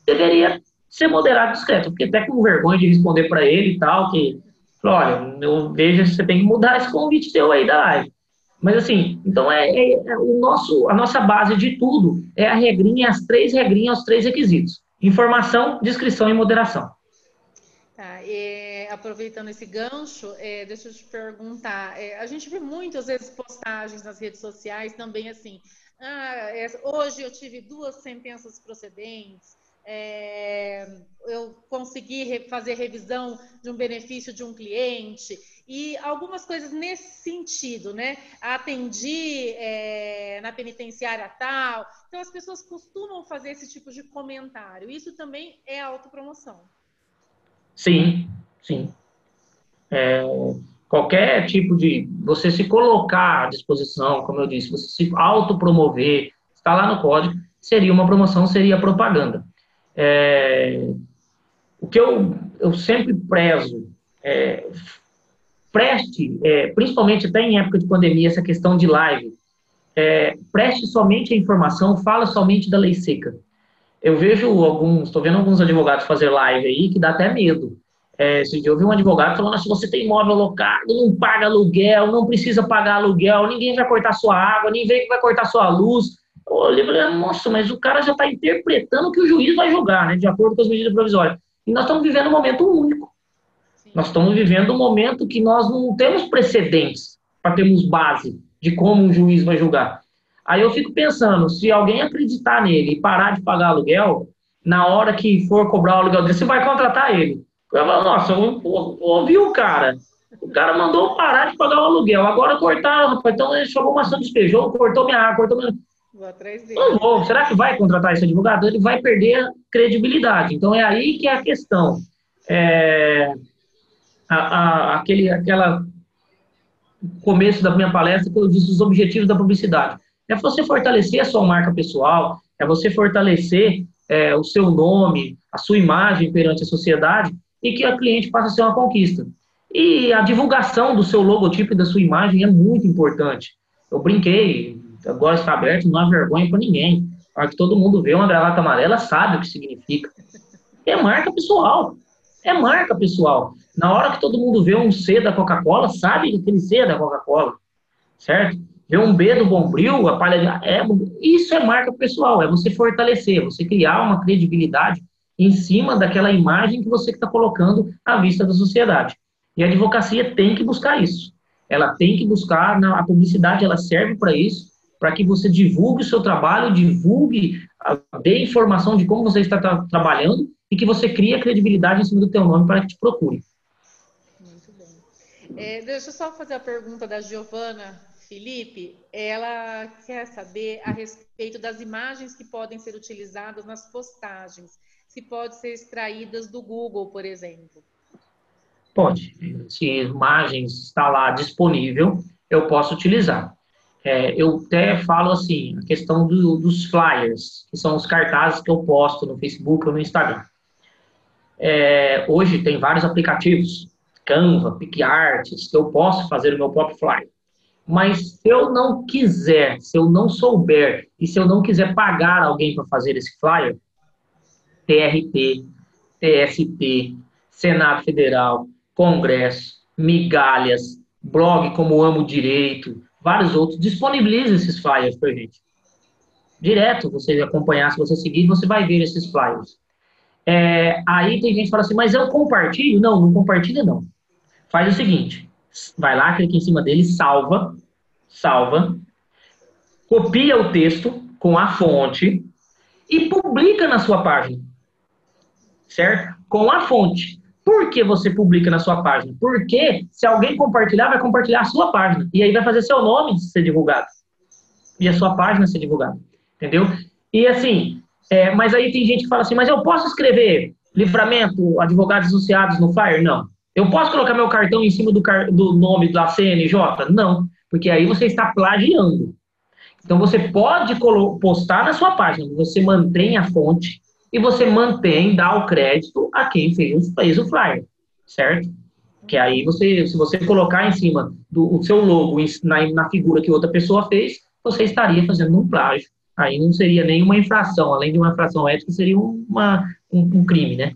deveria ser moderado e discreto, porque até com vergonha de responder para ele e tal, que, olha, eu vejo que você tem que mudar esse convite teu aí da live. Mas assim, então é, é, é, o nosso, a nossa base de tudo é a regrinha, as três regrinhas, os três requisitos: informação, descrição e moderação. Tá, é, aproveitando esse gancho, é, deixa eu te perguntar. É, a gente vê muitas vezes postagens nas redes sociais também assim. Ah, hoje eu tive duas sentenças procedentes é, eu consegui fazer revisão de um benefício de um cliente e algumas coisas nesse sentido, né? Atendi é, na penitenciária tal. Então as pessoas costumam fazer esse tipo de comentário. Isso também é autopromoção. Sim, sim. É, qualquer tipo de você se colocar à disposição, como eu disse, você se autopromover, está lá no código, seria uma promoção, seria propaganda. É, o que eu, eu sempre prezo, é, preste, é, principalmente até em época de pandemia, essa questão de live, é, preste somente a informação, fala somente da lei seca. Eu vejo alguns, estou vendo alguns advogados fazer live aí que dá até medo. É, esse dia eu vi um advogado falando se você tem imóvel alocado, não paga aluguel, não precisa pagar aluguel, ninguém vai cortar sua água, ninguém vai cortar sua luz. Eu falei, nossa, mas o cara já está interpretando que o juiz vai julgar, né, de acordo com as medidas provisórias. E nós estamos vivendo um momento único. Sim. Nós estamos vivendo um momento que nós não temos precedentes para termos base de como um juiz vai julgar. Aí eu fico pensando, se alguém acreditar nele e parar de pagar aluguel, na hora que for cobrar o aluguel dele, você vai contratar ele. Eu falo, nossa, ouvi o cara. O cara mandou parar de pagar o aluguel. Agora cortaram. Então ele jogou uma ação despejou, cortou minha água, cortou minha. Vou atrás dele. Não vou. Será que vai contratar esse advogado? Ele vai perder a credibilidade. Então é aí que é a questão. É, a, a, aquele aquela começo da minha palestra que eu disse os objetivos da publicidade. É você fortalecer a sua marca pessoal, é você fortalecer é, o seu nome, a sua imagem perante a sociedade e que a cliente passe a ser uma conquista. E a divulgação do seu logotipo e da sua imagem é muito importante. Eu brinquei, agora está aberto, não há vergonha para ninguém. Para que todo mundo vê uma gravata amarela, sabe o que significa. É marca pessoal. É marca pessoal. Na hora que todo mundo vê um C da Coca-Cola, sabe que aquele C é da Coca-Cola. Certo? Vê um B do Bombril, a palha de... É, isso é marca pessoal, é você fortalecer, você criar uma credibilidade em cima daquela imagem que você está colocando à vista da sociedade. E a advocacia tem que buscar isso. Ela tem que buscar, a publicidade ela serve para isso, para que você divulgue o seu trabalho, divulgue, dê informação de como você está tra trabalhando e que você crie credibilidade em cima do teu nome para que te procure. Muito bem. É, deixa eu só fazer a pergunta da Giovana Felipe. Ela quer saber a respeito das imagens que podem ser utilizadas nas postagens. Se pode ser extraídas do Google, por exemplo. Pode. Se imagens está lá disponível, eu posso utilizar. É, eu até falo assim, a questão do, dos flyers, que são os cartazes que eu posto no Facebook ou no Instagram. É, hoje tem vários aplicativos, Canva, PicArts, que eu posso fazer o meu próprio flyer. Mas se eu não quiser, se eu não souber e se eu não quiser pagar alguém para fazer esse flyer, TRT, TST, Senado Federal, Congresso, migalhas, blog como Amo Direito, vários outros, disponibiliza esses flyers para gente. Direto, você acompanhar, se você seguir, você vai ver esses flyers. É, aí tem gente que fala assim, mas eu compartilho? Não, não compartilha não. Faz o seguinte, vai lá, clica em cima dele, salva, salva, copia o texto com a fonte e publica na sua página. Certo? Com a fonte. Por que você publica na sua página? Porque se alguém compartilhar, vai compartilhar a sua página. E aí vai fazer seu nome ser divulgado. E a sua página ser divulgada. Entendeu? E assim, é, mas aí tem gente que fala assim, mas eu posso escrever livramento, advogados associados no Fire? Não. Eu posso colocar meu cartão em cima do, car do nome da CNJ? Não, porque aí você está plagiando. Então você pode postar na sua página, você mantém a fonte e você mantém, dá o crédito a quem fez, fez o flyer, certo? Que aí você, se você colocar em cima do seu logo na, na figura que outra pessoa fez, você estaria fazendo um plágio. Aí não seria nenhuma infração, além de uma infração ética, seria uma, um, um crime, né?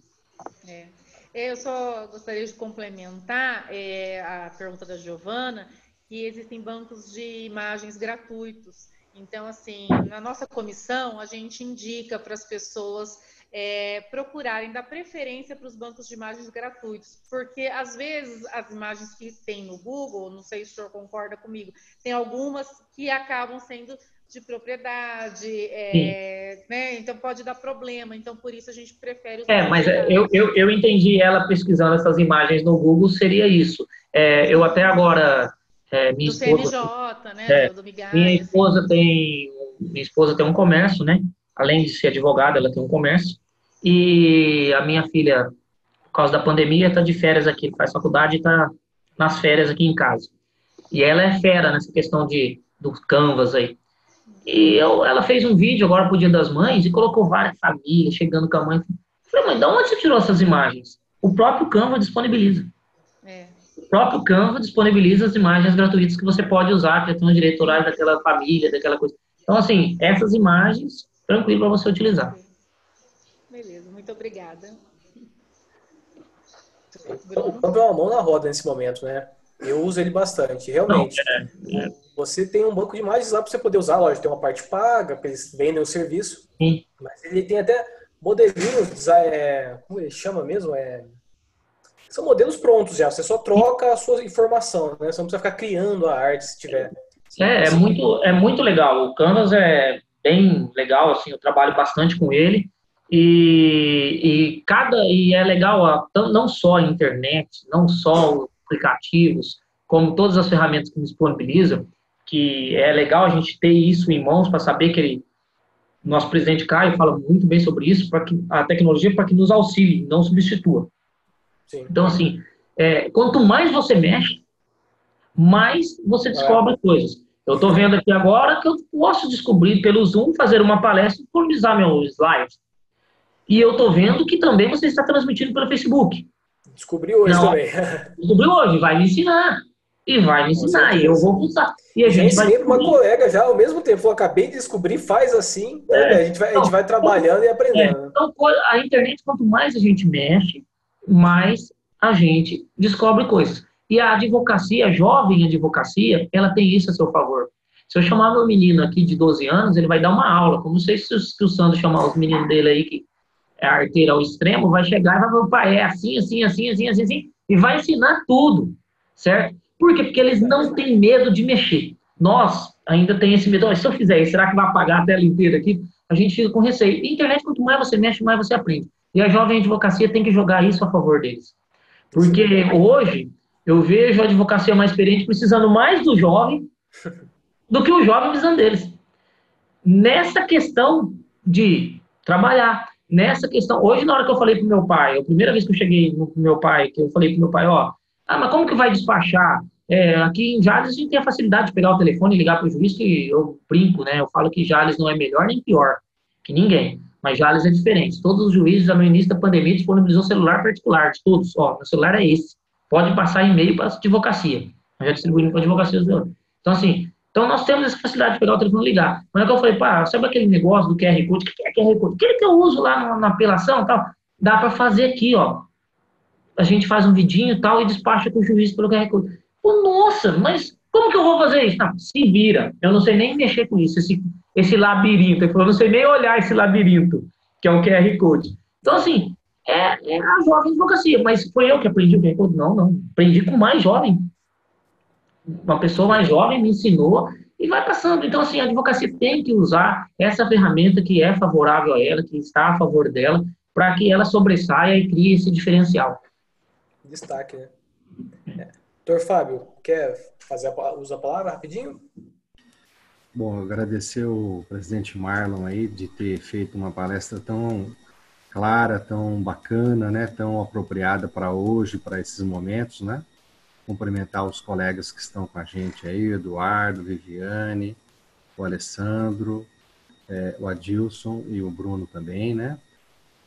É. Eu só gostaria de complementar é, a pergunta da Giovana, que existem bancos de imagens gratuitos. Então, assim, na nossa comissão, a gente indica para as pessoas é, procurarem dar preferência para os bancos de imagens gratuitos, porque às vezes as imagens que tem no Google, não sei se o senhor concorda comigo, tem algumas que acabam sendo de propriedade, é, né? então pode dar problema, então por isso a gente prefere os É, mas eu, eu, eu entendi ela pesquisando essas imagens no Google, seria isso. É, eu até agora é, minha do esposa, CNJ, né? É, do minha esposa assim. tem minha esposa tem um comércio, né? Além de ser advogada, ela tem um comércio. E a minha filha, por causa da pandemia, está de férias aqui, faz faculdade e está nas férias aqui em casa. E ela é fera nessa questão de do canvas aí. E eu, ela fez um vídeo agora pro Dia das Mães e colocou várias famílias chegando com a mãe. Eu falei, mãe, de onde você tirou essas imagens? O próprio Canva disponibiliza. Próprio Canva disponibiliza as imagens gratuitas que você pode usar para ter um direito autorais daquela família, daquela coisa. Então, assim, essas imagens, tranquilo para você utilizar. Beleza, muito obrigada. O Canva é uma mão na roda nesse momento, né? Eu uso ele bastante, realmente. Não, é, é. Você tem um banco de imagens lá para você poder usar, lógico, tem uma parte paga, para eles vendem o serviço. Sim. Mas ele tem até modelinhos, é, como ele chama mesmo? É são modelos prontos já. Você só troca a sua informação, né? Você não precisa ficar criando a arte se tiver. É, é muito, é muito legal. O Canvas é bem legal, assim, eu trabalho bastante com ele. E, e cada e é legal não só a internet, não só os aplicativos, como todas as ferramentas que disponibilizam, que é legal a gente ter isso em mãos para saber que ele, nosso presidente Caio fala muito bem sobre isso, para que a tecnologia para que nos auxilie, não substitua. Sim. Então, assim, é, quanto mais você mexe, mais você descobre é. coisas. Eu estou vendo aqui agora que eu posso descobrir pelo Zoom, fazer uma palestra e disponibilizar meus slides. E eu estou vendo que também você está transmitindo pelo Facebook. Descobri hoje Não, também. Descobriu hoje, vai me ensinar. E vai me ensinar, e eu vou usar. E a gente vai. uma colega já ao mesmo tempo, falou, acabei de descobrir, faz assim, é. né? a, gente vai, a gente vai trabalhando e aprendendo. É. Então, a internet, quanto mais a gente mexe, mais a gente descobre coisas. E a advocacia, a jovem advocacia, ela tem isso a seu favor. Se eu chamar meu menino aqui de 12 anos, ele vai dar uma aula. Como não sei se, o Sandro chamar os meninos dele aí, que é arteira ao extremo, vai chegar e vai falar, pai, é assim, assim, assim, assim, assim, assim, e vai ensinar tudo, certo? Por quê? Porque eles não têm medo de mexer. Nós ainda tem esse medo. Se eu fizer isso, será que vai apagar a tela inteira aqui? A gente fica com receio. E internet, quanto mais você mexe, mais você aprende. E a jovem advocacia tem que jogar isso a favor deles. Porque hoje eu vejo a advocacia mais experiente precisando mais do jovem do que o jovem precisando deles. Nessa questão de trabalhar, nessa questão. Hoje, na hora que eu falei para meu pai, a primeira vez que eu cheguei no meu pai, que eu falei para meu pai, ó, ah, mas como que vai despachar? É, aqui em Jales a gente tem a facilidade de pegar o telefone e ligar para o juiz, que eu brinco, né? Eu falo que Jales não é melhor nem pior que ninguém. Mas Jales é diferente. Todos os juízes, no início da pandemia, disponibilizou celular particular de todos. Ó, meu celular é esse. Pode passar e-mail para a advocacia. Nós já distribuímos para a advocacia. Então, assim, então nós temos essa facilidade de pegar o telefone e ligar. Mas é que eu falei, pá, sabe aquele negócio do QR Code? O que é QR Code? Aquele que eu uso lá na, na apelação e tal. Dá para fazer aqui, ó. A gente faz um vidinho e tal e despacha com o juiz pelo QR Code. Pô, nossa, mas como que eu vou fazer isso? Não, se vira. Eu não sei nem mexer com isso. Esse esse labirinto. Falou, não sei nem olhar esse labirinto, que é o QR Code. Então, assim, é, é a jovem advocacia, mas foi eu que aprendi o QR Code? Não, não. Aprendi com mais jovem. Uma pessoa mais jovem me ensinou e vai passando. Então, assim, a advocacia tem que usar essa ferramenta que é favorável a ela, que está a favor dela, para que ela sobressaia e crie esse diferencial. Destaque, né? É. Doutor Fábio, quer fazer a, usar a palavra rapidinho? Bom, agradecer o presidente Marlon aí de ter feito uma palestra tão clara, tão bacana, né? Tão apropriada para hoje, para esses momentos, né? Cumprimentar os colegas que estão com a gente aí, o Eduardo, Viviane, o Alessandro, é, o Adilson e o Bruno também, né?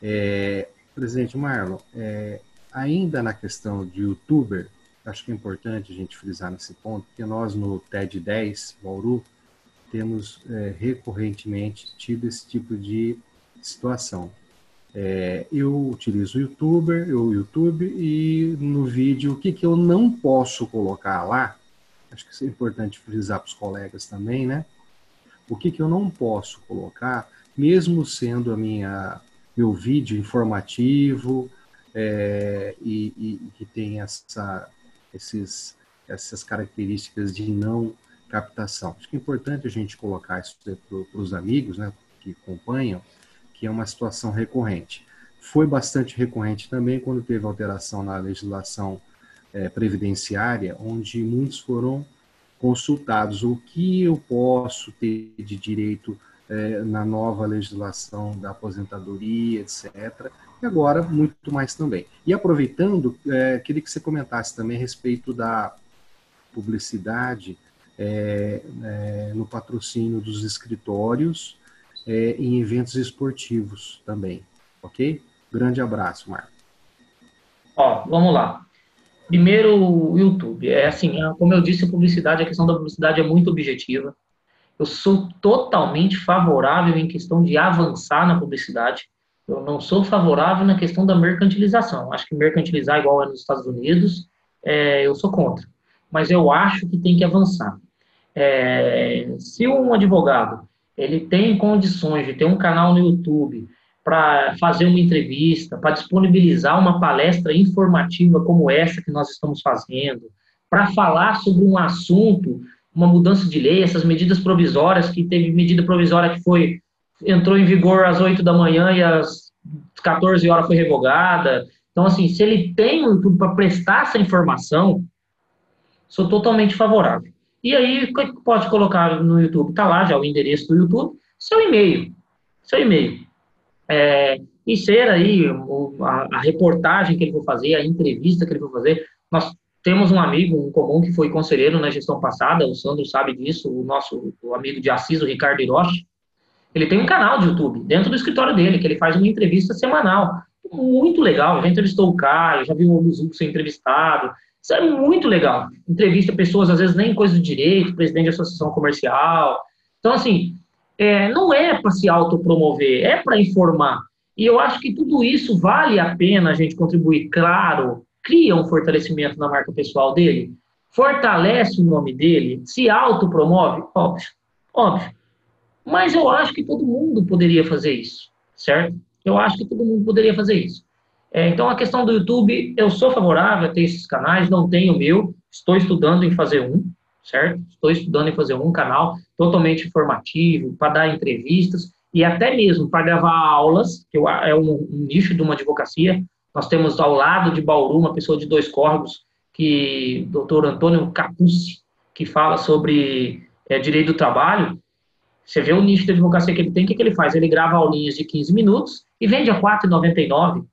É, presidente Marlon, é, ainda na questão de youtuber, acho que é importante a gente frisar nesse ponto, porque nós no TED 10, Bauru, temos é, recorrentemente tido esse tipo de situação. É, eu utilizo o YouTuber, o YouTube e no vídeo o que, que eu não posso colocar lá, acho que isso é importante frisar para os colegas também, né? O que, que eu não posso colocar, mesmo sendo a minha meu vídeo informativo é, e, e, que tem essa, esses, essas características de não captação. Acho que é importante a gente colocar isso para os amigos né, que acompanham, que é uma situação recorrente. Foi bastante recorrente também quando teve alteração na legislação é, previdenciária, onde muitos foram consultados o que eu posso ter de direito é, na nova legislação da aposentadoria, etc. E agora, muito mais também. E aproveitando, é, queria que você comentasse também a respeito da publicidade é, é no patrocínio dos escritórios é, em eventos esportivos também, ok? Grande abraço, Marco. Ó, vamos lá. Primeiro, o YouTube. É assim, como eu disse, a publicidade, a questão da publicidade é muito objetiva. Eu sou totalmente favorável em questão de avançar na publicidade. Eu não sou favorável na questão da mercantilização. Acho que mercantilizar igual é nos Estados Unidos, é, eu sou contra. Mas eu acho que tem que avançar. É, se um advogado ele tem condições de ter um canal no YouTube para fazer uma entrevista, para disponibilizar uma palestra informativa como essa que nós estamos fazendo, para falar sobre um assunto uma mudança de lei, essas medidas provisórias, que teve medida provisória que foi entrou em vigor às 8 da manhã e às 14 horas foi revogada. Então, assim, se ele tem para prestar essa informação, sou totalmente favorável. E aí, pode colocar no YouTube? Está lá já o endereço do YouTube, seu e-mail. Seu e-mail. É, e ser aí a, a, reportagem que ele for fazer, a entrevista que ele for fazer. Nós temos um amigo um comum que foi conselheiro na gestão passada, o Sandro sabe disso, o nosso o amigo de Assis, o Ricardo Hiroshi. Ele tem um canal de YouTube dentro do escritório dele, que ele faz uma entrevista semanal. Muito legal. Já entrevistou o Caio, já viu o Muzuco ser entrevistado. Isso é muito legal. Entrevista pessoas, às vezes, nem coisa de direito, presidente de associação comercial. Então, assim, é, não é para se autopromover, é para informar. E eu acho que tudo isso vale a pena a gente contribuir, claro, cria um fortalecimento na marca pessoal dele, fortalece o nome dele, se autopromove, óbvio, óbvio. Mas eu acho que todo mundo poderia fazer isso, certo? Eu acho que todo mundo poderia fazer isso. É, então, a questão do YouTube, eu sou favorável a ter esses canais, não tenho o meu, estou estudando em fazer um, certo? Estou estudando em fazer um canal totalmente informativo, para dar entrevistas e até mesmo para gravar aulas, que é um, um nicho de uma advocacia, nós temos ao lado de Bauru uma pessoa de dois corvos, que doutor Antônio Capucci, que fala sobre é, direito do trabalho. Você vê o nicho de advocacia que ele tem, o que, que ele faz? Ele grava aulinhas de 15 minutos e vende a R$ 4,99.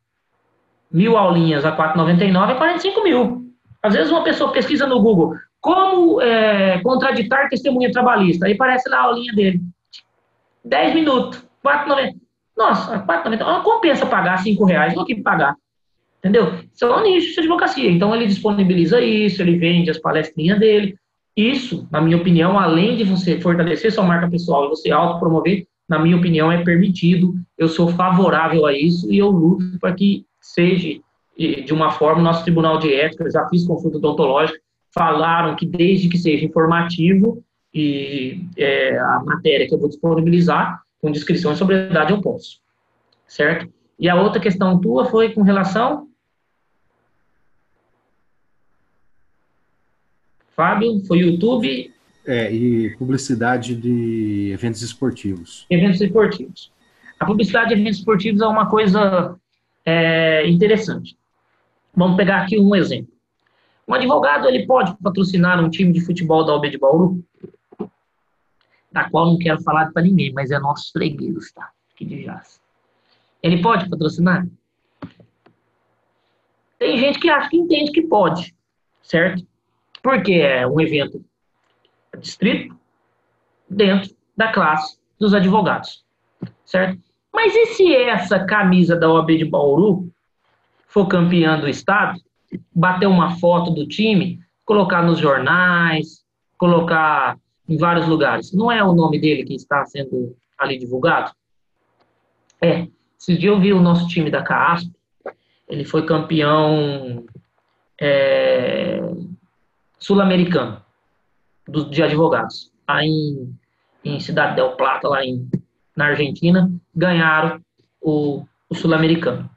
Mil aulinhas a R$ 4,99 é 45 mil. Às vezes uma pessoa pesquisa no Google como é, contraditar testemunha trabalhista. Aí aparece lá a aulinha dele. 10 minutos, 4,90. Nossa, 4,90. Compensa pagar 5 reais do que pagar Entendeu? Isso é um nicho de advocacia. Então, ele disponibiliza isso, ele vende as palestrinhas dele. Isso, na minha opinião, além de você fortalecer sua marca pessoal e você autopromover, na minha opinião, é permitido. Eu sou favorável a isso e eu luto para que seja de uma forma. Nosso Tribunal de Ética, já fiz consulta odontológica, falaram que desde que seja informativo e é, a matéria que eu vou disponibilizar, com descrição e sobriedade, eu posso. Certo? E a outra questão tua foi com relação Fábio, foi YouTube. É, e publicidade de eventos esportivos. Eventos esportivos. A publicidade de eventos esportivos é uma coisa é, interessante. Vamos pegar aqui um exemplo. Um advogado ele pode patrocinar um time de futebol da OB de Bauru, da qual não quero falar para ninguém, mas é nossos fregueses, tá? Aqui de Jaça. Ele pode patrocinar? Tem gente que acha que entende que pode, certo? Porque é um evento distrito dentro da classe dos advogados, certo? Mas e se essa camisa da OAB de Bauru for campeã do estado, bater uma foto do time, colocar nos jornais, colocar em vários lugares? Não é o nome dele que está sendo ali divulgado? É. Esses dias eu vi o nosso time da CASP, ele foi campeão é, sul-americano de advogados, lá em, em Cidade del Plata, lá em, na Argentina, ganharam o, o sul-americano.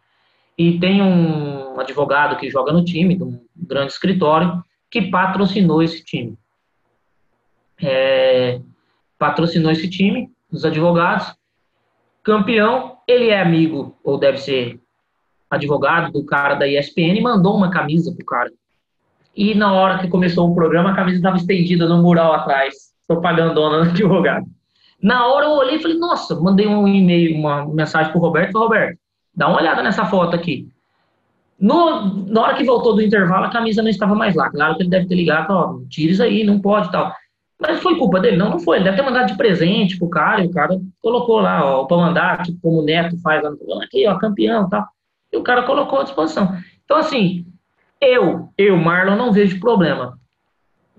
E tem um advogado que joga no time, de um grande escritório, que patrocinou esse time. É, patrocinou esse time, os advogados. Campeão, ele é amigo, ou deve ser advogado do cara da ESPN, mandou uma camisa pro cara. E na hora que começou o programa, a camisa estava estendida no mural atrás, propagandona do advogado. Na hora eu olhei e falei, nossa, mandei um e-mail, uma mensagem pro Roberto, falei, Roberto, dá uma olhada nessa foto aqui. No, na hora que voltou do intervalo, a camisa não estava mais lá. Claro que ele deve ter ligado, ó, tira isso aí, não pode tal. Mas foi culpa dele? Não, não foi. Ele deve ter mandado de presente pro cara, e o cara colocou lá, ó, para mandar, tipo, como o Neto faz aqui, ó, campeão tal. E o cara colocou à disposição. Então, assim, eu, eu, Marlon, não vejo problema.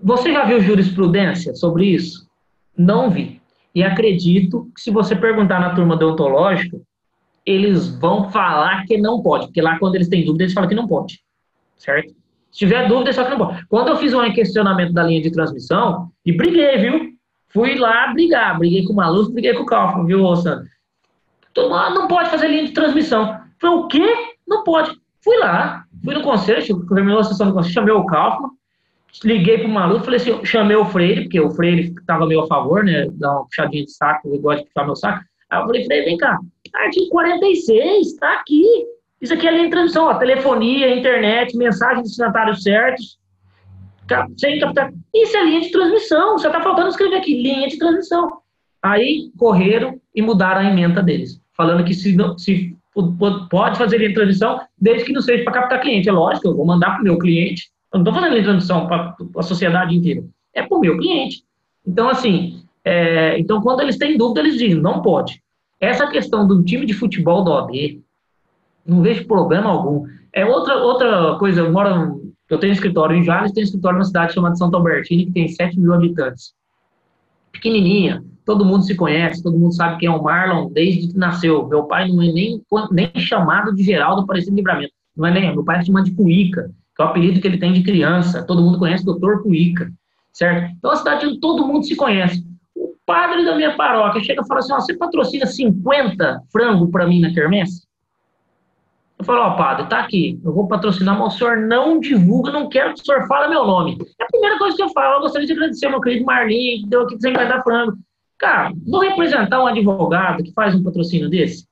Você já viu jurisprudência sobre isso? Não vi. E acredito que se você perguntar na turma deontológica, eles vão falar que não pode, porque lá quando eles têm dúvida, eles falam que não pode. Certo? Se tiver dúvida, só que não pode. Quando eu fiz um questionamento da linha de transmissão, e briguei, viu? Fui lá brigar, briguei com o Maluf, briguei com o Kaufman, viu, Sandro? Não pode fazer linha de transmissão. Falei, o quê? Não pode. Fui lá, fui no conselho, terminou a sessão do conselho, chamei o Kaufman, liguei pro Malu, falei assim, chamei o Freire, porque o Freire estava meio a favor, né, dar uma puxadinha de saco, eu gosto de puxar meu saco. Aí eu falei, Freire, vem cá, artigo 46, tá aqui. Isso aqui é linha de transmissão, ó, telefonia, internet, mensagem de destinatários certos, sem captar. Isso é linha de transmissão, só tá faltando escrever aqui, linha de transmissão. Aí correram e mudaram a emenda deles, falando que se, se pode fazer linha de transmissão desde que não seja para captar cliente. É lógico, eu vou mandar para o meu cliente. Eu não estou fazendo linha de transmissão para a sociedade inteira. É para o meu cliente. Então, assim, é, então quando eles têm dúvida, eles dizem, não pode. Essa questão do time de futebol da OAB, não vejo problema algum. É outra, outra coisa, eu moro, eu tenho escritório em Jales, tenho escritório numa cidade chamada Santo Albertini, que tem 7 mil habitantes. Pequenininha, todo mundo se conhece, todo mundo sabe quem é o Marlon desde que nasceu. Meu pai não é nem, nem chamado de Geraldo Aparecido Livramento. Não é nem, meu pai é chamado de Cuíca, que é o apelido que ele tem de criança. Todo mundo conhece o doutor Cuíca, certo? Então, a cidade onde todo mundo se conhece. O padre da minha paróquia chega e fala assim, você patrocina 50 frangos para mim na quermesse? Eu falo, ó, padre, tá aqui, eu vou patrocinar, mas o senhor não divulga, não quero que o senhor fale meu nome. É a primeira coisa que eu falo, eu gostaria de agradecer meu querido Marlinho, que deu aqui 250 frango. Cara, vou representar um advogado que faz um patrocínio desse?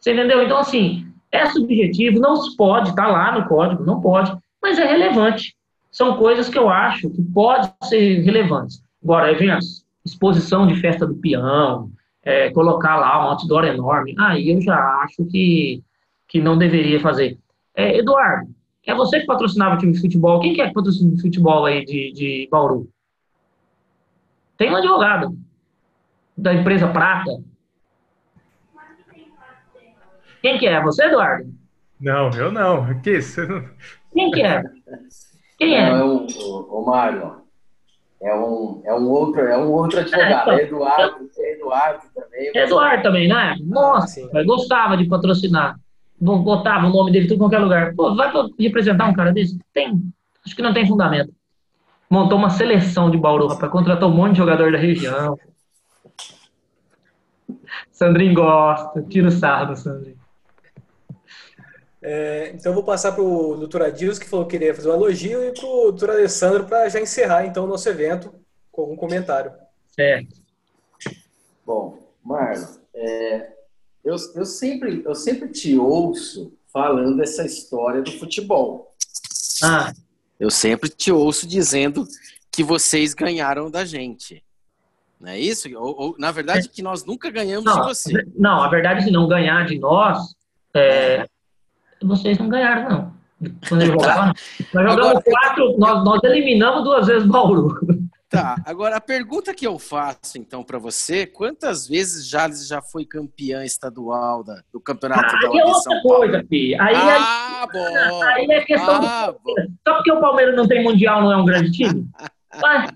Você entendeu? Então, assim, é subjetivo, não se pode, tá lá no código, não pode, mas é relevante. São coisas que eu acho que podem ser relevantes. Agora, eventos, exposição de festa do peão, é, colocar lá um outdoor enorme, aí eu já acho que, que não deveria fazer. É, Eduardo, é você que patrocinava o time de futebol. Quem que é que patrocina o futebol aí de, de Bauru? Tem um advogado da empresa Prata? Quem que é? Você, Eduardo? Não, eu não. Que isso? Quem que é? Quem é? Não, é o, o, o Marlon. É um, é um outro, é um outro advogado. É, então, Eduardo, é Eduardo também. Eduardo também, né? Nossa, ah, gostava de patrocinar. Botava o nome dele em qualquer lugar. Pô, vai representar um cara desse? Tem. Acho que não tem fundamento. Montou uma seleção de Bauru, rapaz. Contratou um monte de jogador da região. Sandrinho gosta, tira o sarro do Sandrinho. É, então vou passar para o doutor Adilson, que falou que queria fazer um elogio, e para o doutor Alessandro para já encerrar então o nosso evento com um comentário. Certo. Bom, Marlon, é, eu, eu, sempre, eu sempre te ouço falando essa história do futebol. Ah. Eu sempre te ouço dizendo que vocês ganharam da gente. Não é isso? Ou, ou na verdade, que nós nunca ganhamos não, de você. Não, a verdade é que não ganhar de nós É, vocês não ganharam, não. Quando eu jogava, nós jogamos Agora, quatro, nós, nós eliminamos duas vezes Bauru. Tá, agora a pergunta que eu faço então para você, quantas vezes Jales já foi campeã estadual da, do campeonato ah, da Aí é outra coisa, filho. Aí, ah, aí, bom. Aí é questão ah, do... Só porque o Palmeiras não tem mundial, não é um grande time? Mas,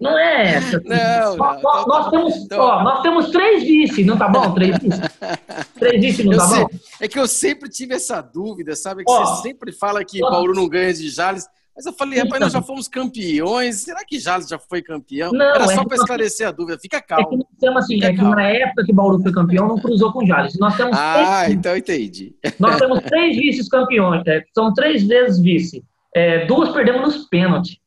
não é essa. Não, nós, não, nós, temos, então... ó, nós temos três vice, não tá bom? Três vice. três vice, não eu tá sei, bom? É que eu sempre tive essa dúvida, sabe? Que você sempre fala que ó, Paulo não ganha de Jales. Mas eu falei, rapaz, nós já fomos campeões. Será que Jales já foi campeão? Não, Era é só para esclarecer a dúvida. Fica calmo. É que, temos assim, é que na época que Bauru foi campeão, não cruzou com Jales. Nós temos ah, três, então entendi. Nós temos três vices-campeões. É, são três vezes vice. É, duas perdemos nos pênaltis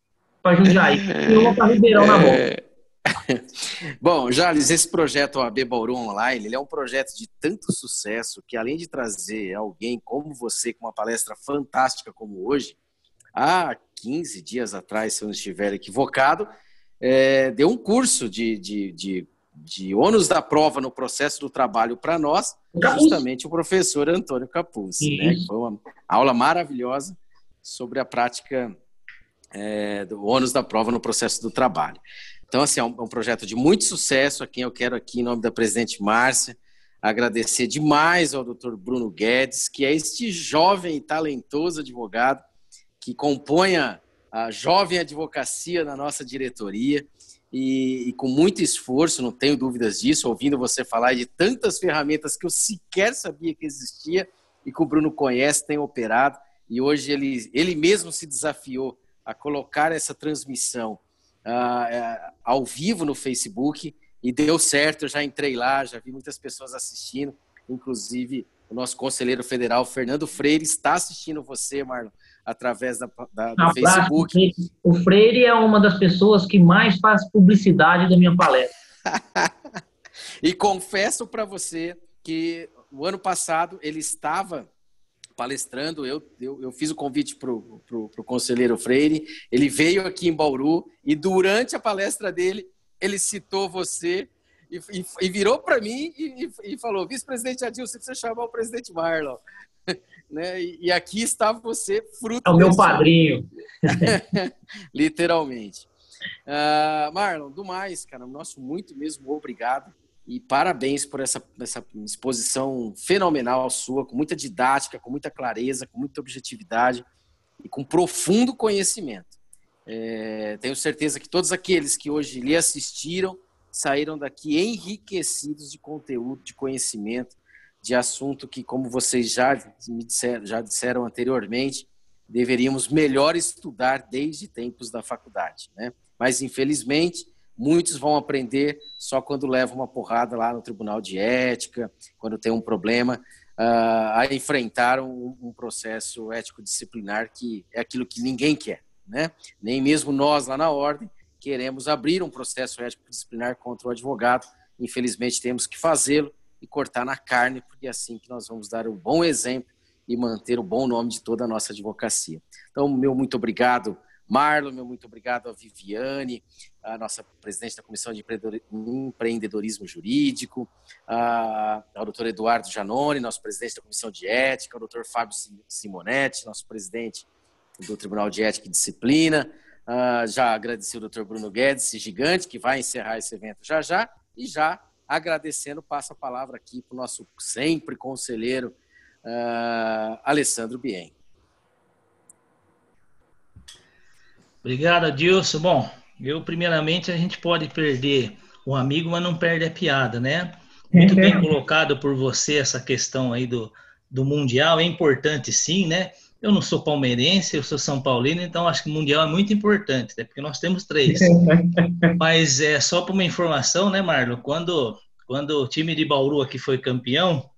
para Jundiaí e uma para Ribeirão na bola. É. Bom, Jales, esse projeto OAB Bauru Online, ele é um projeto de tanto sucesso que além de trazer alguém como você com uma palestra fantástica como hoje, há 15 dias atrás, se eu não estiver equivocado, é, deu um curso de, de, de, de ônus da prova no processo do trabalho para nós, justamente o professor Antônio Capuz. Né? Foi uma aula maravilhosa sobre a prática é, do ônus da prova no processo do trabalho. Então, assim, é um, é um projeto de muito sucesso, a quem eu quero aqui, em nome da presidente Márcia, agradecer demais ao doutor Bruno Guedes, que é este jovem e talentoso advogado que compõe a, a jovem advocacia na nossa diretoria. E, e, com muito esforço, não tenho dúvidas disso, ouvindo você falar de tantas ferramentas que eu sequer sabia que existia e que o Bruno conhece, tem operado. E hoje ele, ele mesmo se desafiou a colocar essa transmissão uh, ao vivo no Facebook e deu certo, eu já entrei lá, já vi muitas pessoas assistindo, inclusive o nosso conselheiro federal, Fernando Freire, está assistindo você, Marlon, através da, da do Facebook. O Freire é uma das pessoas que mais faz publicidade da minha palestra. e confesso para você que o ano passado ele estava palestrando, eu, eu, eu fiz o convite para o conselheiro Freire, ele veio aqui em Bauru e durante a palestra dele, ele citou você e, e, e virou para mim e, e falou, vice-presidente Adilson, você precisa chamar o presidente Marlon né? E, e aqui está você, fruto. É o meu padrinho. Literalmente. Uh, Marlon, do mais, cara, nosso muito mesmo obrigado e parabéns por essa, essa exposição fenomenal sua, com muita didática, com muita clareza, com muita objetividade e com profundo conhecimento. É, tenho certeza que todos aqueles que hoje lhe assistiram saíram daqui enriquecidos de conteúdo, de conhecimento de assunto que, como vocês já me disseram, já disseram anteriormente, deveríamos melhor estudar desde tempos da faculdade, né? Mas infelizmente muitos vão aprender só quando levam uma porrada lá no Tribunal de Ética, quando tem um problema uh, a enfrentar um, um processo ético-disciplinar que é aquilo que ninguém quer, né? Nem mesmo nós lá na ordem queremos abrir um processo ético-disciplinar contra o advogado. Infelizmente temos que fazê-lo e cortar na carne, porque é assim que nós vamos dar um bom exemplo e manter o bom nome de toda a nossa advocacia. Então, meu muito obrigado, Marlon, meu muito obrigado. A Viviane, a nossa presidente da Comissão de Empreendedorismo Jurídico, ao doutor Eduardo Janone, nosso presidente da Comissão de Ética, ao doutor Fábio Simonetti, nosso presidente do Tribunal de Ética e Disciplina, já agradeci o doutor Bruno Guedes, esse gigante, que vai encerrar esse evento já já, e já Agradecendo, passo a palavra aqui para o nosso sempre conselheiro, Alessandro Bien. Obrigado, Adilson. Bom, eu, primeiramente, a gente pode perder o amigo, mas não perde a piada, né? Muito bem uhum. colocado por você essa questão aí do, do Mundial, é importante sim, né? Eu não sou palmeirense, eu sou São Paulino, então acho que o Mundial é muito importante, né? porque nós temos três. Mas é só para uma informação, né, Marlon? Quando, quando o time de Bauru aqui foi campeão,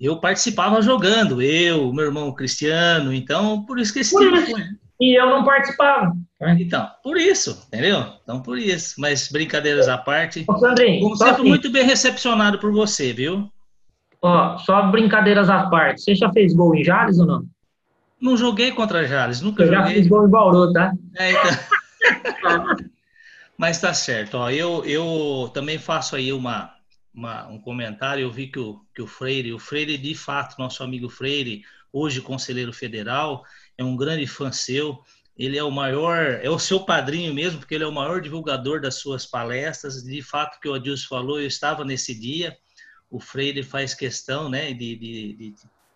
eu participava jogando, eu, meu irmão Cristiano, então por isso que esse time foi. E eu não participava. Então, por isso, entendeu? Então, por isso. Mas brincadeiras à parte. Ô, Sandrinho, como sempre, assim, muito bem recepcionado por você, viu? Ó, só brincadeiras à parte. Você já fez gol em Jales ou não? Não joguei contra Jales, nunca eu joguei. Já fiz gol em Bauru, tá? É, então... Mas tá certo, ó. Eu, eu também faço aí uma, uma, um comentário, eu vi que o, que o Freire, o Freire, de fato, nosso amigo Freire, hoje conselheiro federal, é um grande fã seu. Ele é o maior, é o seu padrinho mesmo, porque ele é o maior divulgador das suas palestras. De fato, que o Adilson falou, eu estava nesse dia. O Freire faz questão né, de, de, de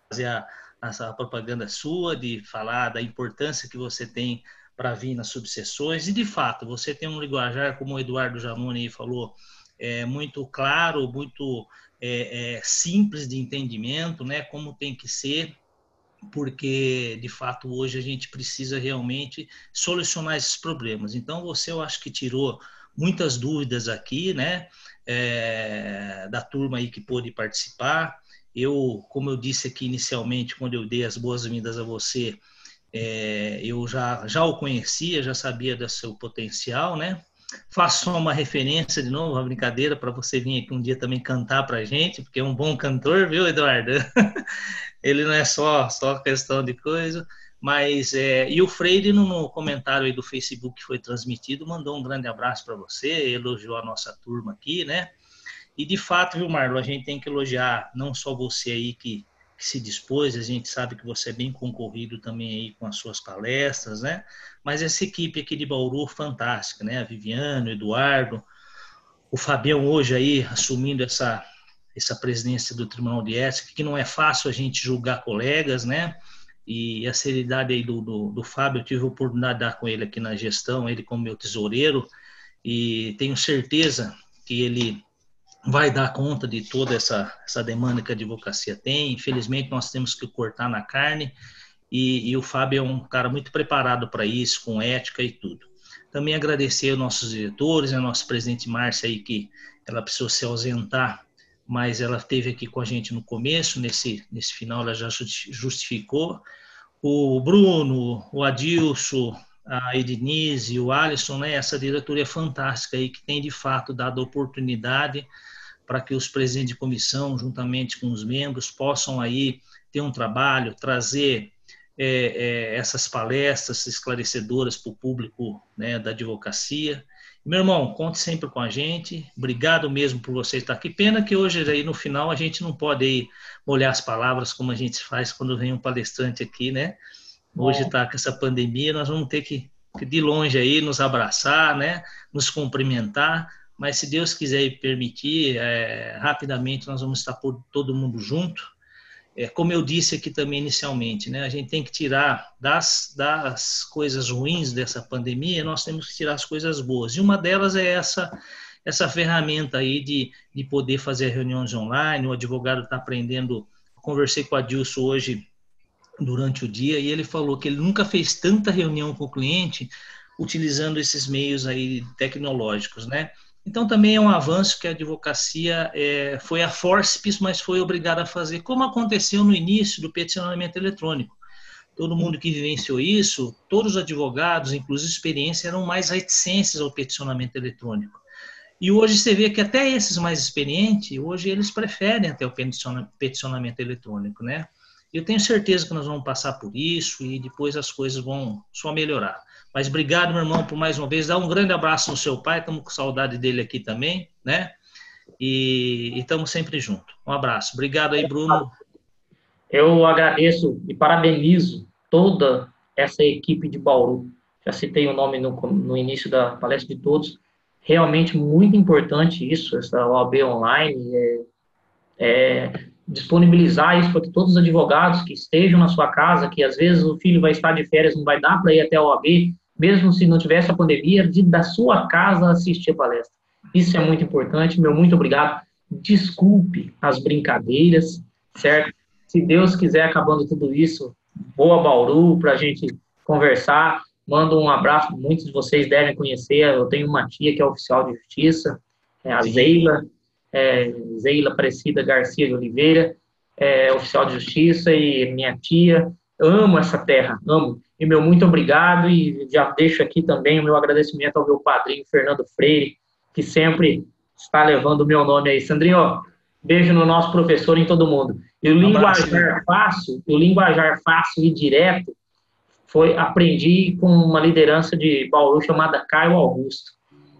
fazer a, a propaganda sua, de falar da importância que você tem para vir nas subseções. E, de fato, você tem um linguajar, como o Eduardo Janone falou, é, muito claro, muito é, é, simples de entendimento, né, como tem que ser, porque de fato hoje a gente precisa realmente solucionar esses problemas. Então você, eu acho que tirou muitas dúvidas aqui, né, é, da turma aí que pôde participar. Eu, como eu disse aqui inicialmente, quando eu dei as boas-vindas a você, é, eu já, já o conhecia, já sabia do seu potencial, né? Faço uma referência de novo, uma brincadeira, para você vir aqui um dia também cantar para a gente, porque é um bom cantor, viu, Eduardo? Ele não é só, só questão de coisa, mas. É, e o Freire, no, comentário aí do Facebook que foi transmitido, mandou um grande abraço para você, elogiou a nossa turma aqui, né? E de fato, viu, Marlon, a gente tem que elogiar não só você aí que que se dispôs, a gente sabe que você é bem concorrido também aí com as suas palestras, né? Mas essa equipe aqui de Bauru, fantástica, né? A Viviane, o Eduardo, o Fabião hoje aí assumindo essa, essa presidência do Tribunal de Ética, que não é fácil a gente julgar colegas, né? E a seriedade aí do, do, do Fábio, eu tive a oportunidade de dar com ele aqui na gestão, ele como meu tesoureiro, e tenho certeza que ele vai dar conta de toda essa, essa demanda que a advocacia tem. Infelizmente, nós temos que cortar na carne, e, e o Fábio é um cara muito preparado para isso, com ética e tudo. Também agradecer aos nossos diretores, a nossa presidente Márcia aí, que ela precisou se ausentar, mas ela esteve aqui com a gente no começo, nesse, nesse final ela já justificou. O Bruno, o Adilson, a Ednise, o Alisson, né, essa diretoria fantástica aí que tem de fato dado oportunidade para que os presidentes de comissão, juntamente com os membros, possam aí ter um trabalho, trazer é, é, essas palestras esclarecedoras para o público né, da advocacia. Meu irmão, conte sempre com a gente. Obrigado mesmo por você estar aqui. Pena que hoje aí no final a gente não pode aí molhar as palavras como a gente faz quando vem um palestrante aqui, né? Hoje está com essa pandemia, nós vamos ter que, de longe aí nos abraçar, né? Nos cumprimentar mas se Deus quiser e permitir, é, rapidamente nós vamos estar por todo mundo junto. É, como eu disse aqui também inicialmente, né, a gente tem que tirar das, das coisas ruins dessa pandemia, nós temos que tirar as coisas boas. E uma delas é essa essa ferramenta aí de, de poder fazer reuniões online, o advogado está aprendendo. Conversei com a Dilson hoje durante o dia e ele falou que ele nunca fez tanta reunião com o cliente utilizando esses meios aí tecnológicos, né? Então, também é um avanço que a advocacia é, foi a forceps, mas foi obrigada a fazer, como aconteceu no início do peticionamento eletrônico. Todo mundo que vivenciou isso, todos os advogados, inclusive experiência, eram mais reticentes ao peticionamento eletrônico. E hoje você vê que até esses mais experientes, hoje eles preferem até o peticionamento eletrônico, né? Eu tenho certeza que nós vamos passar por isso e depois as coisas vão só melhorar. Mas obrigado, meu irmão, por mais uma vez. Dá um grande abraço no seu pai, estamos com saudade dele aqui também, né? E estamos sempre juntos. Um abraço. Obrigado aí, Bruno. Eu agradeço e parabenizo toda essa equipe de Bauru. Já citei o nome no, no início da palestra de todos. Realmente muito importante isso, essa OAB online. É, é, disponibilizar isso para que todos os advogados que estejam na sua casa, que às vezes o filho vai estar de férias, não vai dar para ir até a OAB, mesmo se não tivesse a pandemia, de da sua casa assistir a palestra. Isso é muito importante, meu muito obrigado. Desculpe as brincadeiras, certo? Se Deus quiser, acabando tudo isso, boa Bauru para a gente conversar. Mando um abraço, muitos de vocês devem conhecer. Eu tenho uma tia que é oficial de justiça, é a Zeila, é, Zeila Aparecida Garcia de Oliveira, é, oficial de justiça, e minha tia. Amo essa terra, amo. E meu muito obrigado e já deixo aqui também o meu agradecimento ao meu padrinho Fernando Freire, que sempre está levando o meu nome aí. Sandrinho, beijo no nosso professor e em todo mundo. E o um linguajar fácil, o linguajar fácil e direto, foi aprendi com uma liderança de Bauru chamada Caio Augusto.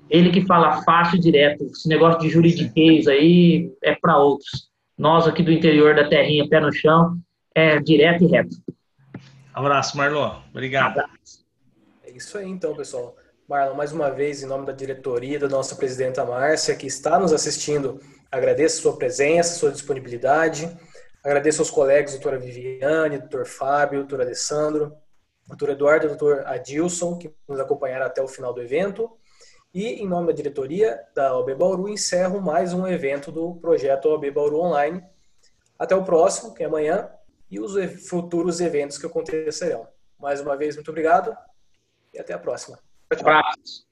Ele que fala fácil e direto. Esse negócio de juridiquês aí é para outros. Nós aqui do interior da terrinha, pé no chão, é direto e reto. Abraço, Marlon. Obrigado. É isso aí, então, pessoal. Marlon, mais uma vez, em nome da diretoria, da nossa presidenta Márcia, que está nos assistindo, agradeço sua presença, sua disponibilidade. Agradeço aos colegas, doutora Viviane, doutor Fábio, doutor Alessandro, doutor Eduardo doutor Adilson, que nos acompanharam até o final do evento. E, em nome da diretoria da OAB Bauru, encerro mais um evento do projeto OAB Bauru Online. Até o próximo, que é amanhã, e os futuros eventos que acontecerão. Mais uma vez, muito obrigado e até a próxima. Tchau.